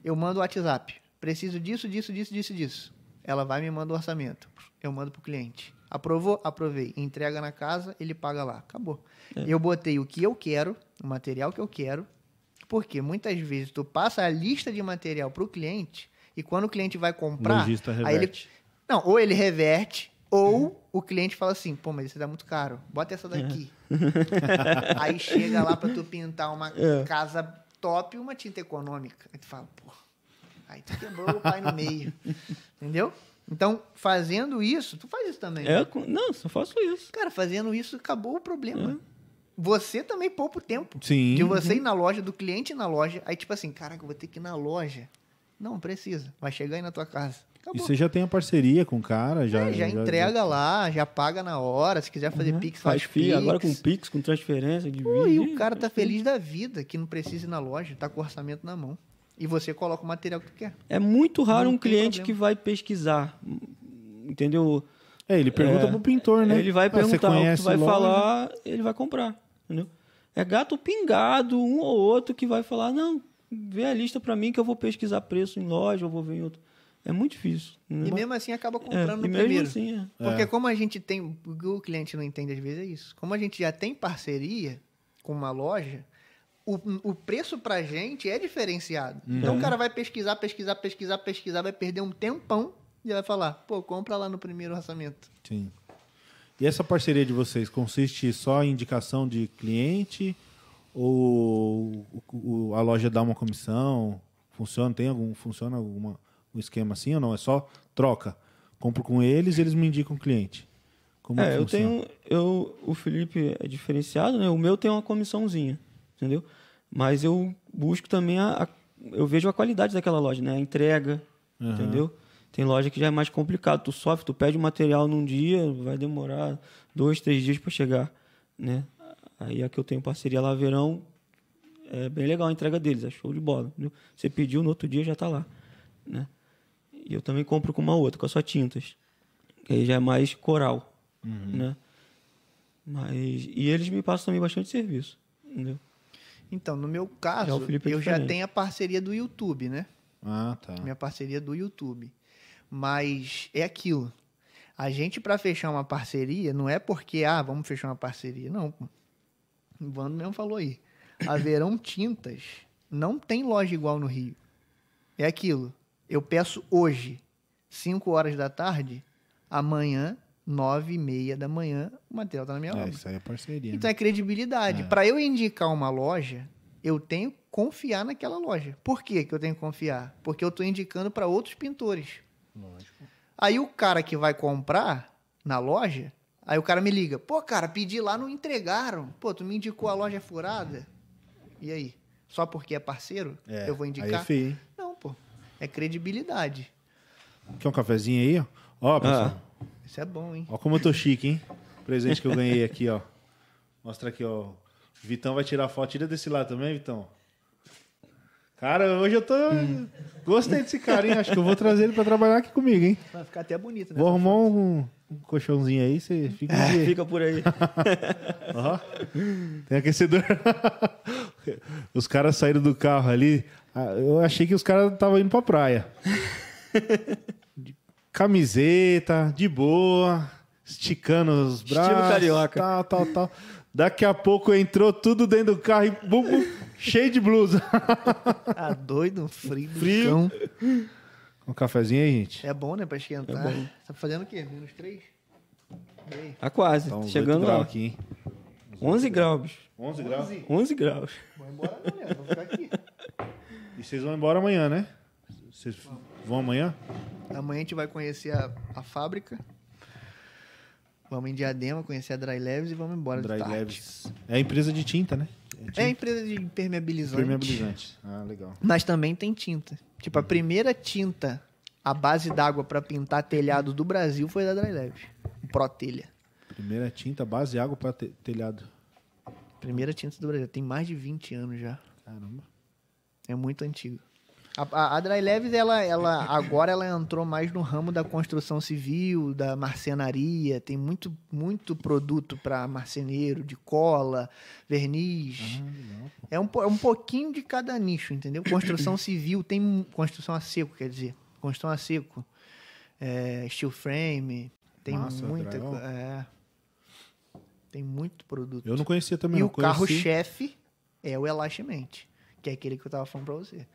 Eu mando o WhatsApp. Preciso disso, disso, disso, disso, disso. Ela vai e me manda o orçamento. Eu mando pro cliente. Aprovou? Aprovei. Entrega na casa, ele paga lá. Acabou. Eu botei o que eu quero, o material que eu quero. Porque muitas vezes tu passa a lista de material pro cliente e quando o cliente vai comprar, aí ele não, ou ele reverte ou o cliente fala assim, pô, mas isso dá muito caro. Bota essa daqui. Aí chega lá pra tu pintar uma É. casa top e uma tinta econômica. Aí tu fala, pô, aí tu quebrou o pai no meio. Entendeu? Então, fazendo isso, tu faz isso também. É, com- não, só faço isso. Cara, fazendo isso, acabou o problema. É. Você também poupa o tempo. Sim. De você ir na loja, do cliente ir na loja. Aí, tipo assim, caraca, eu vou ter que ir na loja. Não, precisa. Vai chegar aí na tua casa. E Acabou. você já tem a parceria com o cara, já. É, já, entrega lá, já paga na hora. Se quiser fazer Pix, faz, Faz FII, agora com Pix. Pix, com transferência de Pô, e o cara tá feliz da vida, que não precisa ir na loja, tá com o orçamento na mão. E você coloca o material que tu quer. É muito raro Não um cliente problema. que vai pesquisar. Entendeu? É, ele pergunta É. pro pintor, né? Ele vai Ah, você perguntar, o que vai falar, ele vai comprar. Entendeu? É gato pingado, um ou outro que vai falar, não, vê a lista pra mim que eu vou pesquisar preço em loja, eu vou ver em outro. É muito difícil. E né? mesmo assim acaba É, comprando e no mesmo primeiro. assim, é. Porque como a gente tem, o que o cliente não entende às vezes é isso. Como a gente já tem parceria com uma loja, o, o preço pra gente é diferenciado. Então o cara vai pesquisar, pesquisar, pesquisar, pesquisar, vai perder um tempão e vai falar, pô, compra lá no primeiro orçamento. Sim. E essa parceria de vocês consiste só em indicação de cliente ou a loja dá uma comissão? Funciona? Tem algum funciona alguma um esquema assim ou não? É só troca. Compro com eles, eles me indicam cliente. Como É, que eu tenho. Eu, o Felipe é diferenciado, né? O meu tem uma comissãozinha, entendeu? Mas eu busco também a. a- eu vejo a qualidade daquela loja, né? A entrega, Aham. entendeu? Tem loja que já é mais complicado. Tu sofre, tu pede o material num dia, vai demorar dois, três dias para chegar, né? Aí a que eu tenho parceria lá, verão, é bem legal a entrega deles, é show de bola. Entendeu? Você pediu, no outro dia já tá lá, né? E eu também compro com uma outra, com a só tintas. Que aí já é mais coral, né? Mas, e eles me passam também bastante serviço, entendeu? Então, no meu Já caso, é eu já tenho a parceria do YouTube, né? Ah, tá. minha parceria do YouTube. Mas é aquilo. A gente, para fechar uma parceria, não é porque, ah, vamos fechar uma parceria. Não. O Vando mesmo falou aí. A Verão Tintas não tem loja igual no Rio. É aquilo. Eu peço hoje, 5 horas da tarde, amanhã, 9 e meia da manhã, o material tá na minha É, obra. isso aí é parceria. Então né? é credibilidade. Para eu indicar uma loja, eu tenho que confiar naquela loja. Por que que eu tenho que confiar? Porque eu estou indicando para outros pintores. Lógico. Aí o cara que vai comprar na loja, Aí o cara me liga, pô, cara, pedi lá, não entregaram. Pô, tu me indicou a loja furada. E aí? Só porque é parceiro, É, eu vou Aí indicar? é feio, hein? Não, pô. É credibilidade. Quer um cafezinho aí, ó? Ó, pessoal. Isso é bom, hein? Ó como eu tô chique, hein? Presente que eu ganhei aqui, ó. Mostra aqui, ó. O Vitão vai tirar foto. Tira desse lado também, Vitão. Cara, hoje eu tô... Gostei desse cara, hein? Acho que eu vou trazer ele pra trabalhar aqui comigo, hein? Vai ficar até bonito, né? Vou arrumar um, um colchãozinho aí, você fica... de- Fica por aí. Ó, tem aquecedor. Os caras saíram do carro ali. ah, Eu achei que os caras estavam indo pra praia. Camiseta, de boa, esticando os Estilo braços. carioca. Tal, tal, tal. Daqui a pouco entrou tudo dentro do carro e bum, bum, cheio de blusa. Tá doido, frio. do Frio. cão. Um cafezinho aí, gente. É bom, né, pra esquentar. Tá fazendo o quê? Menos três? Tá quase. Tá uns Chegando 8 graus lá. aqui, hein? 11 graus, bicho. 11 graus. 11 graus. Vou embora né? Vou ficar aqui. E vocês vão embora amanhã, né? Vocês vão amanhã? Amanhã a gente vai conhecer a, a fábrica. Vamos em Diadema, conhecer a Dry Leves e vamos embora Dry de tarde. Leves. É a empresa de tinta, né? É a empresa de impermeabilizante. Permeabilizante. Ah, legal. Mas também tem tinta. Tipo, a primeira tinta à base d'água pra pintar telhado do Brasil foi da Dry Leves. Pro Telha. Primeira tinta, base de água para telhado. Primeira tinta do Brasil. Tem mais de 20 anos já. Caramba. É muito antigo. A, a, Dry Leves, ela, ela, agora ela entrou mais no ramo da construção civil, da marcenaria. Tem muito, muito produto para marceneiro, de cola, verniz. é, um, é um pouquinho de cada nicho, entendeu? Construção civil tem construção a seco, quer dizer. Construção a seco. É, steel frame. Tem Massa, muita. É, tem muito produto. Eu não conhecia também. E o conheci. carro-chefe é o Elastimente, que é aquele que eu tava falando pra você.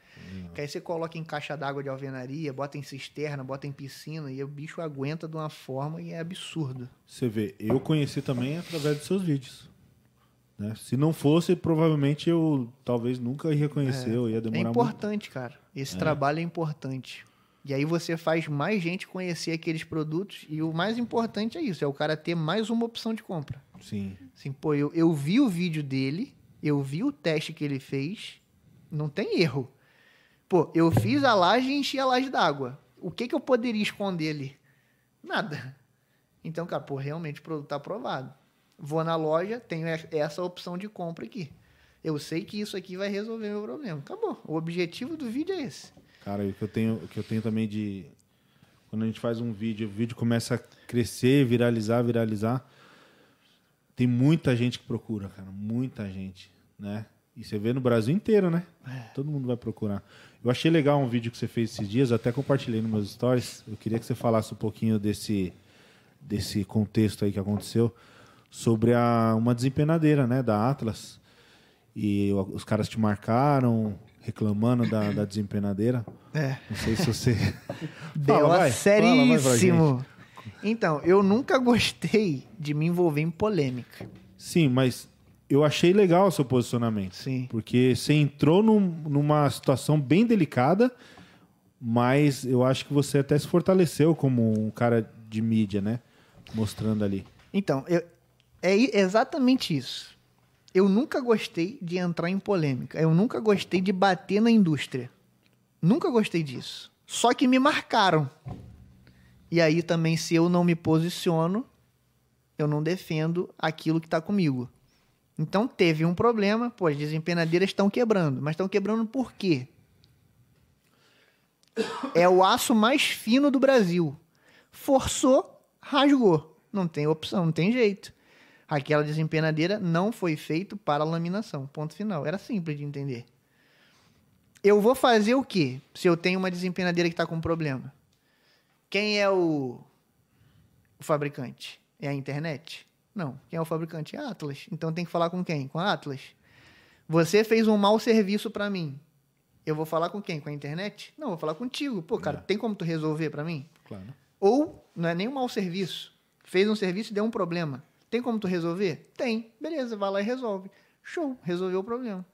Que aí você coloca em caixa d'água de alvenaria, bota em cisterna, bota em piscina, e o bicho aguenta de uma forma e é absurdo. Você vê, eu conheci também através dos seus vídeos. Né? Se não fosse, provavelmente eu talvez nunca ia conhecer, eu ia É demorar muito. importante, cara. Esse trabalho é importante. E aí você faz mais gente conhecer aqueles produtos, e o mais importante é isso, é o cara ter mais uma opção de compra. Sim. Assim, pô, eu, eu vi o vídeo dele, eu vi o teste que ele fez, não tem erro. Pô, eu fiz a laje e enchi a laje d'água. O que, que eu poderia esconder ali? Nada. Então, cara, pô, realmente o produto tá aprovado. Vou na loja, tenho essa opção de compra aqui. Eu sei que isso aqui vai resolver meu problema. Acabou. O objetivo do vídeo é esse. Cara, o que eu tenho, o que eu tenho também de. Quando a gente faz um vídeo, o vídeo começa a crescer, viralizar, viralizar. Tem muita gente que procura, cara. Muita gente, né? E você vê no Brasil inteiro, né? Todo mundo vai procurar. Eu achei legal um vídeo que você fez esses dias, até compartilhei nos meus stories. Eu queria que você falasse um pouquinho desse, desse contexto aí que aconteceu sobre a, uma desempenadeira, né, da Atlas. E os caras te marcaram reclamando da, da desempenadeira. É. Não sei se você. Deu Fala, a vai seríssimo. Então, eu nunca gostei de me envolver em polêmica. Sim, mas eu achei legal o seu posicionamento. Sim. Porque você entrou num- numa situação bem delicada, mas eu acho que você até se fortaleceu como um cara de mídia, né? Mostrando ali. Então, eu- é exatamente isso. Eu nunca gostei de entrar em polêmica. Eu nunca gostei de bater na indústria. Nunca gostei disso. Só que me marcaram. E aí também, se eu não me posiciono, eu não defendo aquilo que está comigo. Então teve um problema, pô, as desempenadeiras estão quebrando. Mas estão quebrando por quê? É o aço mais fino do Brasil. Forçou, rasgou. Não tem opção, não tem jeito. Aquela desempenadeira não foi feito para laminação. Ponto final. Era simples de entender. Eu vou fazer o quê? Se eu tenho uma desempenadeira que está com problema? Quem é o, o fabricante? É a internet? Não. Quem é o fabricante? É a Atlas. Então tem que falar com quem? Com a Atlas. Você fez um mau serviço para mim. Eu vou falar com quem? Com a internet? Não, vou falar contigo. Pô, cara, É. tem como tu resolver para mim? Claro. Ou não é nem um mau serviço. Fez um serviço e deu um problema. Tem como tu resolver? Tem. Beleza, vai lá e resolve. Show, resolveu o problema.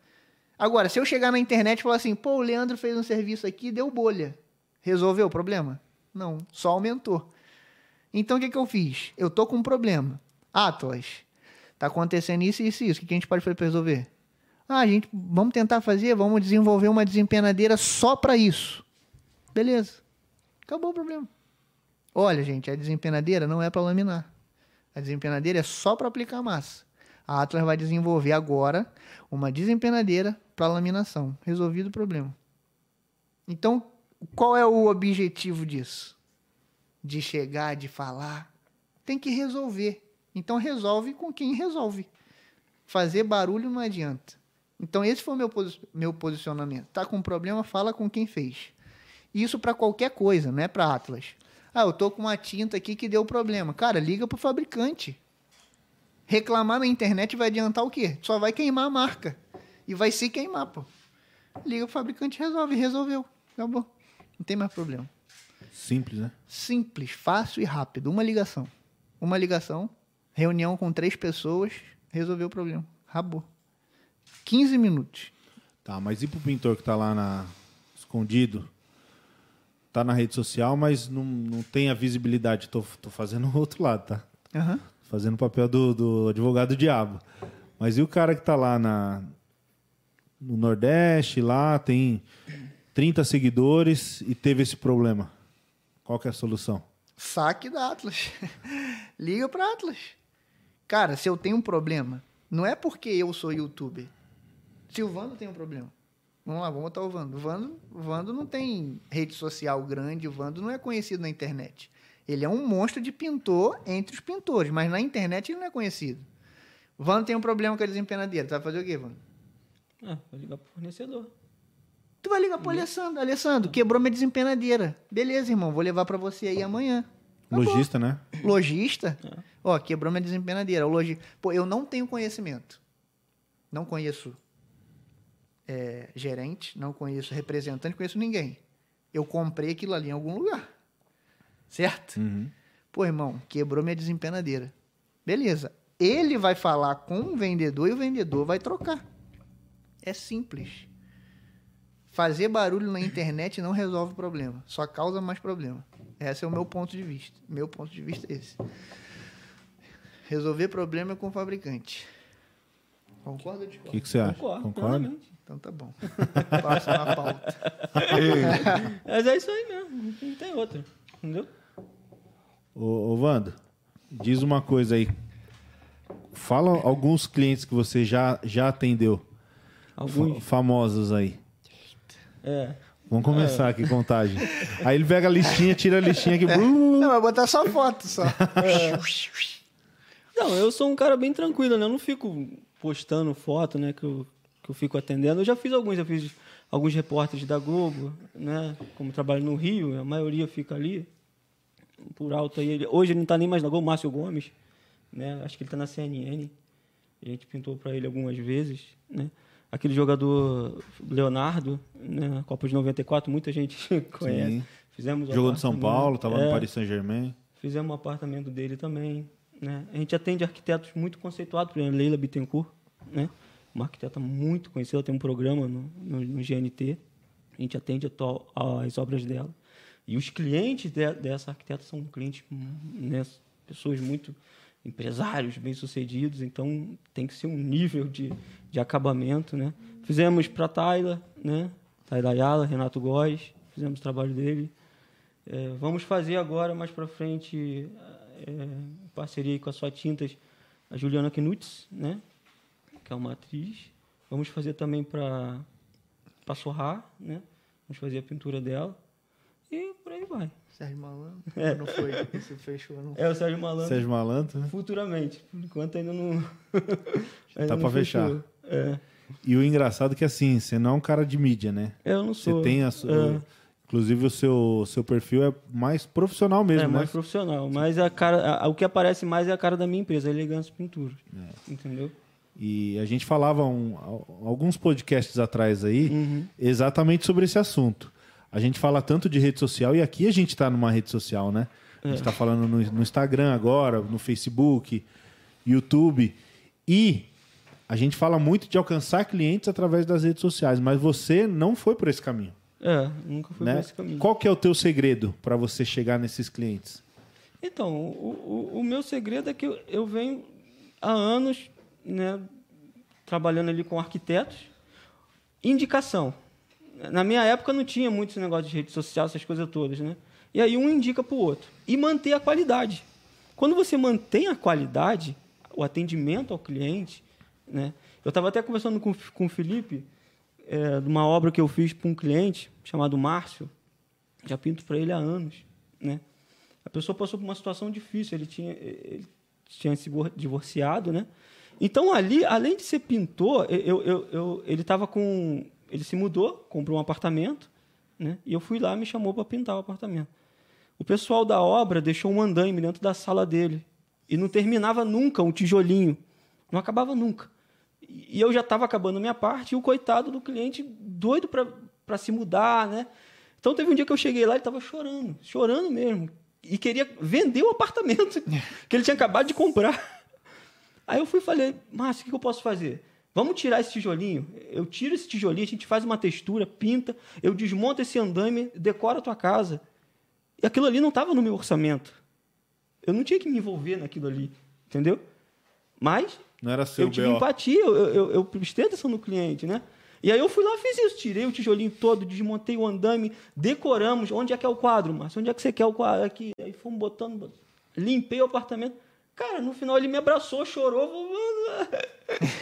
Agora, se eu chegar na internet e falar assim, pô, o Leandro fez um serviço aqui e deu bolha. Resolveu o problema? Não, só aumentou. Então o que, que eu fiz? Eu tô com um problema. Atlas, tá acontecendo isso, isso e isso. O que a gente pode fazer para resolver? Ah, a gente vamos tentar fazer, vamos desenvolver uma desempenadeira só para isso. Beleza. Acabou o problema. Olha, gente, a desempenadeira não é para laminar. A desempenadeira é só para aplicar massa. A Atlas vai desenvolver agora uma desempenadeira para laminação. Resolvido o problema. Então, qual é o objetivo disso? De chegar, de falar. Tem que resolver. Então, resolve com quem resolve. Fazer barulho não adianta. Então, esse foi o meu, posi meu posicionamento. Tá com problema, fala com quem fez. Isso para qualquer coisa, não é para Atlas. Ah, eu tô com uma tinta aqui que deu problema. Cara, liga pro fabricante. Reclamar na internet vai adiantar o quê? Só vai queimar a marca. E vai se queimar, pô. Liga pro fabricante, resolve. Resolveu. Acabou. Não tem mais problema. Simples, né? Simples, fácil e rápido. Uma ligação. Uma ligação, reunião com três pessoas, resolveu o problema. Acabou. 15 minutos. Tá, mas e pro pintor que tá lá na... escondido? Tá na rede social, mas não, não tem a visibilidade. Tô, tô fazendo o outro lado, tá? Aham. Fazendo o papel do, do advogado do diabo. Mas e o cara que tá lá na, no Nordeste, lá tem 30 seguidores e teve esse problema? Qual que é a solução? Saque da Atlas. Liga para Atlas. Cara, se eu tenho um problema, não é porque eu sou youtuber. Se o Vando tem um problema. Vamos lá, vamos botar o Vando. O Vando, o Vando não tem rede social grande, o Vando não é conhecido na internet. Ele é um monstro de pintor entre os pintores, mas na internet ele não é conhecido. O Vando tem um problema com a desempenadeira. Tu vai fazer o quê, Vando? Ah, vou ligar pro fornecedor. Tu vai ligar pro Alessandro. Alessandro, quebrou minha desempenadeira. Beleza, irmão, vou levar para você aí amanhã. Acabou. Logista, né? Logista? Ó, quebrou minha desempenadeira. Logi... Pô, eu não tenho conhecimento. Não conheço é, gerente, não conheço representante, não conheço ninguém. Eu comprei aquilo ali em algum lugar. Certo? Uhum. Pô, irmão, quebrou minha desempenadeira. Beleza. Ele vai falar com o vendedor e o vendedor vai trocar. É simples. Fazer barulho na internet não resolve o problema, só causa mais problema. Esse é o meu ponto de vista. Meu ponto de vista é esse. Resolver problema é com o fabricante. Concorda ou O discorda? que, que você acha? Concordo, Concorda? Então tá bom. Passa na pauta. Mas é isso aí mesmo, não tem outra. Entendeu? Ô, ô Wanda, diz uma coisa aí. Fala alguns clientes que você já, já atendeu. Fa- Alguns. famosos aí. É. Vamos começar aqui, contagem. Aí ele pega a listinha, tira a listinha aqui. Não, vai botar só foto só. Não, eu sou um cara bem tranquilo, né? Eu não fico postando foto, né? Que eu, que eu fico atendendo. Eu já fiz alguns, já fiz alguns repórteres da Globo, né? Como trabalho no Rio, a maioria fica ali. Por alto aí. Ele- Hoje ele não está nem mais na Globo, Márcio Gomes, né? Acho que ele está na CNN. A gente pintou para ele algumas vezes, né? Aquele jogador Leonardo, né? na Copa de 94, muita gente conhece. Sim. Fizemos Jogou no São. Paulo, tava no É. Paris Saint-Germain. Fizemos um apartamento dele também. Né? A gente atende arquitetos muito conceituados, por exemplo, Leila Bittencourt, né? uma arquiteta muito conhecida, tem um programa no, no, no GNT. A gente atende atual- as obras dela. E os clientes de- dessa arquiteta são clientes, né? pessoas muito empresários, bem-sucedidos, então tem que ser um nível de, de acabamento. Né? Fizemos para Tayla, né? Tayla Ayala, Renato Góes, fizemos o trabalho dele. É, vamos fazer agora, mais para frente, em parceria com a Só Tintas, a Juliana Knutz, né? que é uma atriz. Vamos fazer também para para Sorrar, né? Vamos fazer a pintura dela. E por aí vai. Sérgio Malandro. É. Não foi. Esse fechou, não. É o Sérgio Malandro. Sérgio Malandro, né? Futuramente. Por enquanto ainda não. ainda Tá fechou. fechar. É. E o engraçado é que assim, você não é um cara de mídia, né? Eu não Você sou. tem a sua. Inclusive o seu, seu perfil é mais profissional É, mesmo, é né? mais profissional. Mas a cara, a- o que aparece mais é a cara da minha empresa, a Elegância Pinturas. É. Entendeu? E a gente falava um- al- alguns podcasts atrás aí Uhum. exatamente sobre esse assunto. A gente fala tanto de rede social e aqui a gente está numa rede social, né? A gente está falando no, no Instagram agora, no Facebook, YouTube. E a gente fala muito de alcançar clientes através das redes sociais, mas você não foi por esse caminho. É, nunca fui né? por esse caminho. Qual que é o teu segredo para você chegar nesses clientes? Então, o, o, o meu segredo é que eu, eu venho há anos né, trabalhando ali com arquitetos. Indicação. Na minha época não tinha muito esse negócio de rede social, essas coisas todas, né? E aí um indica para o outro. E manter a qualidade. Quando você mantém a qualidade, o atendimento ao cliente, né? Eu estava até conversando com, com o Felipe é, de uma obra que eu fiz para um cliente chamado Márcio. Já pinto para ele há anos, né? A pessoa passou por uma situação difícil. Ele tinha, ele tinha se divorciado, né? Então ali, além de ser pintor, eu, eu, eu ele estava com, ele se mudou, comprou um apartamento, né? E eu fui lá, me chamou para pintar o apartamento. O pessoal da obra deixou um andaime dentro da sala dele e não terminava nunca um tijolinho, não acabava nunca. E eu já estava acabando a minha parte e o coitado do cliente doido para se mudar, né? Então teve um dia que eu cheguei lá e estava chorando, chorando mesmo, e queria vender o apartamento que ele tinha acabado de comprar. Aí eu fui e falei, Márcio, o que eu posso fazer? Vamos tirar esse tijolinho. Eu tiro esse tijolinho, a gente faz uma textura, pinta, eu desmonto esse andame, decoro a tua casa. E aquilo ali não estava no meu orçamento. Eu não tinha que me envolver naquilo ali, entendeu? Mas não era seu eu tive empatia, eu, eu, eu prestei atenção no cliente, né? E aí eu fui lá fiz isso, tirei o tijolinho todo, desmontei o andame, decoramos. Onde é que é o quadro, Márcio? Onde é que você quer o quadro? Aqui. Aí fomos botando, limpei o apartamento. Cara, no final ele me abraçou, chorou.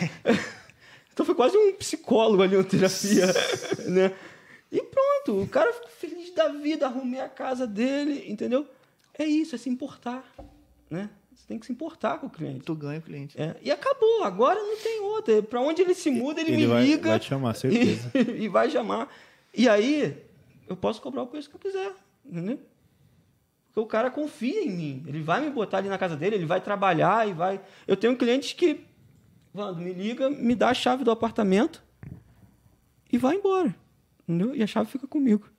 então foi quase um psicólogo ali, uma terapia, né? E pronto, o cara ficou feliz da vida, arrumei a casa dele, entendeu? É isso, é se importar, né? Tem que se importar com o cliente. Tu ganha o cliente. É, e acabou, agora não tem outra. Para onde ele se muda, ele, Ele me vai- liga. vai te chamar, certeza. E, e vai chamar. E aí, eu posso cobrar o preço que eu quiser, entendeu? Porque o cara confia em mim. Ele vai me botar ali na casa dele, ele vai trabalhar e vai. Eu tenho clientes que, Vando, me liga, me dá a chave do apartamento e vai embora. Entendeu? E a chave fica comigo.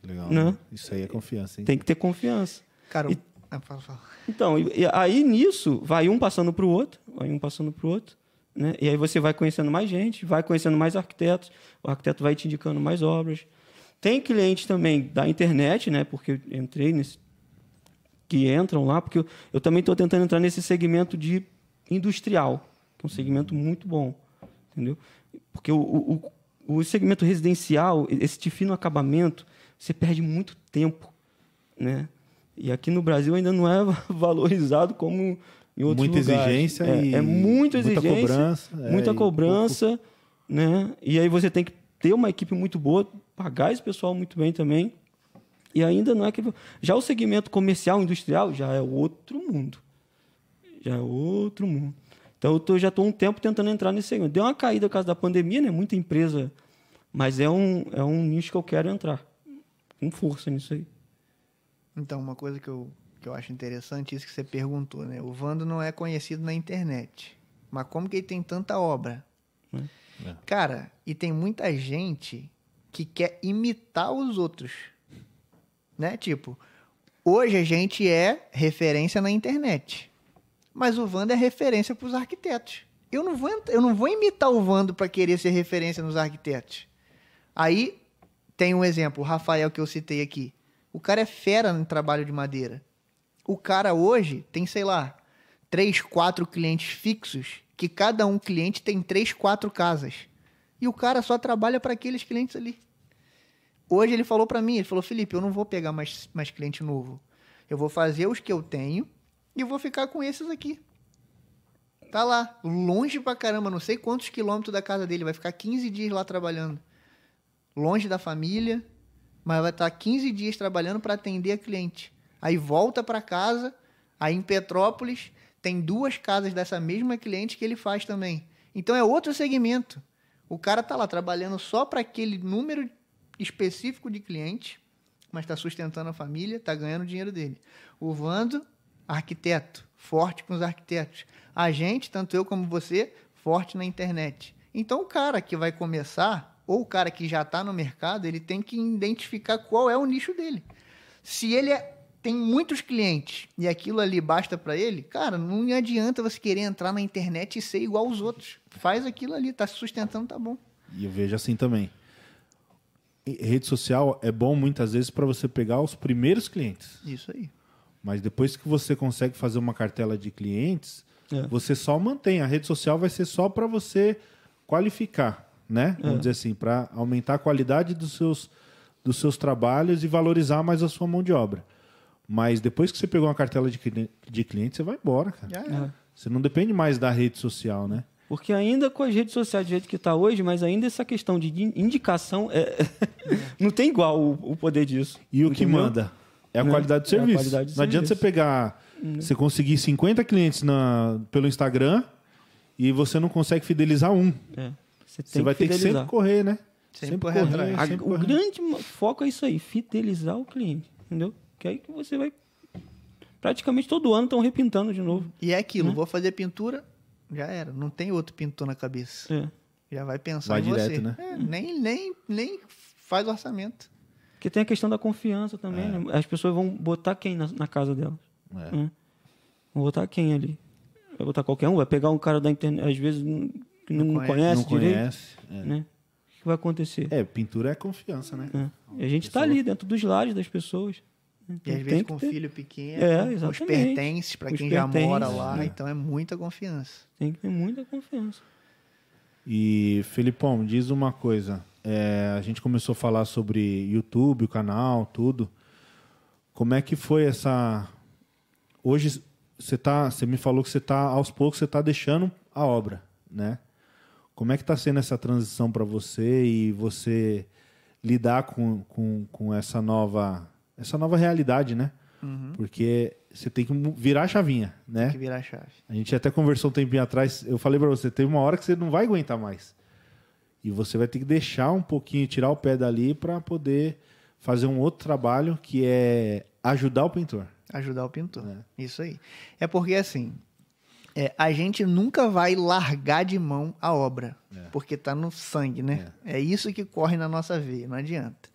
Que legal. Não. né? Isso aí é confiança, hein? Tem que ter confiança. Cara, E- ah, fala, fala. Então, e, e aí nisso, vai um passando para o outro, vai um passando para o outro, né? E aí você vai conhecendo mais gente, vai conhecendo mais arquitetos, o arquiteto vai te indicando mais obras. Tem clientes também da internet, né? Porque eu entrei nesse que entram lá, porque eu, eu também estou tentando entrar nesse segmento de industrial, que é um segmento muito bom, entendeu? Porque o, o, o, segmento residencial, esse fino acabamento, você perde muito tempo, né? E aqui no Brasil ainda não é valorizado como em outros Muita lugares. exigência é, e é muita muita exigência, cobrança, é, muita e cobrança, né? E aí você tem que ter uma equipe muito boa, pagar esse pessoal muito bem também. E ainda não é que já o segmento comercial industrial já é outro mundo. Já é outro mundo. Então eu tô, já estou um tempo tentando entrar nesse segmento. Deu uma caída por causa da pandemia, né? Muita empresa, mas é um é um nicho que eu quero entrar. Com força nisso aí. Então, uma coisa que eu, que eu acho interessante, isso que você perguntou, né? O Vando não é conhecido na internet. Mas como que ele tem tanta obra? É. Cara, e tem muita gente que quer imitar os outros. Né? Tipo, hoje a gente é referência na internet. Mas o Vando é referência para os arquitetos. Eu não vou, eu não vou imitar o Vando para querer ser referência nos arquitetos. Aí tem um exemplo, o Rafael que eu citei aqui. O cara é fera no trabalho de madeira. O cara hoje tem, sei lá, três, quatro clientes fixos, que cada um cliente tem três, quatro casas. E o cara só trabalha para aqueles clientes ali. Hoje ele falou para mim, ele falou, Felipe, eu não vou pegar mais, mais cliente novo. Eu vou fazer os que eu tenho e vou ficar com esses aqui. Tá lá, longe pra caramba, não sei quantos quilômetros da casa dele, vai ficar 15 dias lá trabalhando. Longe da família, mas vai estar 15 dias trabalhando para atender a cliente. Aí volta para casa, aí em Petrópolis tem duas casas dessa mesma cliente que ele faz também. Então é outro segmento. O cara tá lá trabalhando só para aquele número específico de clientes, mas está sustentando a família, está ganhando o dinheiro dele. O Vando, arquiteto, forte com os arquitetos. A gente, tanto eu como você, forte na internet. Então o cara que vai começar, ou o cara que já está no mercado, ele tem que identificar qual é o nicho dele. Se ele é- tem muitos clientes e aquilo ali basta para ele, cara, não adianta você querer entrar na internet e ser igual aos outros. Faz aquilo ali, tá se sustentando, tá bom. E eu vejo assim também. Rede social é bom muitas vezes para você pegar os primeiros clientes. Isso aí. Mas depois que você consegue fazer uma cartela de clientes, É. você só mantém. A rede social vai ser só para você qualificar, né? Vamos É. dizer assim, para aumentar a qualidade dos seus, dos seus trabalhos e valorizar mais a sua mão de obra. Mas depois que você pegou uma cartela de, cli- de clientes, você vai embora, cara. É. é. Você não depende mais da rede social, né? Porque ainda com as redes sociais do jeito que está hoje, mas ainda essa questão de in- indicação é... não tem igual o, o poder disso. E o que Entendeu? manda é a Né? qualidade do É a serviço. qualidade do não adianta você serviço. Uhum. pegar, você conseguir 50 clientes na, pelo Instagram e você não consegue fidelizar um. É. Você tem Você vai ter que sempre correr, né? Sempre correr atrás. A- sempre o correr. grande foco é isso aí, fidelizar o cliente, entendeu? Que aí que você vai praticamente todo ano estão repintando de novo. E é aquilo, Né? vou fazer pintura, já era. Não tem outro pintor na cabeça. É. Já vai pensar Vai em direto, você. né? É, nem, nem, nem faz orçamento. Porque tem a questão da confiança também, né? As pessoas vão botar quem na, na casa delas? É. né? Vão botar quem ali? Vai botar qualquer um? Vai pegar um cara da internet, às vezes que não, Não conhece, não direito, conhece. É. né? O que vai acontecer? É, pintura é confiança, né? É. E a gente está ali dentro dos lares das pessoas. E Então às tem vezes com ter- filho pequeno, É, com os pertences, para quem já pertences, mora lá, é. então é muita confiança. Tem que ter muita confiança. E, Felipão, diz uma coisa. É, a gente começou a falar sobre YouTube, o canal, tudo. Como é que foi essa. Hoje você tá. Você me falou que você tá, aos poucos, você tá deixando a obra, né? Como é que tá sendo essa transição para você e você lidar com, com, com essa nova essa nova realidade, né? Porque você tem que virar a chavinha, né? Tem que virar a chave. A gente até conversou um tempinho atrás. Eu falei pra você, tem uma hora que você não vai aguentar mais. E você vai ter que deixar um pouquinho, tirar o pé dali para poder fazer um outro trabalho que é ajudar o pintor. Ajudar o pintor. É. Isso aí. É porque assim, é, a gente nunca vai largar de mão a obra, porque tá no sangue, né? É. isso que corre na nossa veia, não adianta.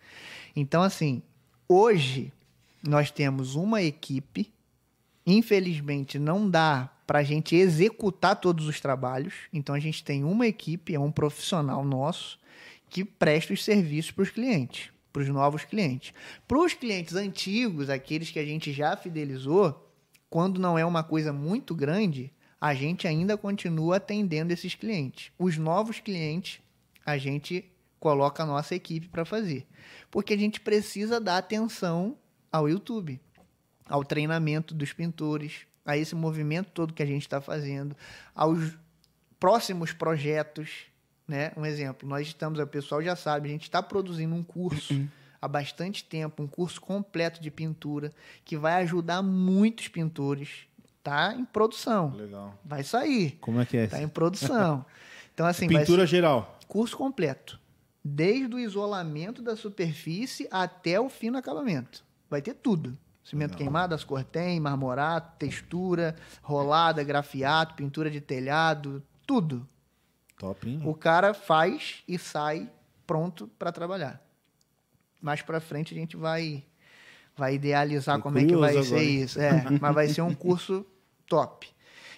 Então, assim, hoje nós temos uma equipe, infelizmente não dá para a gente executar todos os trabalhos, então a gente tem uma equipe, é um profissional nosso, que presta os serviços para os clientes, para os novos clientes. Para os clientes antigos, aqueles que a gente já fidelizou, quando não é uma coisa muito grande, a gente ainda continua atendendo esses clientes. Os novos clientes, a gente coloca a nossa equipe para fazer. Porque a gente precisa dar atenção ao YouTube, ao treinamento dos pintores, a esse movimento todo que a gente está fazendo, aos próximos projetos. Né? Um exemplo, nós estamos, o pessoal já sabe, a gente está produzindo um curso há bastante tempo, um curso completo de pintura, que vai ajudar muitos pintores. Está em produção. Legal. Vai sair. Como é que é? Está em produção. Então, assim, Pintura geral. curso completo. Desde o isolamento da superfície até o fino acabamento. Vai ter tudo. Cimento queimado, as cortem, marmorato, textura, rolada, grafiato, pintura de telhado, tudo. Top, hein? O cara faz e sai pronto para trabalhar. Mais para frente a gente vai vai idealizar Tô como é que vai curioso ser agora. isso. É, mas vai ser um curso top.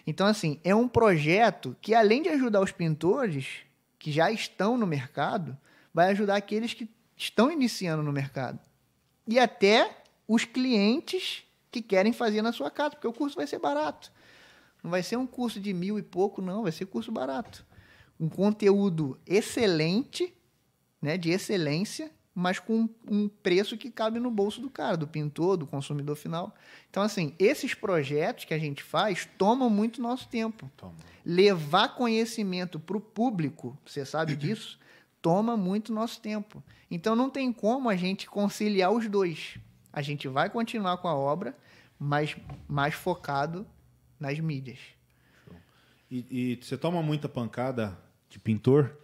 Então, assim, é um projeto que, além de ajudar os pintores que já estão no mercado, vai ajudar aqueles que estão iniciando no mercado. E até os clientes que querem fazer na sua casa, porque o curso vai ser barato. Não vai ser um curso de mil e pouco, não, vai ser curso barato. Um conteúdo excelente, né, de excelência, mas com um preço que cabe no bolso do cara, do pintor, do consumidor final. Então, assim, esses projetos que a gente faz tomam muito nosso tempo. Toma. Levar conhecimento para o público, você sabe disso, toma muito nosso tempo. Então, não tem como a gente conciliar os dois. A gente vai continuar com a obra, mas mais focado nas mídias. E, e você toma muita pancada de pintor?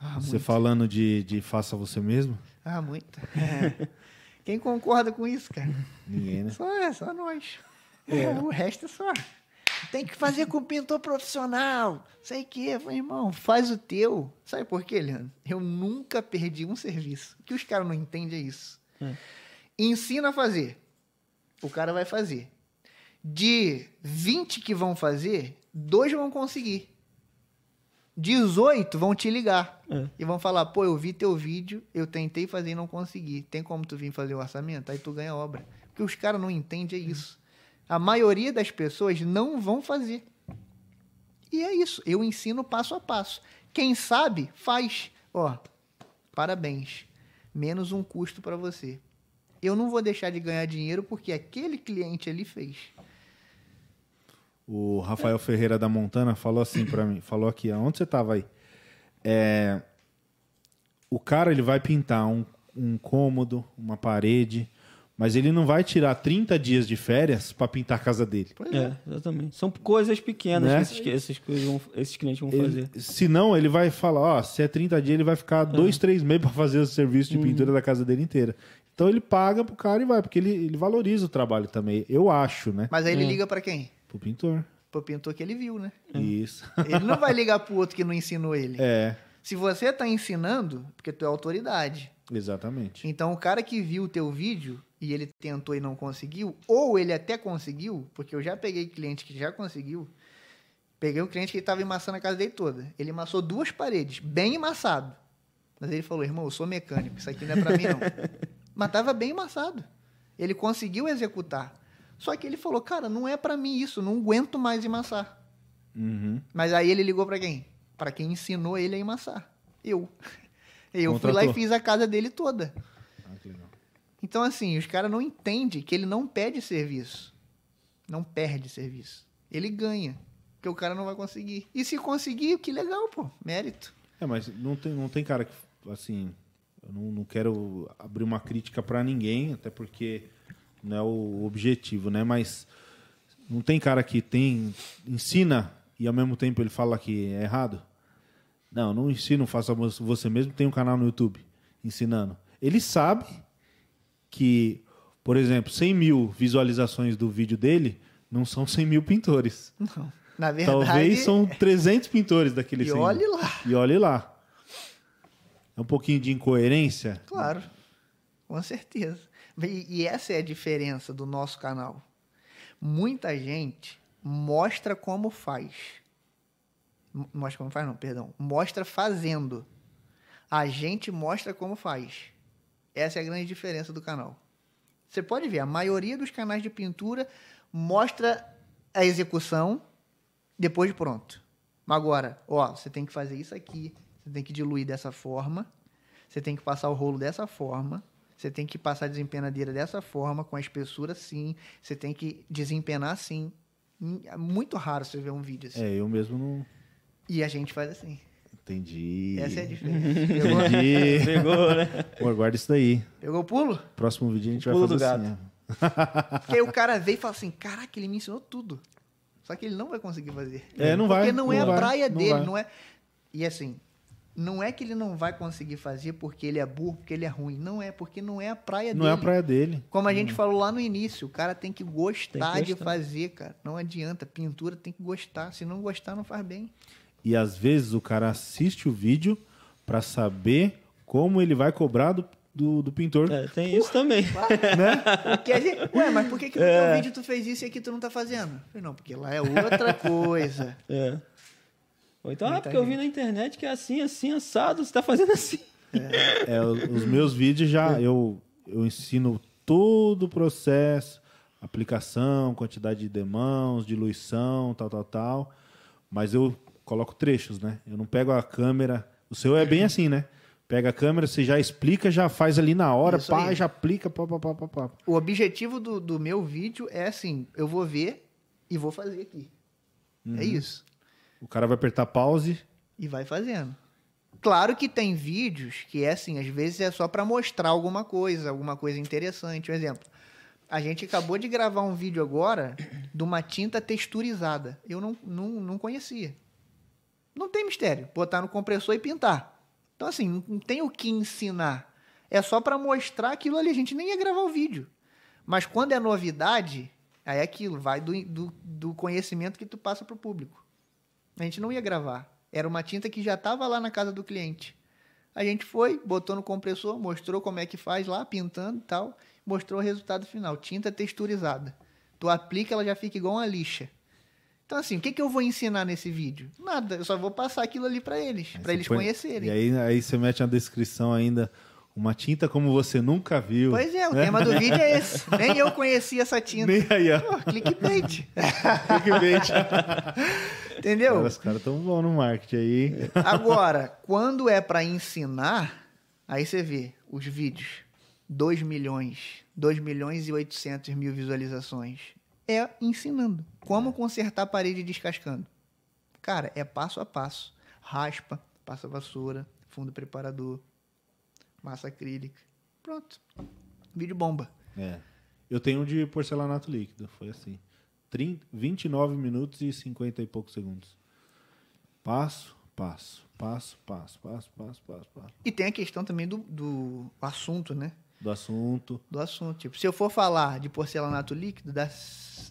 Ah, você muito. falando de, de faça você mesmo? Ah, muito. É. Quem concorda com isso, cara? Ninguém, né? Só é, só nós. É, o resto é só. Tem que fazer com pintor profissional. Sei que, irmão, faz o teu. Sabe por quê, Leandro? Eu nunca perdi um serviço. O que os caras não entendem é isso. Ensina a fazer. O cara vai fazer. De 20 que vão fazer, dois vão conseguir. 18 vão te ligar. É. E vão falar, pô, eu vi teu vídeo, eu tentei fazer e não consegui. Tem como tu vir fazer o orçamento? Aí tu ganha obra. O que os caras não entendem é isso. A maioria das pessoas não vão fazer. E é isso. Eu ensino passo a passo. Quem sabe, faz. Ó, parabéns. Menos um custo para você. Eu não vou deixar de ganhar dinheiro porque aquele cliente ali fez. O Rafael Ferreira da Montana falou assim pra mim, falou aqui, onde você tava aí? É, o cara ele vai pintar um, um cômodo, uma parede, mas ele não vai tirar 30 dias de férias pra pintar a casa dele. Pois É, exatamente. São coisas pequenas Né? que esses, que esses, coisas vão- esses clientes vão Ele, fazer. senão ele vai falar, ó, se é 30 dias ele vai ficar dois, três meses pra fazer o serviço de pintura da casa dele inteira. Então ele paga pro cara e vai, porque ele, ele valoriza o trabalho também, eu acho, né? Mas aí ele liga para quem? Pro pintor. Pro pintor que ele viu, né? Isso. Ele não vai ligar pro outro que não ensinou ele. É, Se você tá ensinando, porque tu é autoridade. exatamente. Então o cara que viu o teu vídeo e ele tentou e não conseguiu, ou ele até conseguiu, porque eu já peguei cliente que já conseguiu. Peguei um cliente que estava emassando a casa dele toda. Ele amassou duas paredes, bem emassado. Mas ele falou, irmão, eu sou mecânico, isso aqui não é pra mim não. Mas tava bem amassado. Ele conseguiu executar. Só que ele falou, cara, não é pra mim isso, não aguento mais emassar. Uhum. Mas aí ele ligou pra quem? Pra quem ensinou ele a emassar. Eu. Eu fui lá Contratou. e fiz a casa dele toda. Ah, que legal. Então, assim, os caras não entendem que ele não pede serviço. Não perde serviço. Ele ganha. Porque o cara não vai conseguir. E se conseguir, que legal, pô. Mérito. É, mas não tem, não tem cara que, assim, eu não, não quero abrir uma crítica pra ninguém, até porque não é o objetivo, né? Mas não tem cara que tem, ensina e ao mesmo tempo ele fala que é errado? Não, não ensino, faça você mesmo, tem um canal no YouTube ensinando. Ele sabe que, por exemplo, 100 mil visualizações do vídeo dele não são 100 mil pintores. Não. Na verdade. Talvez são 300 pintores daquele E 100 mil. olhe lá. E olhe lá. É um pouquinho de incoerência. Claro. Com certeza. E, e essa é a diferença do nosso canal. Muita gente mostra como faz. Mostra como faz, não, perdão. Mostra fazendo. A gente mostra como faz. Essa é a grande diferença do canal. Você pode ver, a maioria dos canais de pintura mostra a execução depois de pronto. Agora, ó, você tem que fazer isso aqui, você tem que diluir dessa forma, você tem que passar o rolo dessa forma, você tem que passar a desempenadeira dessa forma, com a espessura assim, você tem que desempenar assim. Hum, É muito raro você ver um vídeo assim. É, eu mesmo não E a gente faz assim. entendi. Essa é a diferença. Pegou, Entendi. Pegou, né? Pô, guarda isso daí. pegou o pulo? Próximo vídeo a gente vai Pulo fazer do assim. ó. Porque aí o cara veio e fala assim: caraca, ele me ensinou tudo. Só que ele não vai conseguir fazer. É, não Porque vai, não, não é a vai, praia não dele, vai. não é. E assim, não é que ele não vai conseguir fazer porque ele é burro, porque ele é ruim. Não é, porque não é a praia Não dele. é a praia dele. Como a gente falou lá no início, o cara tem que gostar Tem que de gostar. fazer, cara. Não adianta. Pintura tem que gostar. Se não gostar, não faz bem. E às vezes o cara assiste o vídeo pra saber como ele vai cobrar do, do, do pintor. É, tem isso também. Porque a gente, Ué, mas por que, que no teu vídeo tu fez isso e aqui tu não tá fazendo? Falei, não, porque lá é outra coisa. É. Ou então, ah, Muita porque eu vi gente. na internet que é assim, assim, assado, você tá fazendo assim. É, os os meus vídeos já eu, eu ensino todo o processo, aplicação, quantidade de demãos, diluição, tal, tal, tal. Mas eu coloco trechos, né? Eu não pego a câmera. O seu é bem assim, né? Pega a câmera, você já explica, já faz ali na hora, Isso pá, aí. já aplica, pá, pá, pá, pá, pá. O objetivo do, do meu vídeo é assim, eu vou ver e vou fazer aqui. É isso. O cara vai apertar pause. E vai fazendo. Claro que tem vídeos que é assim, às vezes é só para mostrar alguma coisa, alguma coisa interessante. Um exemplo. A gente acabou de gravar um vídeo agora de uma tinta texturizada. Eu não, não, não conhecia. Não tem mistério. Botar no compressor e pintar. Então, assim, não- tem o que ensinar. É só para mostrar aquilo ali. A gente nem ia gravar o vídeo. Mas quando é novidade, aí é aquilo. Vai do, do, do conhecimento que tu passa pro público. A gente não ia gravar. Era uma tinta que já estava lá na casa do cliente. A gente foi, botou no compressor, mostrou como é que faz lá, pintando e tal. Mostrou o resultado final. Tinta texturizada. Tu aplica, ela já fica igual uma lixa. Então, assim, o que, que eu vou ensinar nesse vídeo? Nada. Eu só vou passar aquilo ali para eles, para eles põe- conhecerem. E aí, aí você mete na descrição ainda Uma tinta como você nunca viu. Pois é, o tema do vídeo é esse. Nem eu conhecia essa tinta. Nem aí, ó. Pô, clickbait. Clickbait. Entendeu? Os caras tão bons no marketing aí. Agora, quando é para ensinar, aí você vê os vídeos. 2 milhões, 2 milhões e 800 mil visualizações. É ensinando. Como consertar a parede descascando. Cara, é passo a passo. Raspa, passa vassoura, fundo preparador, massa acrílica. Pronto. Vídeo bomba. É. Eu tenho um de porcelanato líquido, foi assim. 30, 29 minutos e 50 e poucos segundos. Passo, passo, passo, passo, passo, passo, passo, passo. E tem a questão também do, do assunto, né? Do assunto. Do assunto. Tipo, se eu for falar de porcelanato líquido, dá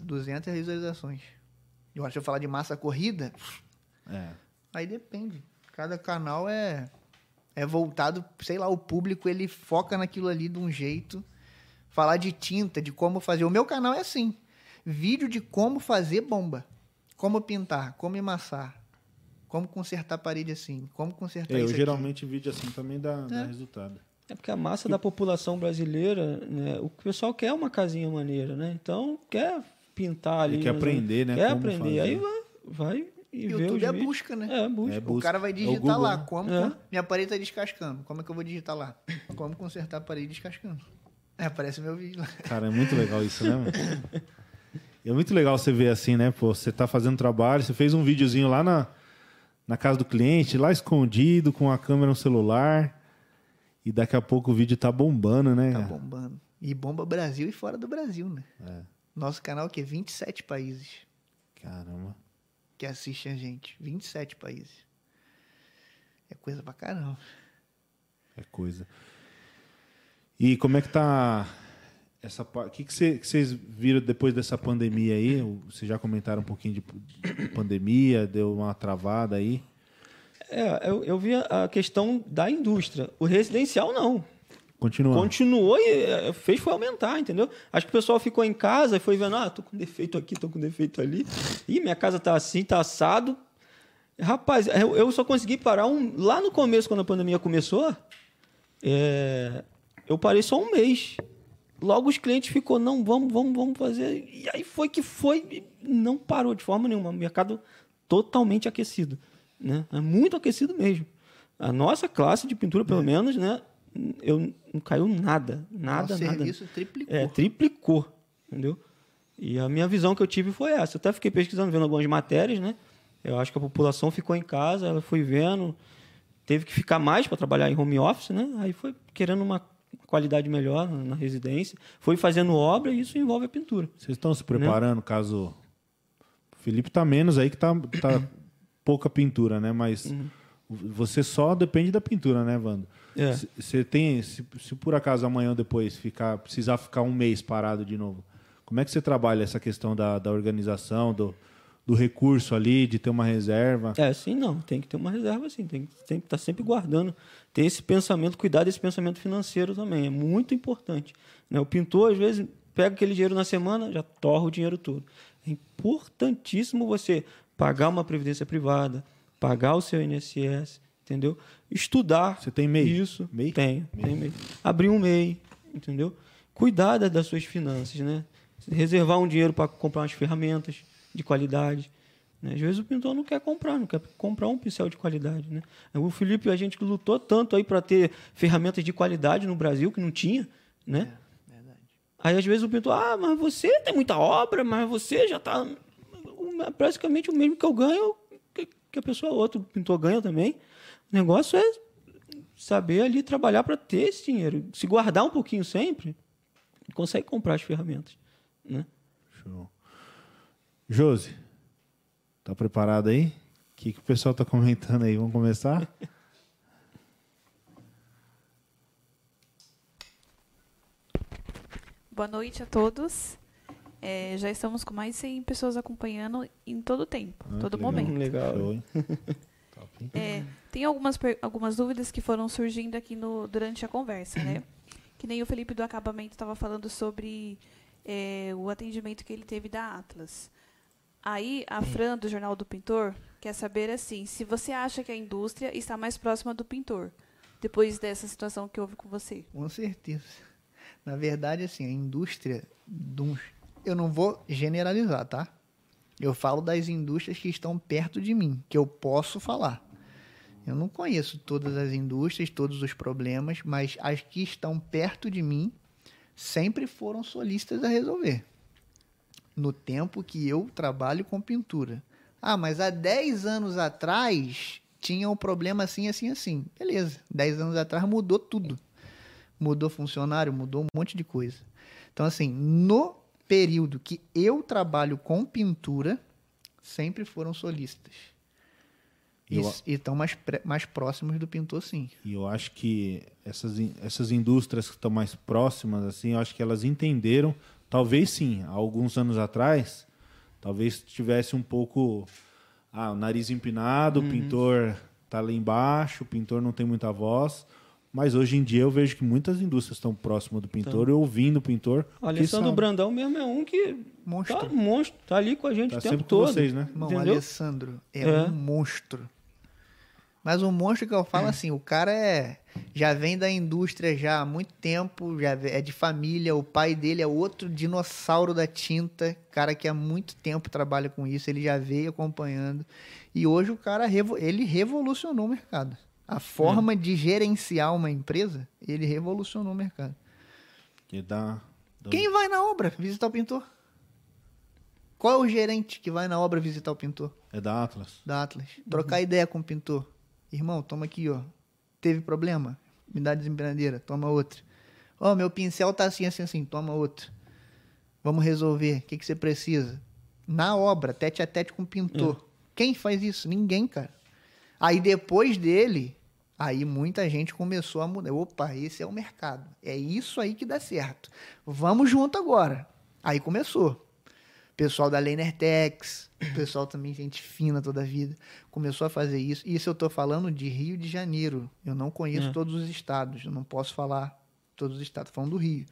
200 visualizações. Agora, se eu falar de massa corrida, É. aí depende. Cada canal é, é voltado, sei lá, o público ele foca naquilo ali de um jeito. Falar de tinta, de como fazer. O meu canal é assim: vídeo de como fazer bomba. Como pintar, como emassar. Como consertar a parede assim. Como consertar É, eu isso aqui. geralmente vídeo assim também dá, dá resultado. É porque a massa da população brasileira, né, o pessoal quer uma casinha maneira, né? Então, quer pintar ali. Ele quer aprender, né, Quer como aprender. fazer. Aí vai, vai e vê YouTube os é vídeos. busca, né? É, busca. É O busca. cara vai É o digitar Google, lá, né? como É. minha parede tá descascando. Como é que eu vou digitar lá? Como consertar a parede descascando. É, aparece meu vídeo lá. Cara, é muito legal isso, né, mano? É muito legal você ver assim, né? Pô, você tá fazendo trabalho, você fez um videozinho lá na, na casa do cliente, lá escondido, com a câmera no celular. E daqui a pouco o vídeo tá bombando, né? Tá bombando. E bomba Brasil e fora do Brasil, né? É. Nosso canal que é 27 países Caramba. que assistem a gente. 27 países. É coisa pra caramba. É coisa. E como é que tá essa parte? O que, que, cê- que vocês viram depois dessa pandemia aí? Vocês já comentaram um pouquinho de, de pandemia, deu uma travada aí. É, eu, eu vi a questão da indústria. O residencial, não. Continuando. Continuou e eh, fez foi aumentar, entendeu? Acho que o pessoal ficou em casa e foi vendo, ah, tô com defeito aqui, tô com defeito ali. Ih, minha casa tá assim, tá assado. Rapaz, eu, eu só consegui parar um. Lá no começo, quando a pandemia começou, é, eu parei só um mês. Logo os clientes ficou, não, vamos, vamos, vamos fazer. E aí foi que foi, não parou de forma nenhuma. O mercado totalmente aquecido. Né? É muito aquecido mesmo. A nossa classe de pintura, pelo menos, né? Eu, não caiu nada. Nada, Nosso nada. serviço triplicou. É, triplicou, entendeu? E a minha visão que eu tive foi essa. Eu até fiquei pesquisando, vendo algumas matérias, né? Eu acho que a população ficou em casa, ela foi vendo, teve que ficar mais para trabalhar em home office, né? Aí foi querendo uma qualidade melhor na residência, foi fazendo obra e isso envolve a pintura. Vocês estão se preparando caso. O Felipe tá menos aí que tá, tá pouca pintura, né? Mas você só depende da pintura, né, Wando? É. Você tem. Se, se por acaso amanhã ou depois ficar, precisar ficar um mês parado de novo, como é que você trabalha essa questão da, da organização, do, do recurso ali, de ter uma reserva? É, sim, não. Tem que ter uma reserva, sim. Tem, que- tem que estar sempre guardando. Ter esse pensamento, cuidar desse pensamento financeiro também. É muito importante. Né? O pintor, às vezes, pega aquele dinheiro na semana, já torra o dinheiro todo. É importantíssimo você pagar uma previdência privada, pagar o seu INSS, entendeu? Estudar. Você tem MEI? Isso. MEI? Tenho, tenho MEI. Abrir um MEI, entendeu? Cuidar da- das suas finanças, né? Reservar um dinheiro para comprar umas ferramentas de qualidade. né? Às vezes o pintor não quer comprar, não quer comprar um pincel de qualidade. Né? O Felipe, a gente lutou tanto aí para ter ferramentas de qualidade no Brasil que não tinha, né? Aí às vezes o pintor, ah, mas você tem muita obra, mas você já está praticamente o mesmo que eu ganho, que, que a pessoa outro pintor ganha também. O negócio é saber ali trabalhar para ter esse dinheiro. Se guardar um pouquinho sempre, consegue comprar as ferramentas. Né? Show. Josi, tá preparado aí? O que, que o pessoal tá comentando aí? Vamos começar? Boa noite a todos. É, já estamos com mais de 100 pessoas acompanhando em todo o tempo, Ah, todo que legal. momento. Legal. Top, hein? É, tem algumas, algumas dúvidas que foram surgindo aqui no, durante a conversa, né? Que nem o Felipe do acabamento estava falando sobre é, o atendimento que ele teve da Atlas. Aí a Fran, do Jornal do Pintor, quer saber assim, se você acha que a indústria está mais próxima do pintor, depois dessa situação que houve com você? Com certeza. Na verdade, assim, a indústria de uns- Eu não vou generalizar, tá? Eu falo das indústrias que estão perto de mim, que eu posso falar. Eu não conheço todas as indústrias, todos os problemas, mas as que estão perto de mim sempre foram solícitas a resolver. No tempo que eu trabalho com pintura. Ah, mas há 10 anos atrás tinha um problema assim, assim, assim. Beleza. 10 anos atrás mudou tudo mudou funcionário, mudou um monte de coisa. Então, assim, no período que eu trabalho com pintura, sempre foram solistas. E estão mais, mais próximos do pintor, sim. E eu acho que essas, essas indústrias que estão mais próximas, assim, eu acho que elas entenderam, talvez sim, há alguns anos atrás, talvez tivesse um pouco ah, o nariz empinado, Uhum. o pintor tá lá embaixo, o pintor não tem muita voz. Mas hoje em dia eu vejo que muitas indústrias estão próximas do pintor e ouvindo o pintor. O Alessandro sabe. Brandão mesmo é um que Monstro. tá monstro, tá ali com a gente Tá o tempo sempre com todo. vocês, né? Irmão, Entendeu? Alessandro é, É. um monstro. Mas um monstro que eu falo assim, o cara é já vem da indústria já há muito tempo, já é de família, o pai dele é outro dinossauro da tinta, cara que há muito tempo trabalha com isso, ele já veio acompanhando. E hoje o cara ele revolucionou o mercado. A forma de gerenciar uma empresa, ele revolucionou o mercado. Que dá, dá- Quem vai na obra visitar o pintor? Qual é o gerente que vai na obra visitar o pintor? É da Atlas. da Atlas. Trocar ideia com o pintor. Irmão, toma aqui, ó. Teve problema? Me dá desempregadeira, toma outra. Ó, meu pincel tá assim, assim, assim, toma outra. Vamos resolver. O que, que você precisa? Na obra, tete a tete com o pintor. Quem faz isso? Ninguém, cara. Aí depois dele, aí muita gente começou a mudar. Opa, esse é o mercado. É isso aí que dá certo. Vamos junto agora. Aí começou pessoal da Lenertex, pessoal também, gente fina toda a vida, começou a fazer isso. Isso eu tô falando de Rio de Janeiro. Eu não conheço É. todos os estados, eu não posso falar todos os estados, falando do Rio.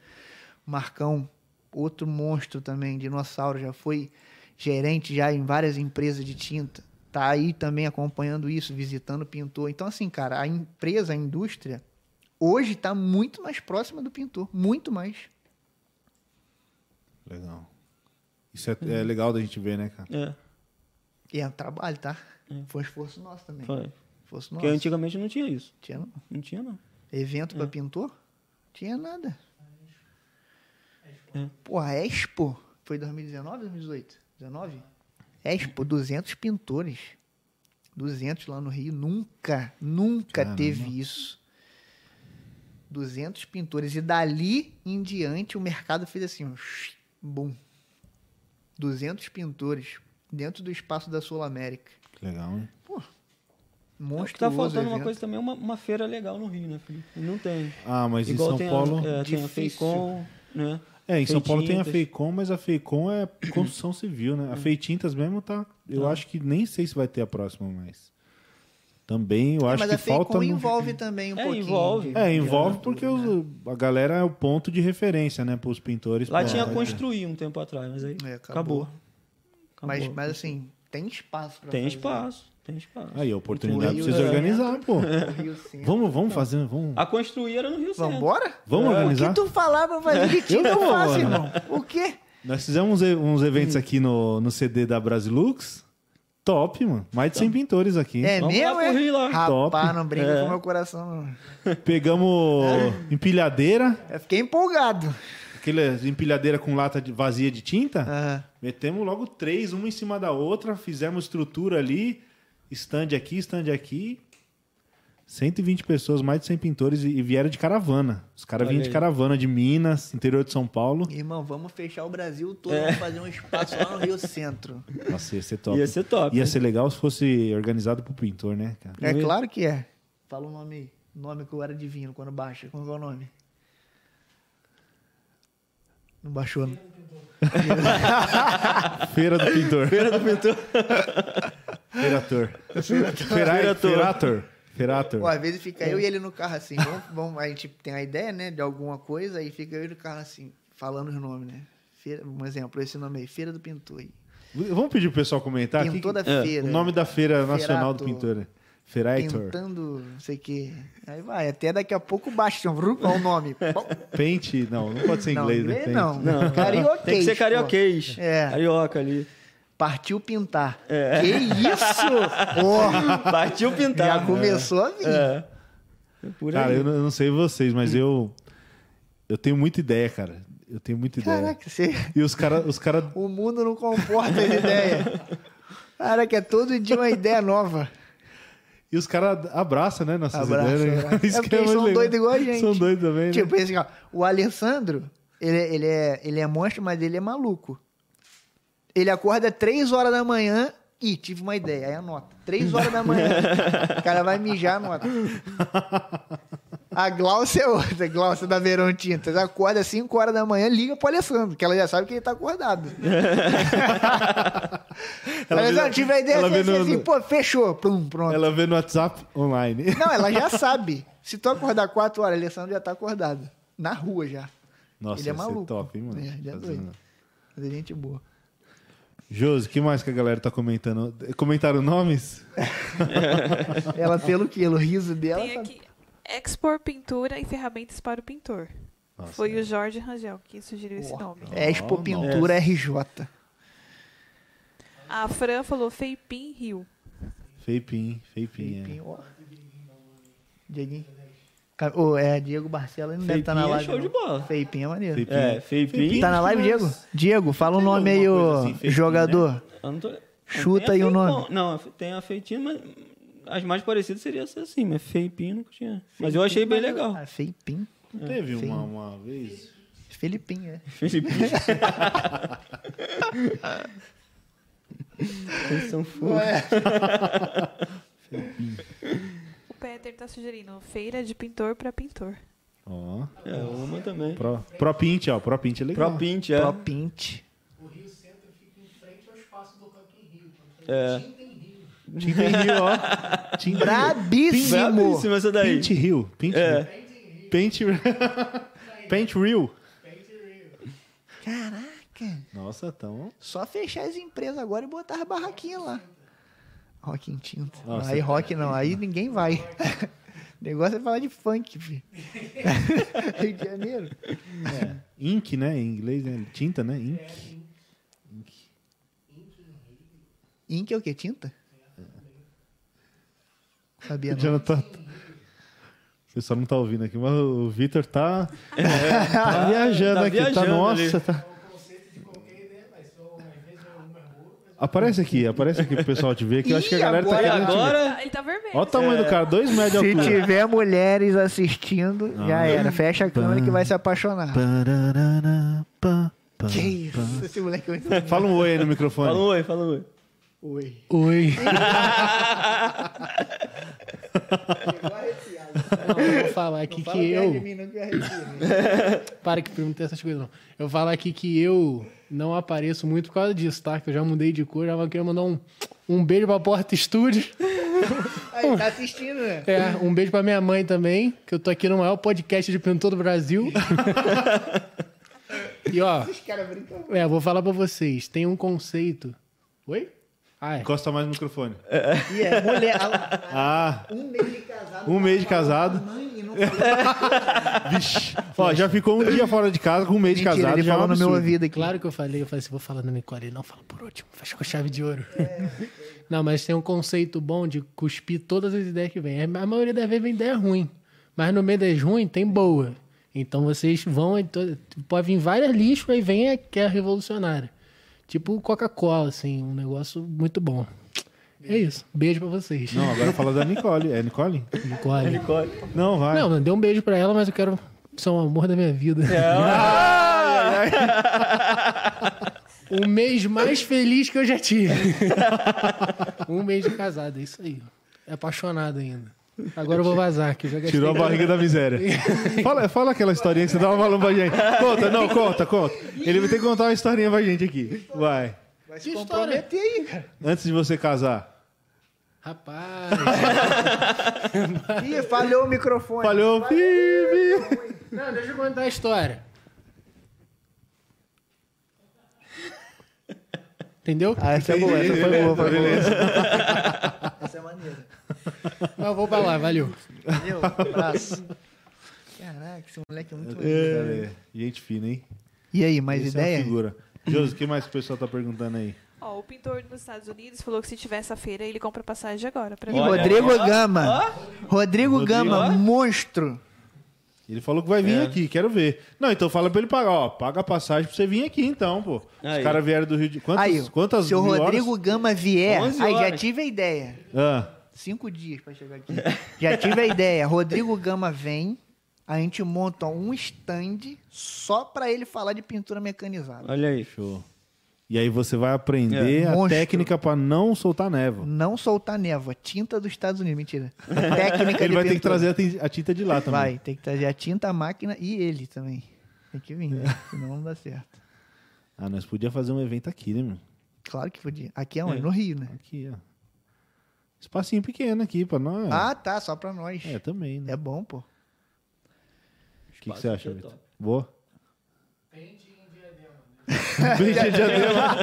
Marcão, outro monstro também, dinossauro, já foi gerente já em várias empresas de tinta. Tá aí também acompanhando isso, visitando pintor. Então, assim, cara, a empresa, a indústria, hoje está muito mais próxima do pintor. Muito mais. Legal. Isso é, é legal da gente ver, né, cara? É, E é um trabalho, tá? Foi um esforço nosso também. foi. Esforço Porque nosso. antigamente não tinha isso. Tinha não. Não tinha, não. Evento pra pintor? Tinha nada. É. Porra, Expo. Foi 2019 ou 2018? 19? Expo, 200 pintores. 200 lá no Rio. Nunca, nunca Caramba. teve isso. 200 pintores. E dali em diante o mercado fez assim, um bum. 200 pintores dentro do espaço da Sul América. Que legal, né? O Monstruoso que tá faltando uma evento. coisa também é uma, uma feira legal no Rio, né, Felipe? Não tem. Ah, mas Igual em São tem Paulo. A, é, tem a. Feicom, né? É, em São Paulo tem a Feitintas. Feicom, mas a Feicom é construção civil, né? A Feitintas mesmo tá. Eu Tá. acho que nem sei se vai ter a próxima mais. Também eu É, acho mas que a falta. no- envolve também um É, pouquinho. envolve. de- É, envolve de- porque né? os- a galera é o ponto de referência, né, para os pintores. Lá tinha vai- construir um tempo atrás, mas aí É, acabou. acabou. acabou. Mas, mas assim, tem espaço pra tem fazer. espaço, tem espaço. Aí, a oportunidade precisa é. organizar, pô. O. Vamos, vamos fazer, vamos. A construir era no Rio Centro. Vambora? Vamos O organizar? que tu falar pra fazer ti, Eu faço, irmão. O quê? Nós fizemos uns, uns eventos aqui no, no CD da Brasilux. Top, mano. Mais de 100 pintores aqui. É Vamos mesmo, lá é? lá. Rapaz, Top. não brinca É. com meu coração, não. Pegamos empilhadeira, Eu fiquei empolgado. aquela empilhadeira com lata de- vazia de tinta. Metemos logo três, uma em cima da outra, fizemos estrutura ali, stand aqui, stand aqui. 120 pessoas, mais de 100 pintores e, vieram de caravana. Os caras vinham de caravana de Minas, interior de São Paulo. irmão, vamos fechar o Brasil todo, É. fazer um espaço lá no Rio Centro. Nossa, ia ser top. Ia ser top. Ia ser legal se fosse organizado pro pintor, né, cara? É claro que é. Fala o nome aí. Nome que eu era divino quando baixa. Qual que é o nome? Não baixou, não. Feira do pintor. Feira do pintor. Ferator. Ferai- Ferator. Ferator. Ferator. Pô, às vezes fica eu e ele no carro assim. Vamos, vamos- a gente tem a ideia, né, de alguma coisa, aí fica eu e ele no carro assim, falando os nomes, né? Feira, um exemplo, esse nome aí, Feira do Pintor. Vamos pedir pro pessoal comentar aqui. Pintor da é, feira. O nome da Feira Nacional do Ferator. Pintor. Ferator. Pintando, não sei o que. Aí vai, até daqui a pouco baixa, o nome. Pente, não, não pode ser em Não, inglês, né? inglês Pente. não. Não, Carioquês, Tem que ser pô. carioquês. É. Carioca ali. Partiu pintar. É. Que isso? Ó, Partiu pintar. já começou a vir. É. É Por Cara, aí. eu não, sei vocês, mas eu eu tenho muita ideia, cara. Eu tenho muita ideia. Caraca, você... E os caras, os cara, o mundo não comporta as ideias. Caraca, é todo dia uma ideia nova. e os caras abraçam, né, nossas Abraça, ideias. né? abraça. Isso É que porque eles mais são legal. doidos igual a gente. São doidos também, né? Tipo, esse, ó, o Alessandro, ele, ele, é, ele é monstro, mas ele é maluco. Ele acorda três horas da manhã e tive uma ideia, aí anota. Três horas da manhã, o cara vai mijar, anota. A Glaucia é outra, Glaucia da Verão Tintas. Acorda às 5 horas da manhã, liga pro Alessandro, que ela já sabe que ele tá acordado. Ela Alessandro, tive a ideia assim, no- assim, pô, fechou. Pum, pronto. Ela vê no WhatsApp online. Não, ela já sabe. Se tu acordar 4 horas, Alessandro já tá acordado. Na rua já. Nossa, Ele é maluco. top, hein, mano? É, ele é doido. Mas é gente boa. Josi, o que mais que a galera tá comentando? Comentaram nomes? Ela, pelo que? O riso dela. Tem aqui Expor Pintura e Ferramentas para o Pintor. Nossa, Foi o Jorge Rangel que sugeriu esse nome. Expo Oh, Pintura RJ. A Fran falou Feipim Rio. Feipim, Feipim, é. Feipinho, ó. Dieguinho. Ô, é, Diego Barcelo ele não deve estar na Feipinho é live. show não. de bola. Feipinho é maneiro. Feipinho. É, Feipinho. Tá na live, Diego? Diego, fala um Tem nome aí, assim, Feipinho, jogador. Eu não tô- Chuta aí o nome. Não, tem a Feitinho, mas as mais parecidas seriam ser assim, mas Feipinho nunca tinha. Mas eu achei bem legal. Ah, Feipinho. Não teve Feio. uma, uma vez? Felipinho, é. Feipinho. Eles são fofos. O Peter tá sugerindo Feira de Pintor para Pintor. Ó, É, uma também. Pro, Pro Pint, ó. Pro Pint é legal. Pro Pint, é. Pro Pint. O Rio Centro fica em frente ao espaço do Rock in Rio. É. Tinta em Rio. Tinta em Rio, ó. Brabíssimo. Brabíssima essa daí. Pint Rio. Pint É. Rio. Paint Paint Rio. Caraca. Nossa, tão... Só fechar as empresas agora e botar as barraquinhas lá. Rock em tinta. Nossa. aí rock não, aí ninguém vai. O negócio é falar de funk, filho. Rio de Janeiro. Ink, né? Em inglês, né? Tinta, né? Ink. Ink é o quê? Tinta? Sabia O não. Jonathan... O pessoal não tá ouvindo aqui, mas o Vitor tá, tá viajando tá aqui. tá, viajando nossa, ali. tá... O conceito de qualquer ideia, mas só, às vezes é uma boa. mas Aparece aqui, aparece aqui pro pessoal te ver, que eu acho que a galera tá agora- querendo te ver. agora, Ele tá vermelho. Olha o tamanho do cara, dois metros de Se altura. tiver mulheres assistindo, já era. Fecha a câmera que vai se apaixonar. Pararara, pá, pá, Que isso? Esse moleque é muito... Fala um oi aí no microfone. fala um oi, fala um oi. Oi. Oi. Não, eu vou falar aqui que eu. mim, não que eu arrepio. Para que perguntar essas coisas, não. Eu vou falar aqui que eu não apareço muito por causa disso, tá? Que eu já mudei de cor, já queria mandar um, um beijo pra Porta Estúdio. Aí, tá assistindo, né? É, um beijo pra minha mãe também, que eu tô aqui no maior podcast de pintor do Brasil. e ó, Os caras brincam. é, vou falar pra vocês, tem um conceito. Oi? Ah, é. Encosta mais no microfone. E é mulher. a- Ah, Um mês de casado. um mês de casado. Mãe, não falou. Vixe. Ó, já ficou um dia fora de casa com um mês de Mentira, casado. ele já é falou no meu ouvido aqui. Claro que eu falei, eu falei assim, vou falar no Nicole. Ele não fala por último, fecha com chave de ouro. não, mas tem um conceito bom de cuspir todas as ideias que vem. A maioria das vezes vem ideia ruim. Mas no meio das ruins tem boa. Então vocês vão. Pode vir várias lixos, aí vem a que é revolucionária. Tipo Coca-Cola, assim, um negócio muito bom. É isso. Beijo pra vocês. Não, agora fala da Nicole. É Nicole? Nicole. Não, vai. Não, não, dê um beijo pra ela, mas eu quero ser o amor da minha vida. o mês mais feliz que eu já tive. um mês de casado, é isso aí. É apaixonado ainda. Agora eu vou vazar, que. Tirou a barriga da miséria. fala, fala aquela historinha que você tava falando pra gente. Conta, não, conta, conta. Ele vai ter que contar uma historinha pra gente aqui. Vai. Vai se Que comprometer aí, cara. Antes de você casar. Rapaz, Ih, falhou o microfone. Falhou. Pi, pi. não, deixa eu contar a história. Entendeu? Ah, essa é boa, essa foi boa, foi boa. É. Eu vou pra lá, valeu. Valeu, abraço. Caraca, esse moleque é muito maneiro. É, gente fina, hein? E aí, mais Esse é ideia? figura. Josi, o que mais que o pessoal tá perguntando aí? Ó, o pintor nos Estados Unidos falou que se tiver essa feira, ele compra passagem agora. Pra. Olha, Rodrigo ó, Gama. Rodrigo, Rodrigo, Gama, ó. monstro. Ele falou que vai vir É. aqui, quero ver. Não, então fala pra ele pagar, ó. Paga a passagem pra você vir aqui, então, pô. Os Aí. caras vieram do Rio de Quantas, Aí, quantas se o Rodrigo horas? Gama vier, 11 aí já tive a ideia. Ah, Cinco dias pra chegar aqui. Já tive a ideia. Rodrigo Gama vem, a gente monta um stand só pra ele falar de pintura mecanizada. Olha aí. show. E aí você vai aprender É. a Monstro. técnica pra não soltar névoa. Não soltar névoa, tinta dos Estados Unidos, mentira. Técnica Ele de vai ter que pintura. trazer a tin- a tinta de lá também. Vai, tem que trazer a tinta, a máquina e ele também. Tem que vir, né? senão não dá certo. Ah, nós podíamos fazer um evento aqui, né, meu? Claro que podia. Aqui é onde? É. No Rio, né? Aqui, ó. Espacinho pequeno aqui pra nós. Ah, tá, só pra nós. É, também, né? É bom, pô. O que, que você acha, é Vitor? Boa? Pente em diadema. Pente de Diadema.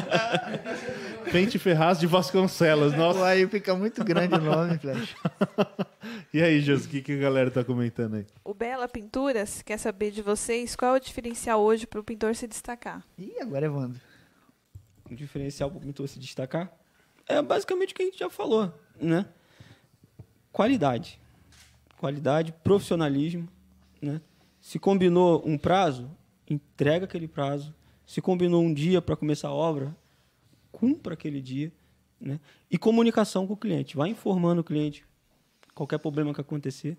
Pente Ferraz de Vasconcelos. Nossa. Aí fica muito grande o nome, Flash. E aí, Jus, o que, que a galera tá comentando aí? O Bela Pinturas quer saber de vocês qual é o diferencial hoje para o pintor se destacar. Ih, agora é Wando. O diferencial para o pintor se destacar é basicamente o que a gente já falou, né? Qualidade. Qualidade, profissionalismo, né? Se combinou um prazo, entrega aquele prazo. Se combinou um dia para começar a obra, cumpra aquele dia, né? E comunicação com o cliente, vai informando o cliente qualquer problema que acontecer.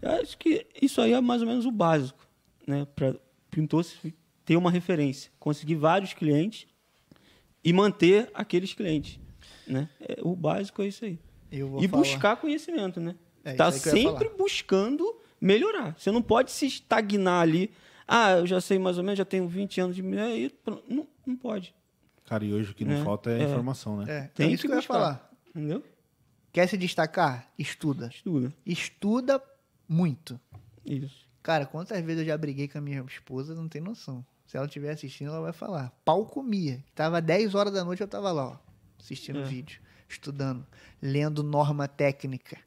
Eu acho que isso aí é mais ou menos o básico, né? Para pintor ter uma referência, conseguir vários clientes e manter aqueles clientes, né? É, o básico é isso aí. Eu vou E falar. buscar conhecimento, né? É, tá sempre buscando melhorar. Você não pode se estagnar ali. Ah, eu já sei mais ou menos, já tenho 20 anos de aí, pronto. não, não pode, Cara, e hoje o que não É, falta é, é. informação, né? É, Tem é isso que que eu ia falar. entendeu? Quer se destacar? Estuda. Estuda. Estuda muito. Isso. Cara, quantas vezes eu já briguei com a minha esposa, não tem noção. Se ela estiver assistindo, ela vai falar. Pau comia. Tava 10 horas da noite, eu tava lá, ó, assistindo o É. vídeo, estudando, lendo norma técnica.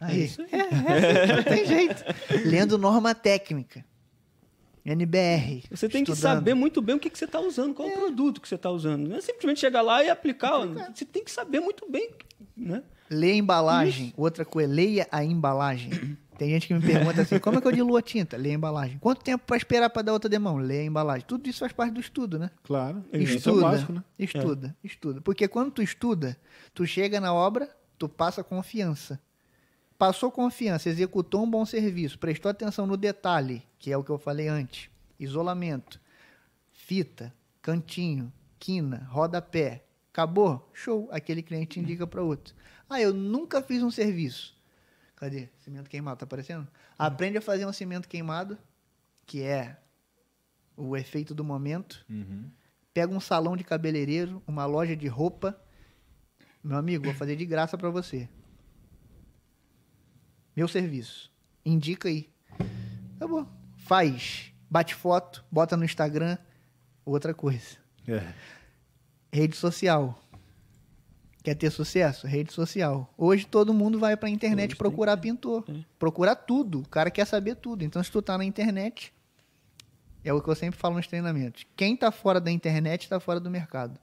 Aí, isso aí. é, é, não tem jeito. Lendo norma técnica. NBR. Você tem que estudando. saber muito bem o que, que você está usando, qual é. o produto que você está usando. Não é simplesmente chegar lá e aplicar. Você tem que saber muito bem, né? Ler a embalagem. Outra coisa, leia a embalagem. Tem gente que me pergunta assim, como é que eu diluo a tinta? Leia a embalagem. Quanto tempo para esperar para dar outra demão? Leia a embalagem. Tudo isso faz parte do estudo, né? Claro. Isso é o Estuda, básico, né? estuda, estuda. Porque quando tu estuda, tu chega na obra, tu passa confiança. Passou confiança, executou um bom serviço, prestou atenção no detalhe, que é o que eu falei antes. Isolamento, fita, cantinho, quina, rodapé. Acabou? Show. Aquele cliente indica para outro. Ah, eu nunca fiz um serviço. Cadê? Cimento queimado, tá aparecendo? Aprende a fazer um cimento queimado, que é o efeito do momento pega um salão de cabeleireiro, uma loja de roupa. Meu amigo, vou fazer de graça para você. Meu serviço. Indica aí. Acabou. Faz. Bate foto, bota no Instagram. Outra coisa. É. Rede social. Quer ter sucesso? Rede social. Hoje todo mundo vai pra internet Hoje tem procurar pintor. Procurar tudo. O cara quer saber tudo. Então, se tu tá na internet, é o que eu sempre falo nos treinamentos. Quem tá fora da internet tá fora do mercado.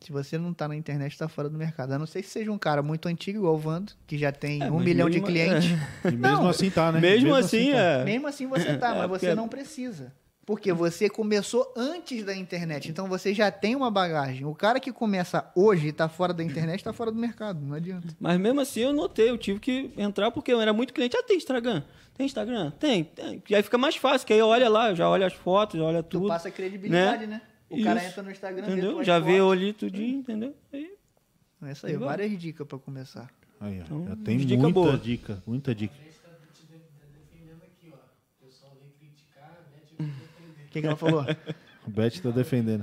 Se você não tá na internet, tá fora do mercado. A não ser que seja um cara muito antigo, igual o Vando, que já tem É, um milhão de mesmo- clientes. E mesmo assim tá, né? Mesmo, assim, tá. é. Mesmo assim você tá, É, mas você porque- não precisa. Porque você começou antes da internet, então você já tem uma bagagem. O cara que começa hoje e tá fora da internet, tá fora do mercado, não adianta. Mas mesmo assim eu notei, eu tive que entrar porque eu era muito cliente. Ah, tem Instagram? Tem Instagram? Tem, tem. E aí fica mais fácil, que aí olha lá, já olha as fotos, já olha Tu tudo. passa credibilidade, né? O cara Isso. entra no Instagram, vê Entendeu? Já vê ali tudinho, entendeu? Aí, É isso aí, Legal. várias dicas pra começar. Aí, ó, Então, já tem dica muita boa. dica, muita dica. A gente tá te de- tá defendendo aqui, ó. O pessoal vem criticar, né? Tipo, defender. O que, que ela falou? O Beth tá defendendo.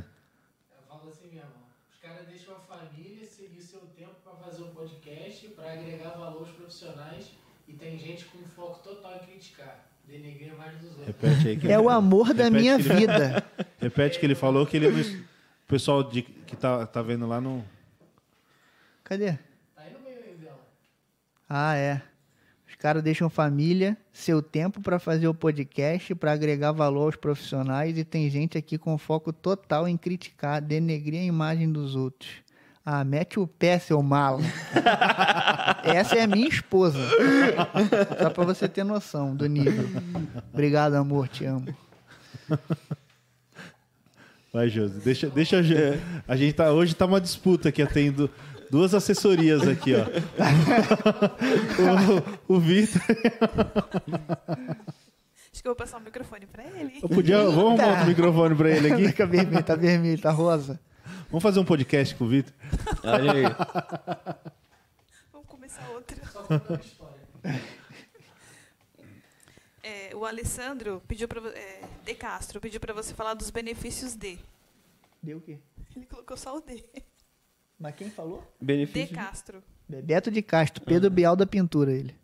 Eu falo assim mesmo. Os caras deixam a família seguir seu tempo pra fazer um podcast, pra agregar valor aos profissionais. E tem gente com foco total em criticar. Denegrir mais dos outros. Repete aí. Que É o amor da minha ele- vida. Repete que ele falou que ele. O pessoal de- que tá, tá vendo lá não... Cadê? Tá aí no meio aí dela. Ah, é. Caras deixam família, seu tempo pra fazer o podcast, pra agregar valor aos profissionais e tem gente aqui com foco total em criticar, denegrir a imagem dos outros. Ah, mete o pé, seu mala. Essa é a minha esposa. Só pra você ter noção do nível. Obrigado, amor, te amo. Vai, Josi. Deixa, deixa a gente. Tá, hoje tá uma disputa aqui, tendo duas assessorias aqui, ó. o, o Vitor. Acho que eu vou passar o microfone pra ele. Eu podia, vamos arrumar outro microfone pra ele aqui. Fica vermelho, tá vermelho, tá rosa. Vamos fazer um podcast com o Vitor. Olha aí. Vamos começar outra. Só uma história. É, o Alessandro pediu pra vo- é, De Castro pediu pra você falar dos benefícios de. Deu o quê? Ele colocou só o D. Mas quem falou? De Benefício. Castro. Bebeto de Castro, Pedro Bial da Pintura, ele.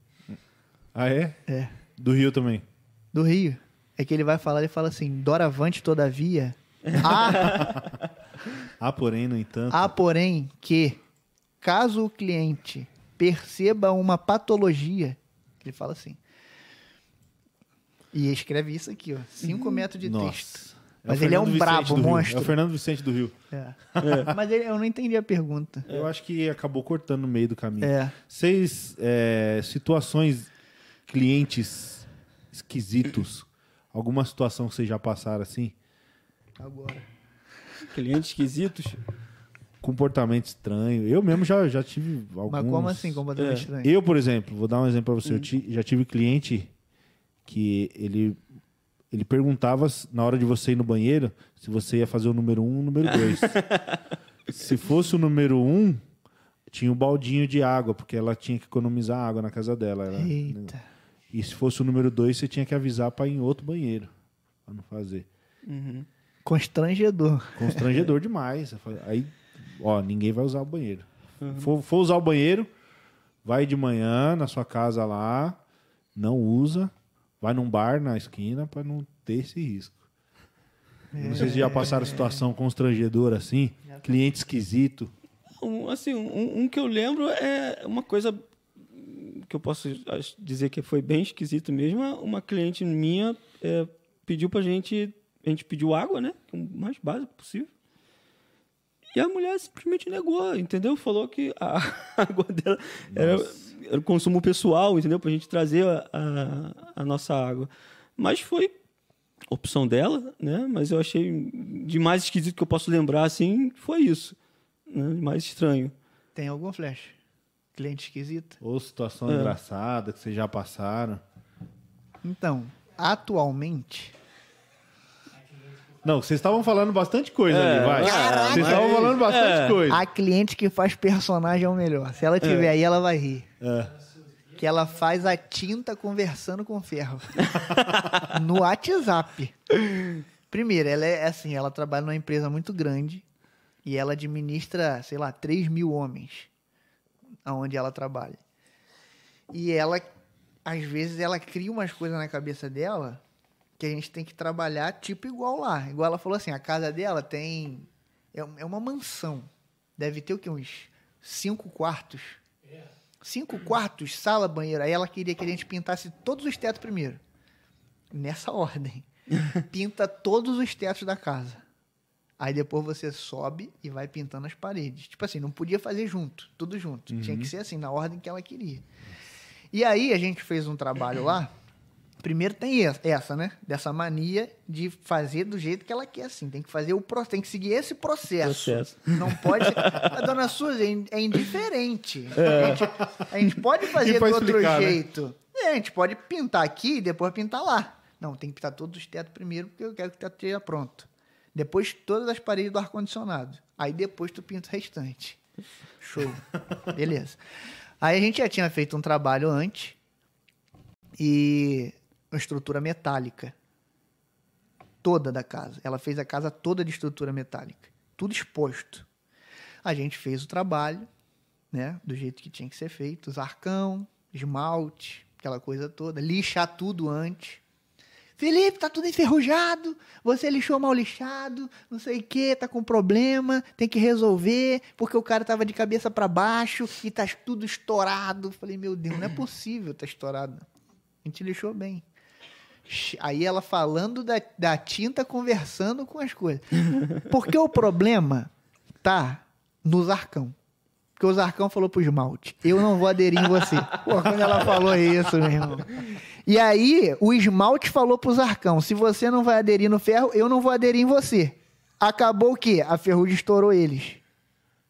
Ah, é? É. Do Rio também. Do Rio. É que ele vai falar, ele fala assim, doravante, todavia. Há, Ah, porém, no entanto. há, porém, que, caso o cliente perceba uma patologia, ele fala assim. E escreve isso aqui, ó. Cinco metros de Nossa. texto. O Mas ele é um Vicente brabo, monstro. É o Fernando Vicente do Rio. É. Mas ele- eu não entendi a pergunta. Eu acho que acabou cortando no meio do caminho. É. Seis é, situações, clientes esquisitos. Alguma situação que vocês já passaram assim? Agora. Clientes esquisitos. Comportamento estranho. Eu mesmo já, já tive alguns. Mas como assim, completamente É. estranho? Eu, por exemplo, vou dar um exemplo para você. Eu ti- já tive cliente que ele, ele perguntava na hora de você ir no banheiro se você ia fazer o número um ou o número dois. se fosse o número um, tinha um baldinho de água, porque ela tinha que economizar água na casa dela. Ela- Eita. E se fosse o número dois, você tinha que avisar para ir em outro banheiro. Pra não fazer. Constrangedor. Constrangedor demais. Aí, ó, ninguém vai usar o banheiro. For, for usar o banheiro, vai de manhã na sua casa lá, não usa, vai num bar na esquina para não ter esse risco. Sei se já passaram situação constrangedora assim, cliente esquisito. Um, assim, um, um que eu lembro é uma coisa que eu posso dizer que foi bem esquisito mesmo. é Uma cliente minha é, pediu pra gente. A gente pediu água, né? O mais básico possível. E a mulher simplesmente negou, entendeu? Falou que a água dela era, era o consumo pessoal, entendeu? Pra gente trazer a, a, a nossa água. Mas foi opção dela, né? Mas eu achei de mais esquisito que eu posso lembrar, assim, foi isso. Né? De mais estranho. Tem algum flash? Cliente esquisito? Ou situação É. engraçada que vocês já passaram. Então, atualmente, Não, vocês estavam falando bastante coisa É, ali, vai. Caraca. Vocês estavam falando bastante É. coisa. a cliente que faz personagem é o melhor. Se ela tiver aí, ela vai rir. Que ela faz a tinta conversando com o ferro. no WhatsApp. Primeiro, ela é assim, ela trabalha numa empresa muito grande e ela administra, sei lá, 3 mil homens aonde ela trabalha. E ela, às vezes, ela cria umas coisas na cabeça dela que a gente tem que trabalhar tipo igual lá. Igual ela falou assim, a casa dela tem... É é uma mansão. Deve ter o quê? Uns cinco quartos. Cinco quartos, sala, banheiro. Aí ela queria que a gente pintasse todos os tetos primeiro. Nessa ordem. Pinta todos os tetos da casa. Aí depois você sobe e vai pintando as paredes. Tipo assim, não podia fazer junto, tudo junto. Tinha que ser assim, na ordem que ela queria. E aí a gente fez um trabalho lá. Primeiro tem essa- né? Dessa mania de fazer do jeito que ela quer, assim. Tem que fazer o pro- tem que seguir esse processo. Processo. Não pode. A dona Suzy é é indiferente. A, gente, a gente pode fazer do outro explicar, né? jeito. É, a gente pode pintar aqui e depois pintar lá. Não, tem que pintar todos os tetos primeiro, porque eu quero que o teto esteja pronto. Depois todas as paredes do ar-condicionado. Aí depois tu pinta o restante. Show. Beleza. Aí a gente já tinha feito um trabalho antes e uma estrutura metálica. Toda da casa. Ela fez a casa toda de estrutura metálica. Tudo exposto. A gente fez o trabalho, né? Do jeito que tinha que ser feito. Os arcão, esmalte, aquela coisa toda. Lixar tudo antes. Felipe, tá tudo enferrujado, você lixou mal lixado, não sei o que, tá com problema, tem que resolver, porque o cara tava de cabeça para baixo e tá tudo estourado. Falei, meu Deus, não é possível tá estourado. A gente lixou bem. Aí ela falando da, da tinta, conversando com as coisas. Porque o problema tá no Zarcão. Porque o Zarcão falou pro esmalte, eu não vou aderir em você. Pô, quando ela falou isso, meu irmão. E aí, o esmalte falou pro Zarcão, se você não vai aderir no ferro, eu não vou aderir em você. Acabou o quê? A ferrugem estourou eles.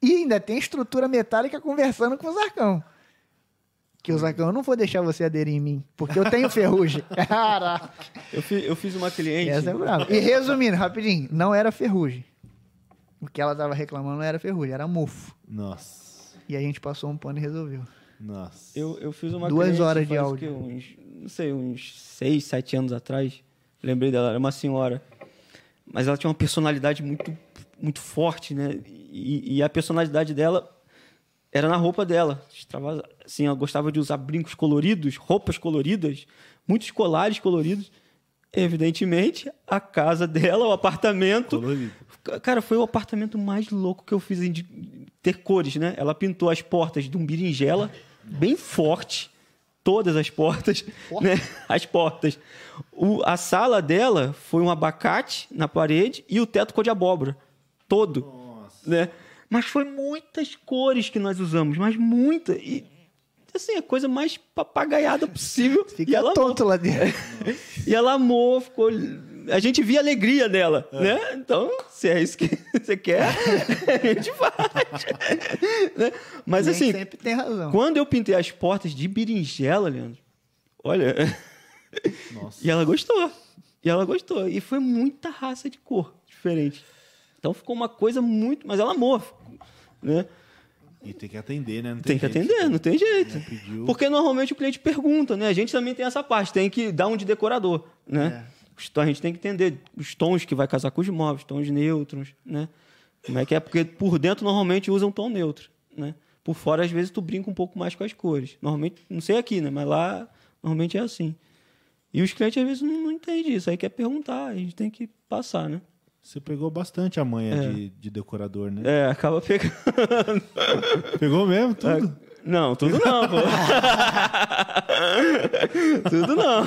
E ainda tem estrutura metálica conversando com o Zarcão. Que o Zarcão, eu não vou deixar você aderir em mim, porque eu tenho ferrugem. Caraca. Eu fiz, eu fiz uma cliente. Essa é brava. E resumindo, rapidinho, não era ferrugem. O que ela tava reclamando não era ferrugem, era mofo. Nossa. E a gente passou um pano e resolveu. Nossa. Eu, eu fiz uma Duas cliente horas de áudio. quê? Uns, não sei, uns seis, sete anos atrás. Lembrei dela, era uma senhora. Mas ela tinha uma personalidade muito, muito forte, né? E, e a personalidade dela era na roupa dela. Assim, ela gostava de usar brincos coloridos, roupas coloridas, muitos colares coloridos. Evidentemente, a casa dela, o apartamento, Colorido. Cara, foi o apartamento mais louco que eu fiz em de ter cores, né? Ela pintou as portas de um berinjela bem forte, todas as portas, né? As portas. O- a sala dela foi um abacate na parede e o teto cor de abóbora, todo, né? Mas foi muitas cores que nós usamos, mas muita e assim a coisa mais papagaiada possível. e Fica ela tonto lá dentro. e ela amou, ficou. A gente via a alegria dela, né? Então, se é isso que você quer, a gente faz. né? Mas Nem assim, sempre tem razão. quando eu pintei as portas de berinjela, Leandro, olha. Nossa. e ela gostou. E ela gostou. E foi muita raça de cor diferente. Então ficou uma coisa muito. Mas ela amou. Né? E tem que atender, né? Não Tem que jeito. atender, não tem jeito. Porque normalmente o cliente pergunta, né? A gente também tem essa parte, tem que dar um de decorador, né? Então a gente tem que entender os tons que vai casar com os móveis, tons neutros, né? Como é que é? Porque por dentro normalmente usa um tom neutro, né? Por fora, às vezes, tu brinca um pouco mais com as cores. Normalmente, não sei aqui, né? Mas lá, normalmente é assim. E os clientes, às vezes, não, não entendem isso. Aí quer perguntar, a gente tem que passar, né? Você pegou bastante a manha É. de, de decorador, né? É, acaba pegando. Pegou mesmo tudo? Não, tudo não, pô. tudo não.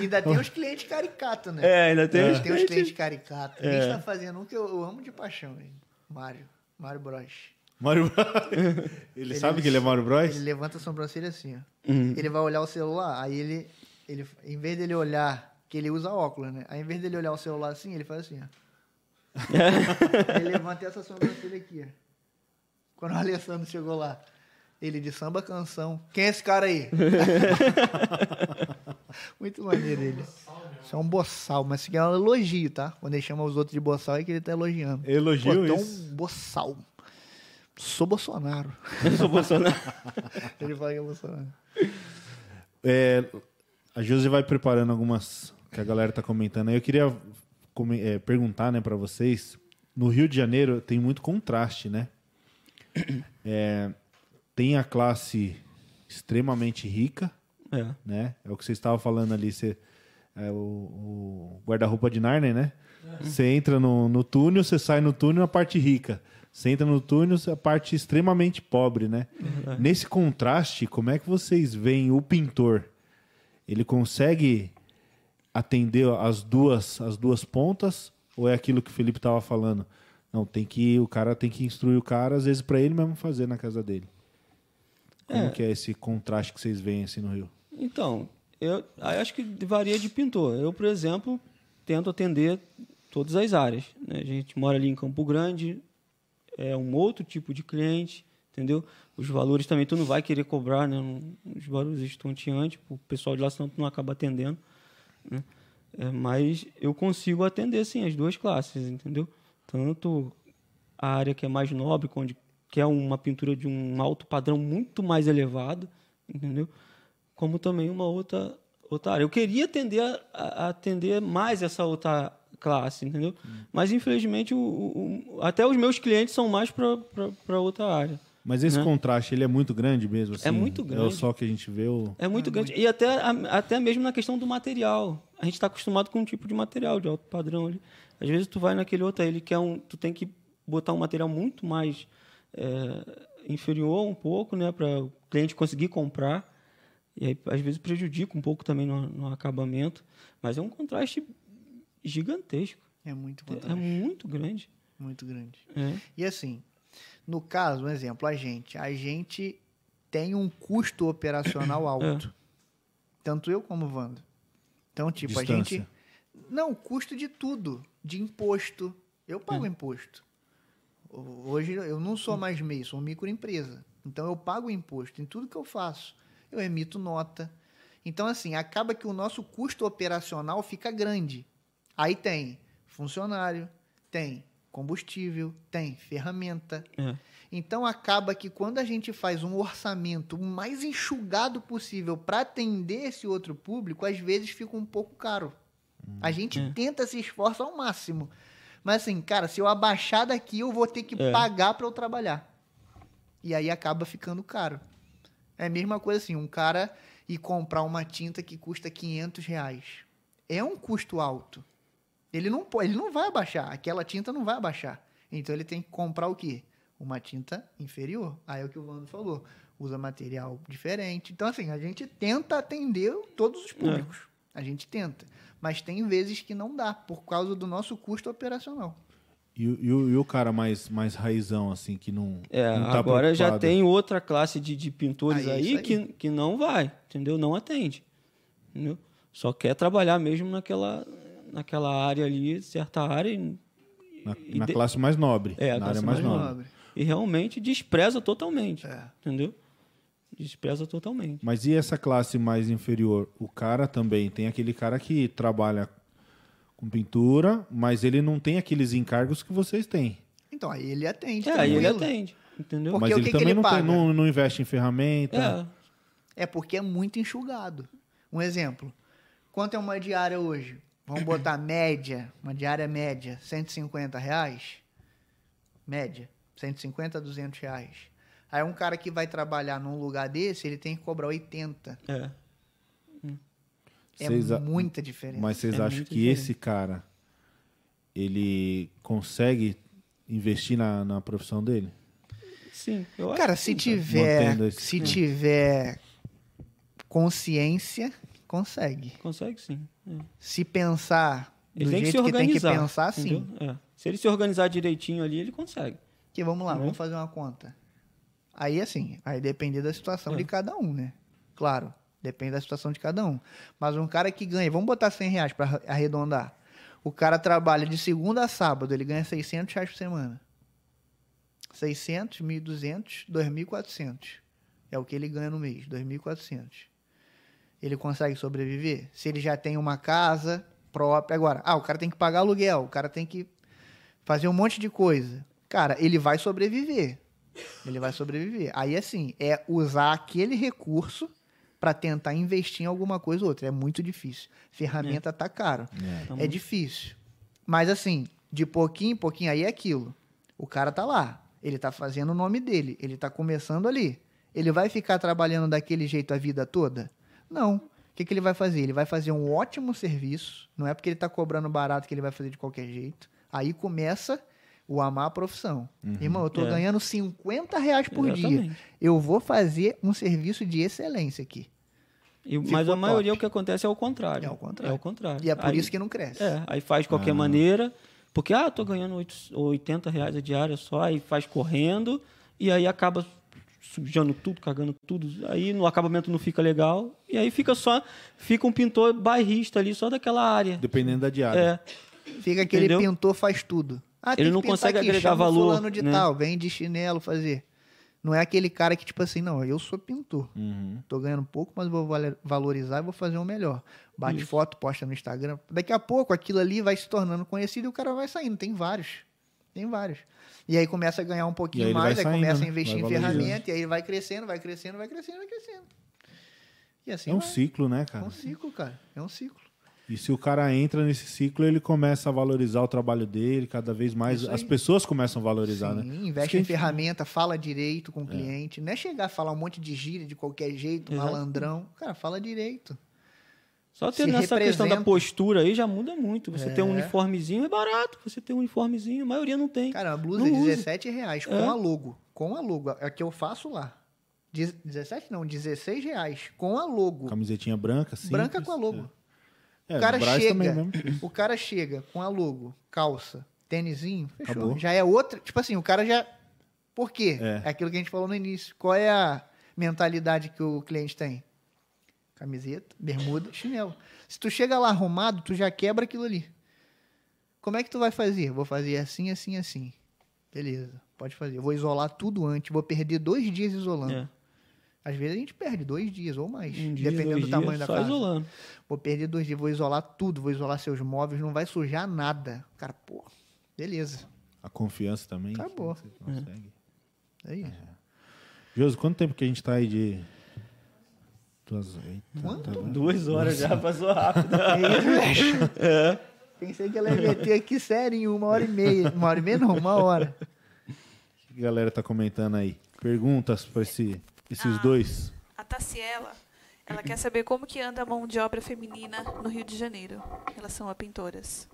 Ainda tem os clientes caricatos, né? É, ainda tem os Tem os clientes. clientes caricatos. A É. gente tá fazendo um que eu, eu amo de paixão, hein? Mário. Mário Bros. Mário Bros. Ele, sabe que ele é Mário Bros? Ele levanta a sobrancelha assim, ó. Uhum. Ele vai olhar o celular, aí ele, ele, em vez dele olhar, que ele usa óculos, né? Aí em vez dele olhar o celular assim, ele faz assim, ó. Ele levanta essa sobrancelha aqui, ó. Quando o Alessandro chegou lá, ele de samba canção. Quem é esse cara aí? Muito maneiro ele. Isso é um boçal, mas isso aqui é um elogio, tá? Quando ele chama os outros de boçal é que ele tá elogiando. Elogio é isso. um boçal. Sou Bolsonaro. Eu sou Bolsonaro. Ele fala que é Bolsonaro. É, a Josi vai preparando algumas que a galera tá comentando aí. Eu queria é, perguntar, né, para vocês. No Rio de Janeiro tem muito contraste, né? É, tem a classe extremamente rica, É. né? É o que você estava falando ali. Você, é, o, o guarda-roupa de Narnia, né? Você entra no, no túnel, você sai no túnel na parte rica. Você entra no túnel, a parte extremamente pobre, né? Nesse contraste, como é que vocês veem o pintor? Ele consegue atender as duas, as duas pontas? Ou é aquilo que o Felipe estava falando? Não, tem que o cara tem que instruir o cara, às vezes, para ele mesmo fazer na casa dele. Como É. que é esse contraste que vocês veem assim no Rio? Então, eu acho que varia de pintor. Eu, por exemplo, tento atender todas as áreas. né? A gente mora ali em Campo Grande, é um outro tipo de cliente, entendeu? Os valores também tu não vai querer cobrar, né? Os valores estonteantes, o pessoal de lá senão tu não acaba atendendo. Né? É, mas eu consigo atender, sim, as duas classes, entendeu? Tanto a área que é mais nobre, onde que é uma pintura de um alto padrão muito mais elevado, entendeu? Como também uma outra outra área. Eu queria atender a, a atender mais essa outra classe, entendeu? Mas infelizmente o, o- o- até os meus clientes são mais para outra área, Mas esse Né? contraste, ele é muito grande mesmo? Assim? É muito É o grande. só que a gente vê o... É muito grande. E até, até mesmo na questão do material. A gente está acostumado com um tipo de material de alto padrão ali. Às vezes tu vai naquele outro, ele quer um. Tu tem que botar um material muito mais é, inferior um pouco, né? Para o cliente conseguir comprar. E aí, às vezes, prejudica um pouco também no, no acabamento. Mas é um contraste gigantesco. É muito É contraste, muito grande. muito grande. É. E assim, no caso, um exemplo, a gente, a gente tem um custo operacional alto. Tanto eu como o Wanda. Então, tipo, a Distância. gente. Não, custo de tudo. De imposto. Eu pago Hum. imposto. Hoje eu não sou mais MEI, sou microempresa. Então eu pago imposto em tudo que eu faço. Eu emito nota. Então, assim, acaba que o nosso custo operacional fica grande. Aí tem funcionário, tem combustível, tem ferramenta. É. Então acaba que quando a gente faz um orçamento o mais enxugado possível para atender esse outro público, às vezes fica um pouco caro. A gente é. tenta se esforça ao máximo. Mas assim, cara, se eu abaixar daqui, eu vou ter que É. pagar para eu trabalhar. E aí acaba ficando caro. É a mesma coisa assim, um cara ir comprar uma tinta que custa 500 reais. É um custo alto. Ele não, pode, ele não vai abaixar. Aquela tinta não vai abaixar. Então ele tem que comprar o quê? Uma tinta inferior. Aí é o que o Vando falou. Usa material diferente. Então, assim, a gente tenta atender todos os públicos. A gente tenta. Mas tem vezes que não dá, por causa do nosso custo operacional. E, o- e e o cara mais, mais raizão, assim, que não, É, não tá agora já preocupado? tem outra classe de, de pintores Aí é aí, aí. Que, que não vai, entendeu? Não atende. Entendeu? Só quer trabalhar mesmo naquela, naquela área ali, certa área, e, Na, e na de- classe mais nobre. É, a na classe área mais, mais nobre. e realmente despreza totalmente. É. Entendeu? Despreza totalmente. Mas e essa classe mais inferior? O cara também tem aquele cara que trabalha com pintura, mas ele não tem aqueles encargos que vocês têm. Então, aí ele atende. É, aí ele atende. Entendeu? Porque mas o ele que que também ele não, tem- não, não investe em ferramenta. É, É porque é muito enxugado. Um exemplo. Quanto é uma diária hoje? Vamos botar média, uma diária média, 150 reais? Média, 150 a 200 reais. Aí um cara que vai trabalhar num lugar desse, ele tem que cobrar 80. é. É Vocês a- muita diferença. Mas vocês É acham que diferente. esse cara ele consegue investir na, na profissão dele? Sim, eu acho Cara, que se sim, tiver, se tiver consciência, consegue. Consegue sim. é. Se pensar do Ele tem que se jeito que, tem que pensar, sim. É. Se ele se organizar direitinho ali, ele consegue. Que vamos lá, Né? vamos fazer uma conta. Aí assim, aí depende da situação É. de cada um, né? Claro, depende da situação de cada um. Mas um cara que ganha, vamos botar 100 reais para arredondar. O cara trabalha de segunda a sábado, ele ganha 600 reais por semana. 600, 1.200, 2.400. É o que ele ganha no mês, 2.400. Ele consegue sobreviver? Se ele já tem uma casa própria. Agora, ah, o cara tem que pagar aluguel, o cara tem que fazer um monte de coisa. Cara, ele vai sobreviver. Ele vai sobreviver. Aí, assim, é usar aquele recurso para tentar investir em alguma coisa ou outra. É muito difícil. Ferramenta tá caro. É. Tá É difícil. Mas, assim, de pouquinho em pouquinho, aí é aquilo. O cara tá lá. Ele tá fazendo o nome dele. Ele tá começando ali. Ele vai ficar trabalhando daquele jeito a vida toda? Não. O que, que ele vai fazer? Ele vai fazer um ótimo serviço. Não é porque ele tá cobrando barato que ele vai fazer de qualquer jeito. Aí começa o amar a profissão. Irmão, eu tô É. ganhando 50 reais por dia. Exatamente. Eu vou fazer um serviço de excelência aqui. E- mas a maioria top. o que acontece é o contrário. É o contrário. É o contrário. E é por Aí- isso que não cresce. É, aí faz de qualquer maneira, porque, ah, tô ganhando oito- 80 reais a diária só, aí faz correndo, e aí acaba sujando tudo, cagando tudo, aí no acabamento não fica legal, e aí fica só, fica um pintor bairrista ali, só daquela área. Dependendo da diária. É, Fica aquele Entendeu? pintor faz tudo. Ah, Ele não consegue agregar chama o valor, fulano de né? tal, vem de chinelo fazer. Não é aquele cara que, tipo assim, não, eu sou pintor. Uhum. Tô ganhando pouco, mas vou valorizar e vou fazer o melhor. Bate foto, posta no Instagram. Daqui a pouco aquilo ali vai se tornando conhecido e o cara vai saindo. Tem vários. Tem vários. E aí começa a ganhar um aí pouquinho ele mais, aí saindo, começa né? a investir Vai em ferramenta, e aí vai crescendo, vai crescendo, vai crescendo, vai crescendo. E assim É um vai. ciclo, né, É cara? um ciclo, cara. É um ciclo. E se o cara entra nesse ciclo, ele começa a valorizar o trabalho dele, cada vez mais aí. as pessoas começam a valorizar, Sim, né? Investe a em gente- ferramenta, fala direito com o cliente. Não é chegar a falar um monte de gíria de qualquer jeito, Exato. malandrão. Cara, fala direito. Só ter nessa questão da representa. postura aí já muda muito. Você ter um É. uniformezinho é barato. Você ter um uniformezinho, a maioria não tem. Cara, a blusa Não é usa. 17 reais com É. a logo. Com a logo. É que eu faço lá. Dez- 17 não, 16 reais. Com a logo. Camisetinha branca, simples. Branca com a logo. É, o cara chega. O cara chega com a logo, calça, tênisinho, fechou. Acabou. Já é outra. Tipo assim, o cara já. Por quê? É. É. aquilo que a gente falou no início. Qual é a mentalidade que o cliente tem? Camiseta, bermuda, chinelo. Se tu chega lá arrumado, tu já quebra aquilo ali. Como é que tu vai fazer? Vou fazer assim, assim, assim. Beleza, pode fazer. Vou isolar tudo antes. Vou perder dois dias isolando. É. Às vezes a gente perde dois dias ou mais, Um dia, dependendo do tamanho dias, da só casa. isolando. Vou perder dois dias, vou isolar tudo, vou isolar seus móveis, não vai sujar nada. Cara, pô, beleza. A confiança também. Acabou. Você consegue. É isso. Josi, quanto tempo que a gente tá aí de. Duas... Eita, Quanto? tá vendo? Duas horas já passou rápido. É. Pensei que ela ia meter aqui sério em uma hora e meia. Uma hora e meia não, uma hora. O que a galera tá comentando aí? Perguntas pra esse, esses Ah. dois. A Taciela, ela quer saber como que anda a mão de obra feminina no Rio de Janeiro, em relação a pintoras.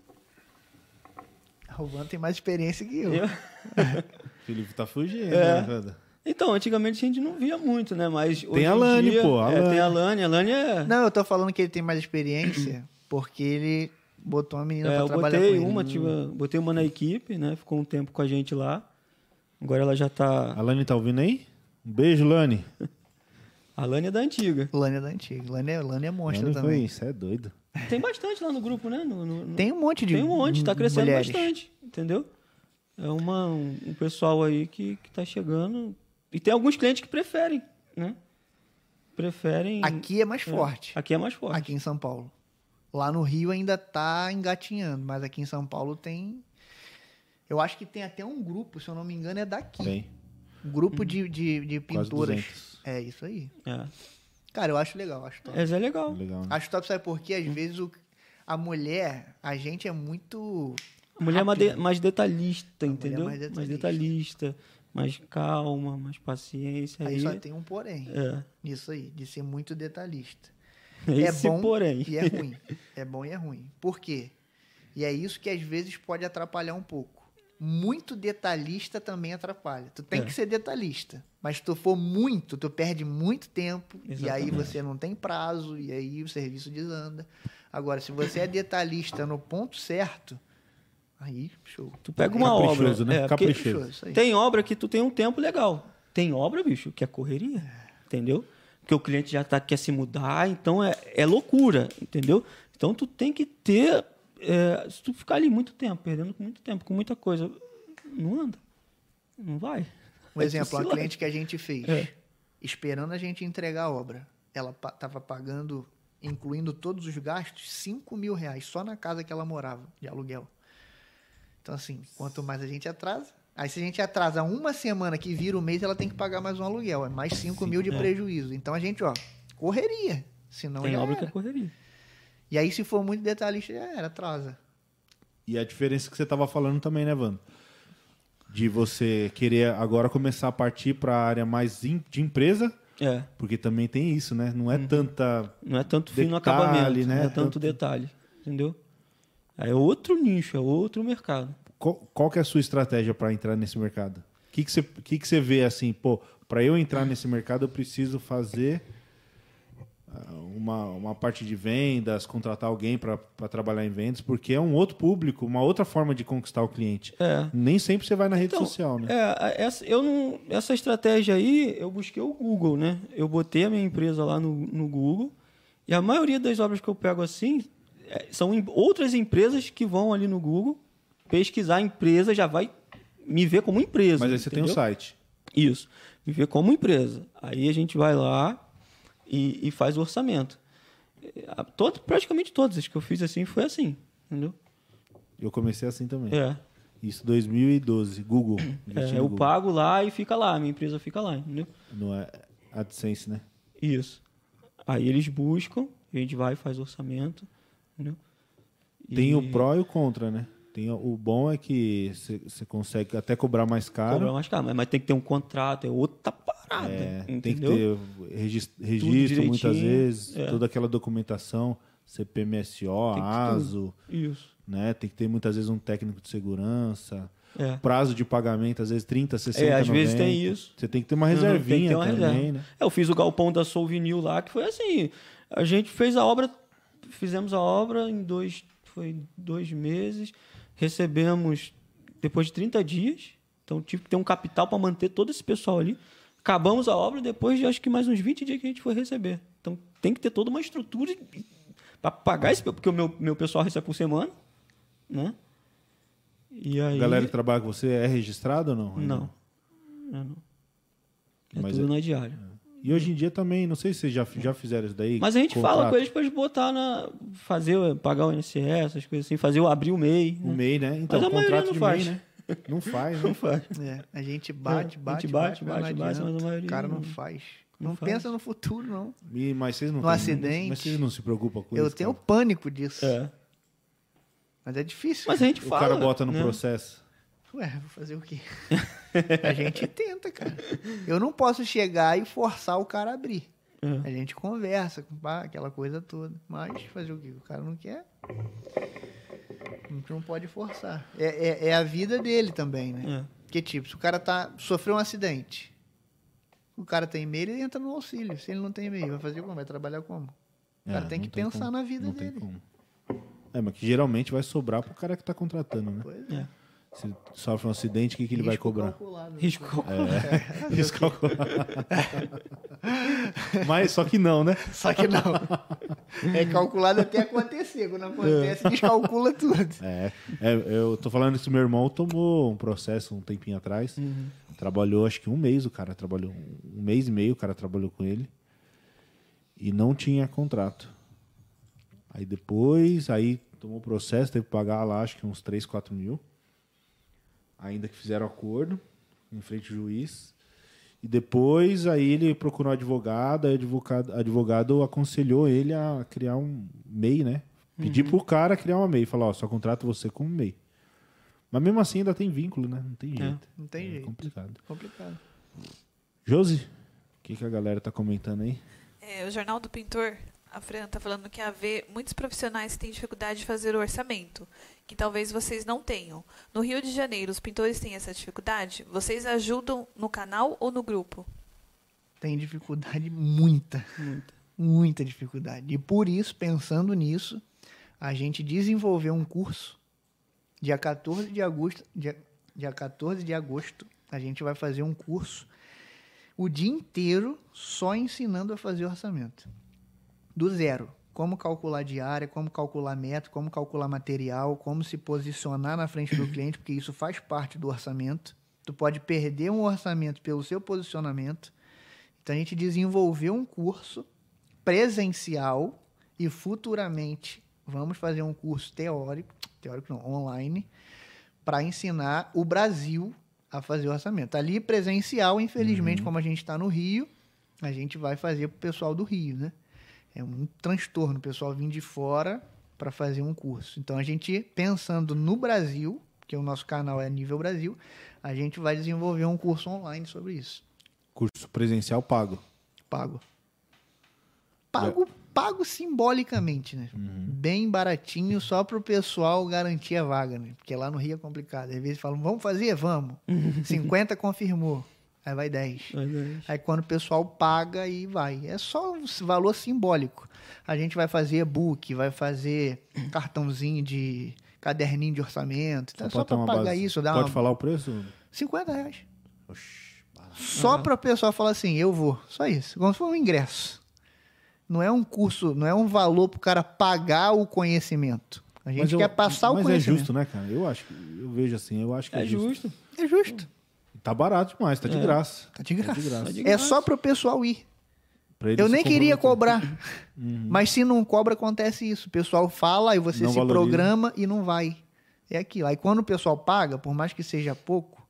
O Van tem mais experiência que eu. Eu- Felipe tá fugindo, É. né? Então, antigamente a gente não via muito, né? Mas hoje a em Lani, dia- pô, a é, Lani. tem a Lani. A Lani é... Não, eu tô falando que ele tem mais experiência porque ele botou uma menina É, pra eu trabalhar botei com ele. uma, tive- botei uma na equipe, né? Ficou um tempo com a gente lá. Agora ela já tá. A Lani tá ouvindo aí? Um beijo, Lani. A Lani é da antiga. Lânia da antiga. Lânia, Lânia é monstro Lani foi, também. isso é doido. Tem bastante lá no grupo, né? No- no- Tem um monte de Tem um monte, tá crescendo mulheres. bastante, entendeu? É uma, um, um pessoal aí que, que tá chegando. E tem alguns clientes que preferem, né? Preferem. Aqui é mais É, forte. Aqui é mais forte. Aqui em São Paulo. Lá no Rio ainda tá engatinhando, mas aqui em São Paulo tem. Eu acho que tem até um grupo, se eu não me engano, é daqui. Bem, Um grupo de, de, de quase pinturas. 200. É isso aí. É. Cara, eu acho legal, acho top. Mas é legal. Legal, né? Acho top, sabe por quê? Às vezes o, a mulher, a gente é muito. A mulher é mais, de- rápido. mais detalhista, mulher é entendeu? mais mais detalhista. detalhista, mais calma, mais paciência. Aí Aí, só tem um porém. é. Nisso aí, de ser muito detalhista. Esse é bom porém. e é ruim. É bom e é ruim. Por quê? E é isso que às vezes pode atrapalhar um pouco. Muito detalhista também atrapalha. Tu tem É. que ser detalhista. Mas se tu for muito, tu perde muito tempo. E aí Exatamente. você não tem prazo. E aí o serviço desanda. Agora, se você é detalhista no ponto certo, aí, show. Tu pega uma obra. Caprichoso, né? É, Caprichoso. Tem obra que tu tem um tempo legal. Tem obra, bicho, que é correria. Entendeu? Porque o cliente já tá, quer se mudar, então é, é loucura, entendeu? Então tu tem que ter. é, se tu ficar ali muito tempo, perdendo muito tempo, com muita coisa, não anda. Não vai. Um exemplo, a cliente que a gente fez, É. esperando a gente entregar a obra, ela estava pagando, incluindo todos os gastos, 5 mil reais só na casa que ela morava, de aluguel. Então, assim, quanto mais a gente atrasa. Aí, se a gente atrasa uma semana que vira o mês, ela tem que pagar mais um aluguel. É mais 5 mil de é. prejuízo. Então, a gente, ó, correria. Senão Tem obra era. que é correria. E aí, se for muito detalhista, já era, atrasa. E a diferença que você tava falando também, né, Vando? De você querer agora começar a partir para a área mais de empresa, É. porque também tem isso, né? Não é tanta. Não é tanto fino Detalhe, acabamento, né? não é tanto, Tanto- detalhe, entendeu? É outro nicho, é outro mercado. Qual, qual que é a sua estratégia para entrar nesse mercado? O que, que, você, que, que você vê assim, pô, para eu entrar nesse mercado eu preciso fazer ah, uma, uma parte de vendas, contratar alguém para trabalhar em vendas, porque é um outro público, uma outra forma de conquistar o cliente. É. Nem sempre você vai na rede Então, social, né? É, essa, eu não, essa estratégia aí, eu busquei o Google, né? Eu botei a minha empresa lá no, no Google e a maioria das obras que eu pego assim são em- outras empresas que vão ali no Google pesquisar a empresa, já vai me ver como empresa. Mas aí você tem um entendeu? site. Isso, me ver como empresa. Aí a gente vai lá e, e faz o orçamento. É, todo- praticamente todas as que eu fiz assim foi assim, entendeu? Eu comecei assim também. É. Isso 2012, Google. É, eu Google. pago lá e fica lá, minha empresa fica lá, entendeu? Não é AdSense, né? Isso. Aí eles buscam, a gente vai, faz orçamento, entendeu? Tem E o pró e o contra, né? Tem o, bom é que você consegue até cobrar mais caro. cobrar mais caro, mas, mas tem que ter um contrato, é outra parada, É, tem que ter regis- registro muitas vezes, é. toda aquela documentação, CPMSO, Tem ter ASO, Isso. né? Tem que ter muitas vezes um técnico de segurança. É. Prazo de pagamento, às vezes 30, 60, É, às vezes 90. tem isso. Você tem que ter uma tem reservinha ter uma também, reserva. né? É, Eu fiz o galpão da Souvenir lá, que foi assim. A gente fez a obra, fizemos a obra em dois, foi dois meses, recebemos depois de 30 dias. Então tive que ter um capital para manter todo esse pessoal ali. Acabamos a obra depois de acho que mais uns 20 dias que a gente foi receber. Então tem que ter toda uma estrutura para pagar esse, porque o meu, meu pessoal recebe por semana, né? E aí A galera que trabalha com você é registrada ou não? não. É, não. É Mas tudo é- na diária. E hoje em dia também, não sei se vocês já, já fizeram isso daí. Mas a gente contrato. fala com eles para eles botar na. fazer, pagar o INSS, essas coisas assim, fazer o abrir o MEI. O né? MEI, né? Então, Mas a maioria contrato não de faz. MEI, né? Não faz, Não né? faz. É, a gente bate, É, a bate, gente bate, bate, mas não bate, bate, adianta. mas a maioria O cara não não- faz. não Não, faz. pensa no futuro, não. E, mas vocês não No têm- acidente. Mas vocês não se preocupam com Eu isso? tenho cara? pânico disso. É. Mas é difícil. Mas a gente O fala. cara bota no né? processo. Ué, vou fazer o quê? a gente tenta, cara. Eu não posso chegar e forçar o cara a abrir. É. A gente conversa, com pá, aquela coisa toda. Mas fazer o quê? O cara não quer. A gente não pode forçar. É, é, é a vida dele também, né? É. Porque, tipo, se o cara tá, sofreu um acidente, o cara tem e-mail, ele entra no auxílio. Se ele não tem e-mail, vai fazer como? Vai trabalhar como? O cara É, tem que pensar como. na vida não tem dele. como. É, mas que geralmente vai sobrar pro cara que tá contratando, né? Pois É. Se sofre um acidente, o que, que ele vai Risco cobrar? calculado. Risco. É. Risco calculado. Mas só que não, né? Só que não. É calculado até acontecer. Quando acontece, descalcula tudo. É, é, eu tô falando isso, meu irmão tomou um processo um tempinho atrás. Trabalhou, acho que um mês o cara trabalhou. Um mês e meio o cara trabalhou com ele. E não tinha contrato. Aí depois, aí tomou o processo, teve que pagar lá, acho que uns 3, 4 mil. Ainda que fizeram acordo em frente ao juiz. E depois, aí ele procurou um advogado, aí o advogado, advogado aconselhou ele a criar um MEI, né? Pedir pro cara criar uma MEI. Falar, ó, só contrato você como MEI. Mas mesmo assim ainda tem vínculo, né? Não tem jeito. Não tem é jeito. complicado. Complicado. Josi, o que, que a galera tá comentando aí? É, o Jornal do Pintor, a Fran tá falando que haver muitos profissionais que têm dificuldade de fazer o orçamento, que talvez vocês não tenham. No Rio de Janeiro, os pintores têm essa dificuldade? Vocês ajudam no canal ou no grupo? Tem dificuldade muita. Muita. Muita dificuldade. E por isso, pensando nisso, a gente desenvolveu um curso dia 14 de agosto, dia, dia 14 de agosto, a gente vai fazer um curso o dia inteiro só ensinando a fazer orçamento. Do zero. Como calcular diária, como calcular meta, como calcular material, como se posicionar na frente do cliente, porque isso faz parte do orçamento. Tu pode perder um orçamento pelo seu posicionamento. Então a gente desenvolveu um curso presencial e futuramente vamos fazer um curso teórico, teórico não, online, para ensinar o Brasil a fazer orçamento. Ali presencial, infelizmente, como a gente está no Rio, a gente vai fazer para o pessoal do Rio, né? É um transtorno o pessoal vir de fora para fazer um curso. Então a gente pensando no Brasil, que o nosso canal é nível Brasil, a gente vai desenvolver um curso online sobre isso. Curso presencial pago. Pago. Pago, pago simbolicamente, né? Bem baratinho, só para o pessoal garantir a vaga, né? Porque lá no Rio é complicado. Às vezes falam, vamos fazer? Vamos. 50 confirmou. Aí vai 10. Mas é- Aí quando o pessoal paga, aí vai. É só um valor simbólico. A gente vai fazer e-book, vai fazer cartãozinho de caderninho de orçamento. Então, é só para pagar base. isso. Dá Pode uma... falar o preço? 50 reais. Oxi. Só para o pessoal falar assim, eu vou. Só isso. Como se fosse um ingresso. Não é um curso, não é um valor para o cara pagar o conhecimento. A gente eu- quer passar o mas conhecimento. é justo, né, cara? Eu acho, que- eu vejo assim, eu acho que é, É justo. justo. É justo. Tá barato demais, tá de É. graça. Tá de graça. Tá de graça. Tá de É graça. só para o pessoal ir. Pra ele Eu nem queria cobrar. Mas se não cobra, acontece isso. O pessoal fala, aí você Não se valoriza. programa e não vai. É aquilo. Aí quando o pessoal paga, por mais que seja pouco,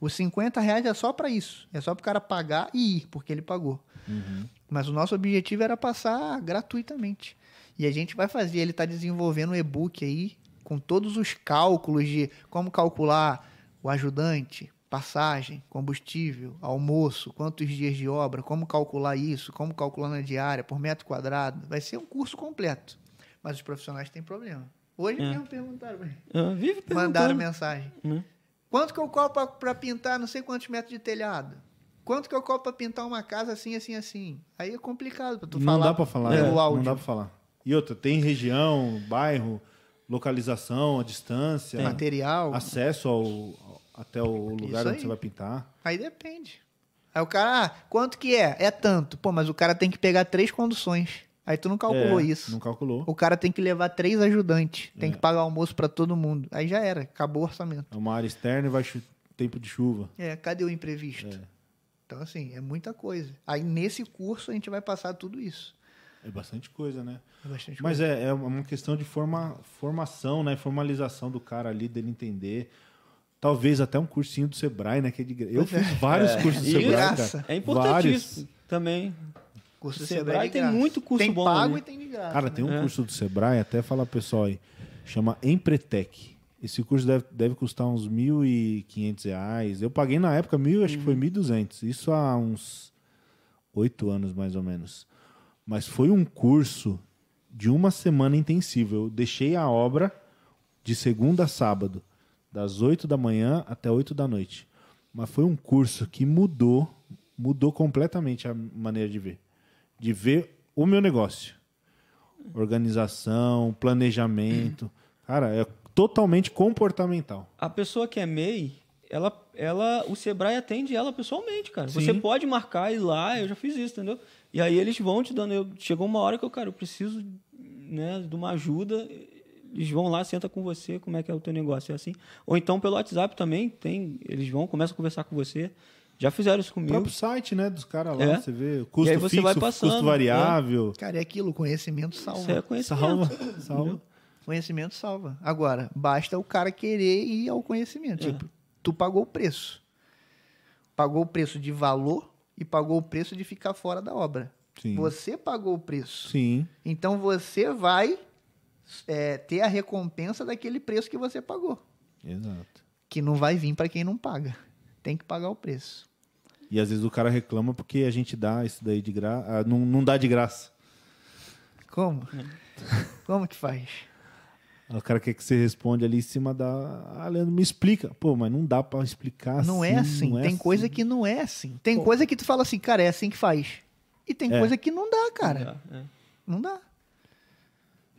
os 50 reais é só para isso. É só para o cara pagar e ir, porque ele pagou. Uhum. Mas o nosso objetivo era passar gratuitamente. E a gente vai fazer, ele está desenvolvendo um e-book aí com todos os cálculos de como calcular o ajudante, passagem, combustível, almoço, quantos dias de obra, como calcular isso, como calcular na diária, por metro quadrado. Vai ser um curso completo. Mas os profissionais têm problema. Hoje É. mesmo perguntaram, mim. Ah, vive mandaram perguntando. mensagem. Né? Quanto que eu cobro para pintar não sei quantos metros de telhado? Quanto que eu cobro para pintar uma casa assim, assim, assim? Aí é complicado para tu não falar dá pra falar. é, áudio. Não dá pra falar. E outra, tem região, bairro, localização, a distância, Material. acesso ao, até o lugar onde você vai pintar. Aí depende. Aí o cara, ah, quanto que é? É tanto. Pô, mas o cara tem que pegar três conduções. Aí tu não calculou É, isso. Não calculou. O cara tem que levar três ajudantes. Tem É. que pagar almoço para todo mundo. Aí já era. Acabou o orçamento. É uma área externa e vai tempo de chuva. É, cadê o imprevisto? É. Então, assim, é muita coisa. Aí nesse curso a gente vai passar tudo isso. É bastante coisa, né? É bastante Mas é, é uma questão de forma, formação, né? Formalização do cara ali, dele entender. Talvez até um cursinho do Sebrae, né? Que é de... Eu fiz vários cursos do Sebrae, graça. cara. É importantíssimo também. Curso do Sebrae Sebrae de tem muito curso tem bom pago ali. e tem de graça. Cara, né? tem um É. curso do Sebrae, até falar pro pessoal aí, chama Empretec. Esse curso deve, deve custar uns 1.500 reais. Eu paguei na época mil, acho que foi 1.200. Isso há uns oito anos, mais ou menos. Mas foi um curso de uma semana intensiva. Eu deixei a obra de segunda a sábado, das 8 da manhã até 8 da noite. Mas foi um curso que mudou, mudou completamente a maneira de ver. De ver o meu negócio. Organização, planejamento. Cara, é totalmente comportamental. A pessoa que é MEI, ela, ela, o Sebrae atende ela pessoalmente, cara. Sim. Você pode marcar e ir lá, eu já fiz isso, entendeu? E aí eles vão te dando. Eu, chegou uma hora que eu, cara, eu preciso né, de uma ajuda. Eles vão lá, senta com você, como é que é o teu negócio, é assim. Ou então pelo WhatsApp também, tem, eles vão, começam a conversar com você. Já fizeram isso O comigo. próprio site, né, dos caras lá, É. você vê custo E aí você fixo, vai passando, custo variável. Cara, é aquilo, conhecimento salva. Isso é conhecimento. Salva, salva. Conhecimento salva. Agora, basta o cara querer ir ao conhecimento. É. Tipo, tu pagou o preço. Pagou o preço de valor e pagou o preço de ficar fora da obra. Sim. Você pagou o preço. Sim. Então você vai é, ter a recompensa daquele preço que você pagou. Exato. Que não vai vir para quem não paga. Tem que pagar o preço. E às vezes o cara reclama porque a gente dá isso daí de graça. Não, não dá de graça. Como? Como que faz? O cara quer que você responda ali em cima da. Ah, Leandro, me explica. Pô, mas não dá pra explicar Não assim. é assim. não é tem assim. coisa que não é assim. Tem coisa que tu fala assim, cara, é assim que faz. E tem É. coisa que não dá, cara. É. Não dá.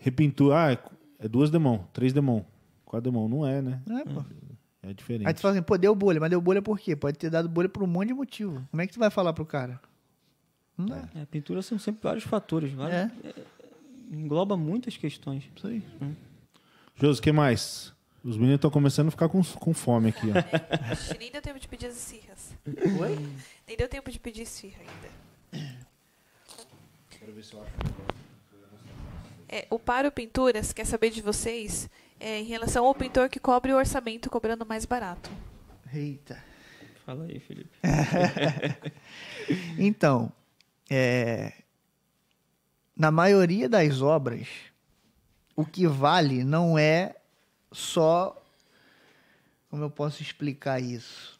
Repintura. Ah, é- é duas demão, três demão, quatro demão. Não é, né? Não é, pô. É diferente. Aí tu fala assim, pô, deu bolha, mas deu bolha por quê? Pode ter dado bolha por um monte de motivo. Como é que tu vai falar pro cara? Não dá. É, pintura são sempre vários fatores. Vários, É. Engloba muitas questões. Isso aí. Josi, o que mais? Os meninos estão começando a ficar com, com fome aqui, ó. Nem deu tempo de pedir as esfirras. Oi? Nem deu tempo de pedir esfirra ainda. É, o Paro Pinturas quer saber de vocês é, em relação ao pintor que cobre o orçamento cobrando mais barato. Eita. Fala aí, Felipe. Então, é, na maioria das obras, o que vale não é só. Como eu posso explicar isso?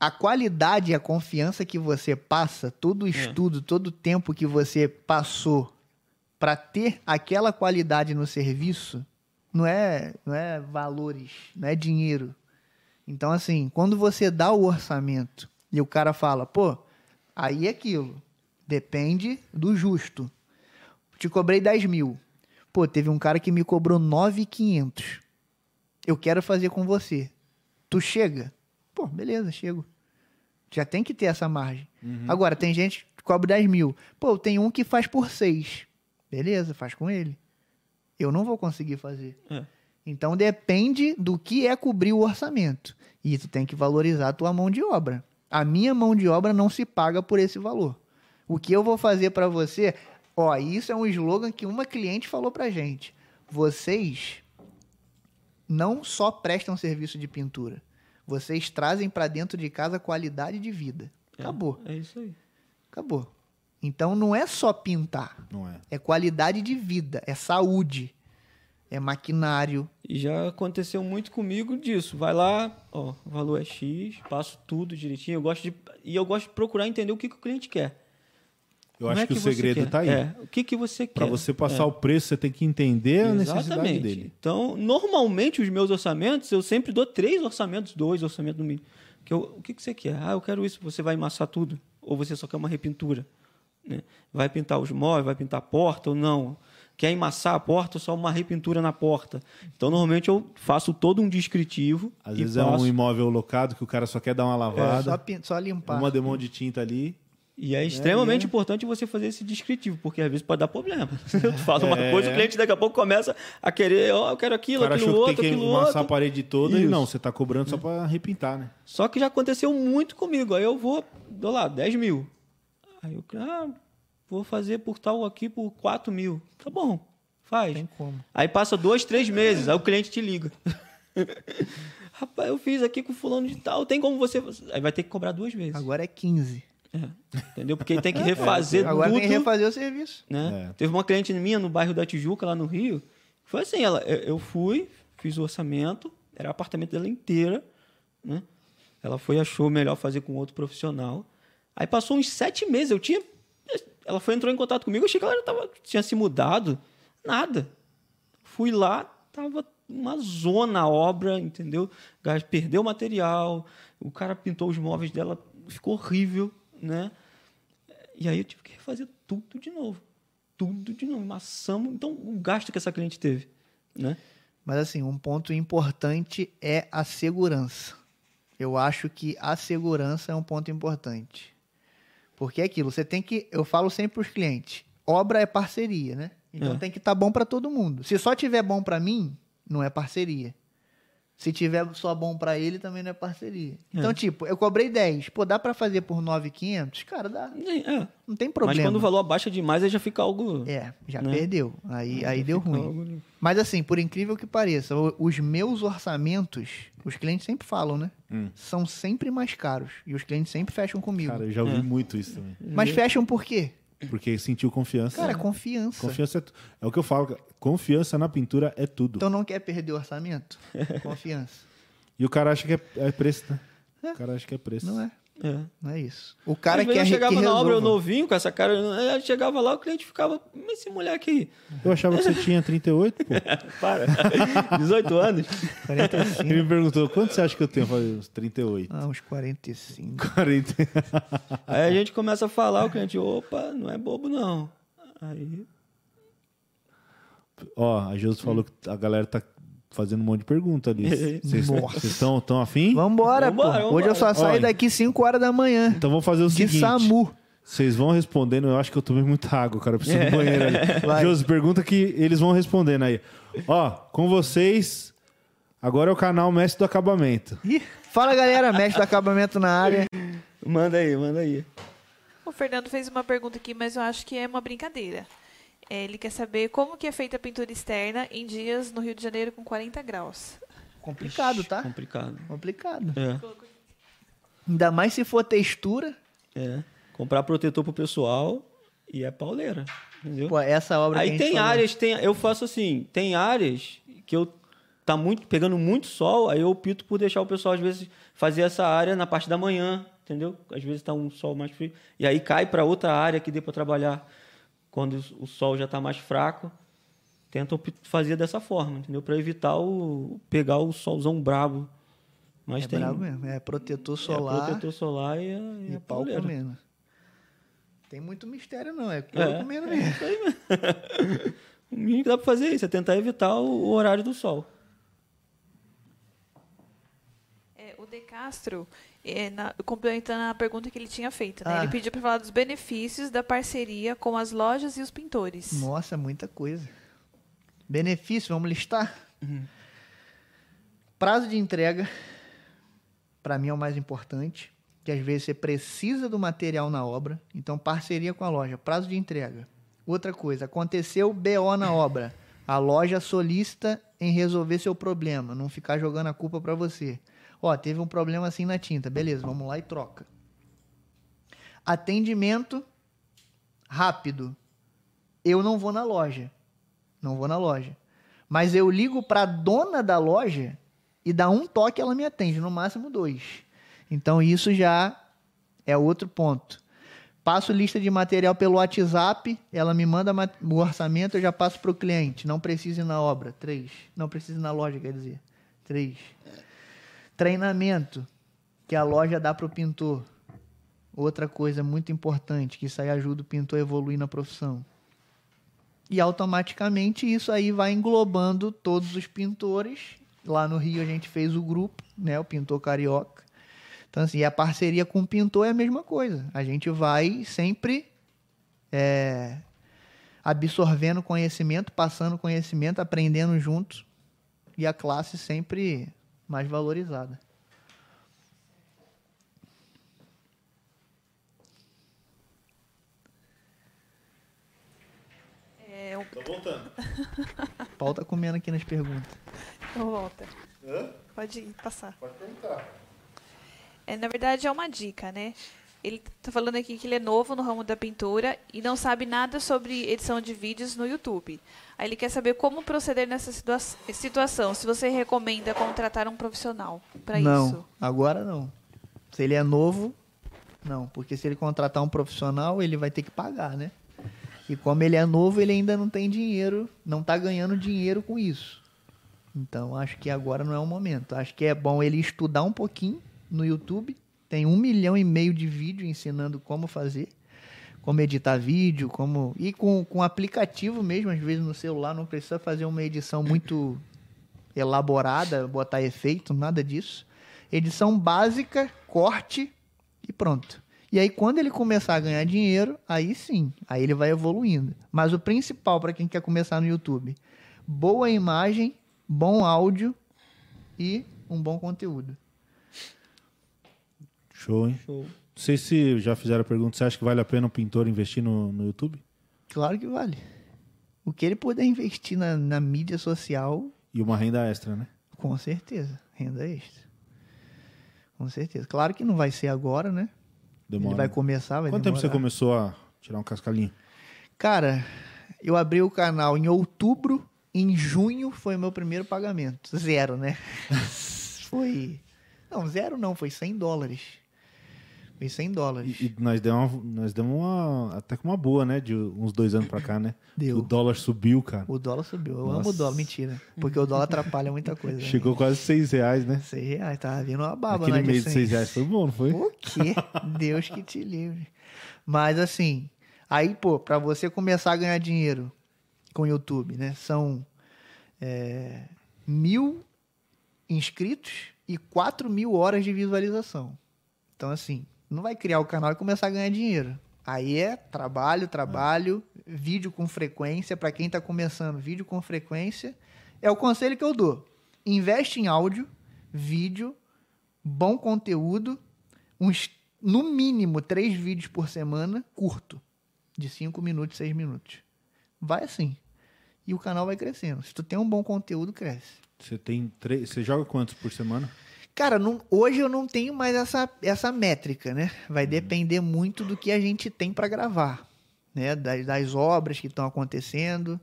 A qualidade e a confiança que você passa, todo o estudo, todo o tempo que você passou para ter aquela qualidade no serviço, não é, não é valores, não é dinheiro. Então, assim, quando você dá o orçamento e o cara fala, pô, aí é aquilo. Depende do justo. Te cobrei 10 mil. Pô, teve um cara que me cobrou 9,500. Eu quero fazer com você. Tu chega? Pô, beleza, chego. Já tem que ter essa margem. Agora, tem gente que cobra 10 mil. Pô, tem um que faz por 6. Beleza, faz com ele. Eu não vou conseguir fazer. É. Então depende do que é cobrir o orçamento. E tu tem que valorizar a tua mão de obra. A minha mão de obra não se paga por esse valor. O que eu vou fazer para você, ó, isso é um slogan que uma cliente falou pra gente. Vocês não só prestam serviço de pintura, vocês trazem para dentro de casa qualidade de vida. Acabou. É isso aí. Acabou. Então não é só pintar, Não é. é qualidade de vida, é saúde, é maquinário. E já aconteceu muito comigo disso. Vai lá, ó, o valor é X, passo tudo direitinho. Eu gosto de, e eu gosto de procurar entender o que, que o cliente quer. Eu Como acho é que, o você segredo quer? tá aí. É, o que, que você quer? Pra você passar É. o preço, você tem que entender a necessidade Exatamente. dele. Então, normalmente, os meus orçamentos, eu sempre dou três orçamentos, dois orçamentos no mínimo. Que eu- o que, que você quer? Ah, eu quero isso. Você vai amassar tudo? Ou você só quer uma repintura? Né? Vai pintar os móveis, vai pintar a porta ou não? Quer emassar a porta ou só uma repintura na porta? Então, normalmente, eu faço todo um descritivo. Às e vezes é um imóvel locado que o cara só quer dar uma Só, lavada, pin- só limpar. uma demão de tinta ali. E é extremamente é. importante você fazer esse descritivo, porque às vezes pode dar problema. Tu faz uma É. coisa, o cliente daqui a pouco começa a querer, ó, eu quero aquilo, aquilo achou que outro, tem que aquilo amassar a outro. parede toda e Isso. não, você tá cobrando só pra repintar, né? Só que já aconteceu muito comigo. Aí eu vou, dou lá, 10 mil. Aí eu, ah, vou fazer por tal aqui por 4 mil. Tá bom, faz. Tem como. Aí passa dois, três meses, aí o cliente te liga. Rapaz, eu fiz aqui com fulano de tal, tem como você... Aí vai ter que cobrar duas vezes. Agora é 15. É, entendeu? Porque tem que refazer Agora tudo. tem que refazer o serviço. né? É. Teve uma cliente minha no bairro da Tijuca, lá no Rio. que Foi assim, ela, eu fui, fiz o orçamento, era o apartamento dela inteira, né? Ela foi achou melhor fazer com outro profissional. Aí passou uns sete meses, eu tinha, ela foi entrou em contato comigo, achei que ela já tava, tinha se mudado, nada. Fui lá, tava uma zona a obra, entendeu? Perdeu o material, o cara pintou os móveis dela, ficou horrível, né? E aí eu tive que refazer tudo de novo. Tudo de novo. Maçamos. Então, o gasto que essa cliente teve. Né? Mas assim, um ponto importante é a segurança. Eu acho que a segurança é um ponto importante. Porque é aquilo, você tem que, eu falo sempre para os clientes, obra é parceria, né? Então É. tem que estar bom para todo mundo. Se só tiver bom para mim, não é parceria. Se tiver só bom para ele, também não é parceria. Então, É. tipo, eu cobrei 10, pô, dá para fazer por 9,500? Cara, dá. É. Não tem Mas problema. quando o valor abaixa demais, aí já fica algo. É, já né? perdeu. Aí, Já aí deu fica ruim. algo- Mas assim, por incrível que pareça, os meus orçamentos, os clientes sempre falam, né? Hum. São sempre mais caros. E os clientes sempre fecham comigo. Cara, eu já ouvi É. muito isso também. Mas fecham por quê? Porque sentiu confiança. Cara, confiança. Confiança é, é o que eu falo. Confiança na pintura é tudo. Então não quer perder o orçamento? Confiança. E o cara acha que é, é preço, né? O cara acha que é preço. Não é. É. Não é isso. O cara Às vezes quer eu chegava que na obra, eu novinho, com essa cara. Eu chegava lá, o cliente ficava. Mas esse moleque aí. Eu achava que você tinha 38, pô. Para. 18 anos. 45. Ele me perguntou, quanto você acha que eu tenho? Eu falei, uns 38. Ah, uns 45. 40. Aí a gente começa a falar, o cliente, opa, não é bobo, não. Aí. Ó, a Josi falou que a galera tá fazendo um monte de pergunta ali. Vocês estão tão afim? Vambora, pô. Vambora, Hoje eu só vambora. saio Olha. daqui 5 horas da manhã. Então vamos fazer o De seguinte. SAMU. Vocês vão respondendo, eu acho que eu tomei muita água, cara. Eu preciso do banheiro ali. Josi, pergunta que eles vão respondendo aí. Ó, com vocês, agora é o canal Mestre do Acabamento. Ih, Fala, galera. Mestre do acabamento na área. Manda aí, manda aí. O Fernando fez uma pergunta aqui, mas eu acho que é uma brincadeira. Ele quer saber como que é feita a pintura externa em dias no Rio de Janeiro com 40 graus. Complicado, tá? Complicado. Complicado. É, Ainda mais se for textura. é. Comprar protetor pro pessoal e é pauleira. Entendeu? Pô, essa obra que a Aí gente tem falou. áreas, tem, eu faço assim, tem áreas que eu tá muito pegando muito sol, aí eu opto por deixar o pessoal às vezes fazer essa área na parte da manhã, entendeu? Às vezes tá um sol mais frio e aí cai para outra área que dê para trabalhar quando o sol já tá mais fraco. Tenta op- fazer dessa forma, entendeu? Para evitar o pegar o solzão brabo. Mas É tem brabo mesmo. É protetor é solar protetor solar e, a- e e a pau pauleira. comendo. Tem muito mistério, não. É É, couro comendo mesmo. isso aí mesmo. o mínimo que dá para fazer é isso, é tentar evitar o, o horário do sol. É, o De Castro, é, na- complementando a pergunta que ele tinha feito, né? Ah. ele pediu para falar dos benefícios da parceria com as lojas e os pintores. Nossa, muita coisa. Benefício, vamos listar? Prazo de entrega, para mim é o mais importante, que às vezes você precisa do material na obra, então parceria com a loja, prazo de entrega. Outra coisa, aconteceu BO na obra, a loja solicita em resolver seu problema, não ficar jogando a culpa para você. Ó, teve um problema assim na tinta, beleza, vamos lá e troca. Atendimento rápido, eu não vou na loja. Não vou na loja. Mas eu ligo para dona da loja e dá um toque ela me atende, no máximo dois. Então isso já é outro ponto. Passo lista de material pelo WhatsApp, ela me manda ma- o orçamento, eu já passo para o cliente. Não precisa ir na obra. Três. Não precisa ir na loja, quer dizer. Três. Treinamento, que a loja dá para o pintor. Outra coisa muito importante, que isso aí ajuda o pintor a evoluir na profissão. E automaticamente isso aí vai englobando todos os pintores. Lá no Rio a gente fez o grupo, né, o Pintor Carioca. Então assim, a parceria com o pintor é a mesma coisa. A gente vai sempre é, absorvendo conhecimento, passando conhecimento, aprendendo juntos e a classe sempre mais valorizada. É, o Tô voltando. Paulo tá comendo aqui nas perguntas. Ô, Walter. Pode ir, passar. Pode perguntar. É, na verdade, é uma dica, né? Ele tá falando aqui que ele é novo no ramo da pintura e não sabe nada sobre edição de vídeos no YouTube. Aí ele quer saber como proceder nessa situa situação. Se você recomenda contratar um profissional para não, isso. agora não. Se ele é novo, não. Porque se ele contratar um profissional, ele vai ter que pagar, né? E como ele é novo, ele ainda não tem dinheiro, não tá ganhando dinheiro com isso. Então, acho que agora não é o momento. Acho que é bom ele estudar um pouquinho no YouTube. Tem um milhão e meio de vídeo ensinando como fazer. Como editar vídeo, como... E com, com aplicativo mesmo, às vezes no celular, não precisa fazer uma edição muito elaborada, botar efeito, nada disso. Edição básica, corte e pronto. E aí, quando ele começar a ganhar dinheiro, aí sim, aí ele vai evoluindo. Mas o principal para quem quer começar no YouTube: boa imagem, bom áudio e um bom conteúdo. Show, hein? Show. Não sei se já fizeram a pergunta, você acha que vale a pena um pintor investir no, no YouTube? Claro que vale. O que ele puder investir na, na mídia social, E uma renda extra, né? com certeza, renda extra. Com certeza. Claro que não vai ser agora, né? Demora. Ele vai começar, vai Quanto tempo você demorar. começou a tirar um cascalhinho? Cara, eu abri o canal em outubro, em junho foi meu primeiro pagamento. Zero, né? foi. Não, zero não, foi 100 dólares. Foi 100 dólares. E, e nós demos, uma, nós demos uma, até que uma boa, né? De uns dois anos pra cá, né? Deu. O dólar subiu, cara. O dólar subiu. Eu amo Nossa. o dólar, mentira. Porque o dólar atrapalha muita coisa. né? Chegou quase seis reais, né? 6 reais, tava vindo uma baba Aquele né, mês de 100. seis reais foi bom, não foi? O quê? Deus que te livre. Mas assim, aí, pô, pra você começar a ganhar dinheiro com o YouTube, né? São é, mil inscritos e quatro mil horas de visualização. Então, assim, não vai criar o canal e começar a ganhar dinheiro. Aí é trabalho, trabalho, vídeo com frequência. Pra quem tá começando, vídeo com frequência. É o conselho que eu dou. Investe em áudio, vídeo, bom conteúdo, uns, no mínimo, três vídeos por semana, curto. De cinco minutos, seis minutos. Vai assim. E o canal vai crescendo. Se tu tem um bom conteúdo, cresce. Você tem três. Você joga quantos por semana? Cara, não- hoje eu não tenho mais essa, essa métrica, né? Vai depender muito do que a gente tem para gravar, né? Das, das obras que estão acontecendo.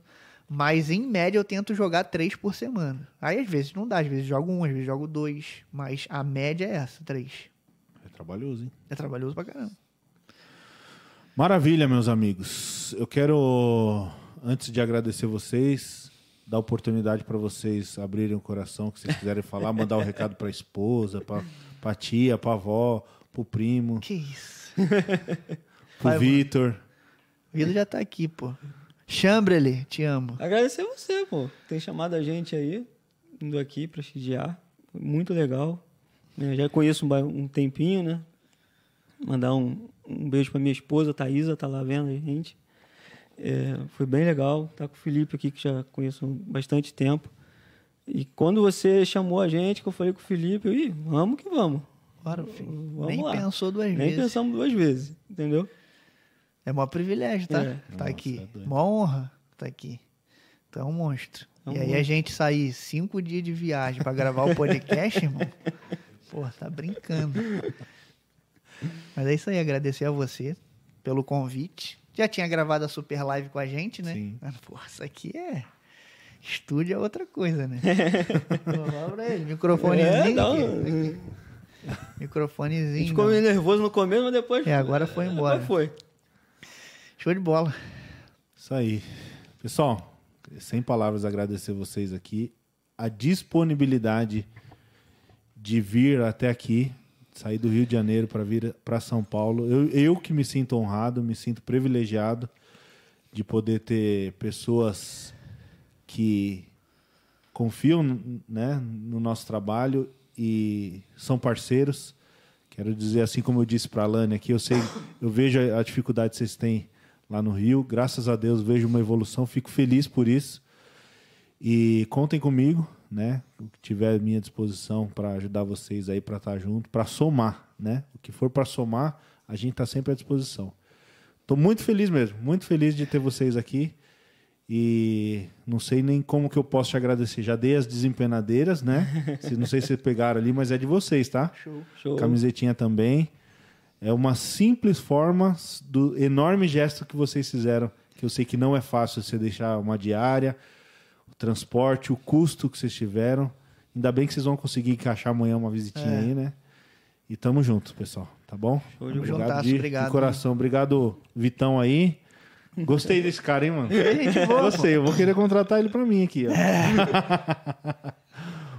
Mas em média eu tento jogar três por semana. Aí às vezes não dá, às vezes jogo um, às vezes jogo dois. Mas a média é essa, três. É trabalhoso, hein? É trabalhoso pra caramba. Maravilha, meus amigos. Eu quero, antes de agradecer vocês, dar oportunidade para vocês abrirem o coração, que vocês quiserem falar, mandar o recado para a esposa, para a tia, para a avó, para o primo, Que isso. para Vai, o Vitor. O Vitor já tá aqui, pô. Chambrele, te amo. Agradecer você, pô. Tem chamado a gente aí, indo aqui prestigiar. Foi muito legal. né? Já conheço um, um tempinho, né? Mandar um, um beijo pra minha esposa, Thaisa, tá lá vendo a gente. É, foi bem legal. Tá com o Felipe aqui, que já conheço há bastante tempo. E quando você chamou a gente, que eu falei com o Felipe, eu, Ih, vamos que vamos. Bora, filho. Vamos Nem lá. pensou duas Nem vezes. pensamos duas vezes, entendeu? É maior privilégio, tá? É. Tá Nossa, aqui. é. Mó honra tá aqui. Tu é um monstro. É um e aí a monstro. gente sair cinco dias de viagem pra gravar o podcast, irmão. Pô, tá brincando. Mas é isso aí, agradecer a você pelo convite. Já tinha gravado a super live com a gente, né? Sim. Pô, isso aqui é. Estúdio é outra coisa, né? Vou falar pra ele, microfonezinho. É, não. aqui. A Microfonezinho. gente ficou meio nervoso no começo, mas depois. É, agora foi embora. Depois foi. Show de bola. Isso aí. Pessoal, sem palavras agradecer vocês aqui. A disponibilidade de vir até aqui, sair do Rio de Janeiro para vir para São Paulo. Eu, eu que me sinto honrado, me sinto privilegiado de poder ter pessoas que confiam né, no nosso trabalho e são parceiros. Quero dizer, assim como eu disse para a Lani aqui, eu sei, eu vejo a dificuldade que vocês têm lá no Rio. Graças a Deus vejo uma evolução, fico feliz por isso. E contem comigo, né? O que tiver à minha disposição para ajudar vocês aí para estar junto, para somar, né? O que for para somar, a gente está sempre à disposição. Estou muito feliz mesmo, muito feliz de ter vocês aqui. E não sei nem como que eu posso te agradecer. Já dei as desempenadeiras, né? Se- não sei se vocês pegaram ali, mas é de vocês, tá? Show. Camisetinha também. É uma simples forma do enorme gesto que vocês fizeram, que eu sei que não é fácil você deixar uma diária, transporte, o custo que vocês tiveram. Ainda bem que vocês vão conseguir encaixar amanhã uma visitinha É. aí, né? E tamo junto, pessoal. Tá bom? Show de bola. juntasso, de, de obrigado. coração. Obrigado, Vitão aí. Gostei desse cara, hein, mano? boa, Gostei. Eu vou querer contratar ele pra mim aqui, ó.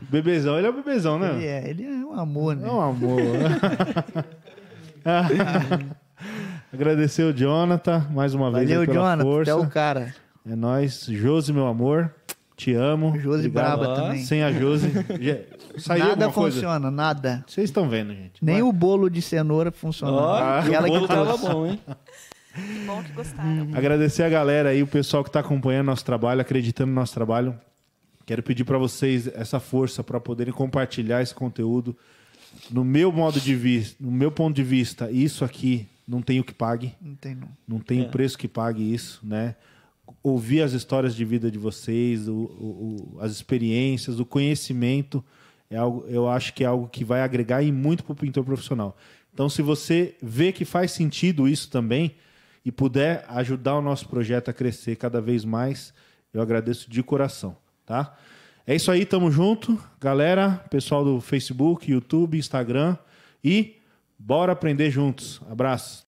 O bebezão, ele é o bebezão, né? Ele é, ele é um amor, né? É um amor. Agradecer o Jonathan mais uma vez Valeu, aí pela Jonathan. força. É o cara. É nóis. Josi, meu amor. Te amo. Josi Obrigado. braba Ó, também. Sem a Josi. Saiu nada alguma coisa? funciona, nada. Vocês estão vendo, gente. Nem Vai. o bolo de cenoura funciona. Ó, Ah, e ela o que bolo tava trouxe. bom, hein? Que bom que gostaram. Agradecer a galera aí, o pessoal que está acompanhando nosso trabalho, acreditando no nosso trabalho. Quero pedir para vocês essa força para poderem compartilhar esse conteúdo. No meu modo de vista, no meu ponto de vista, isso aqui não tem o que pague. Não tem não. Não tem É. o preço que pague isso, né? Ouvir as histórias de vida de vocês, o- o- as experiências, o conhecimento, é algo, eu acho que é algo que vai agregar e muito para o pintor profissional. Então, se você vê que faz sentido isso também e puder ajudar o nosso projeto a crescer cada vez mais, eu agradeço de coração, tá? É isso aí, tamo junto, galera, pessoal do Facebook, YouTube, Instagram e bora aprender juntos. Abraço.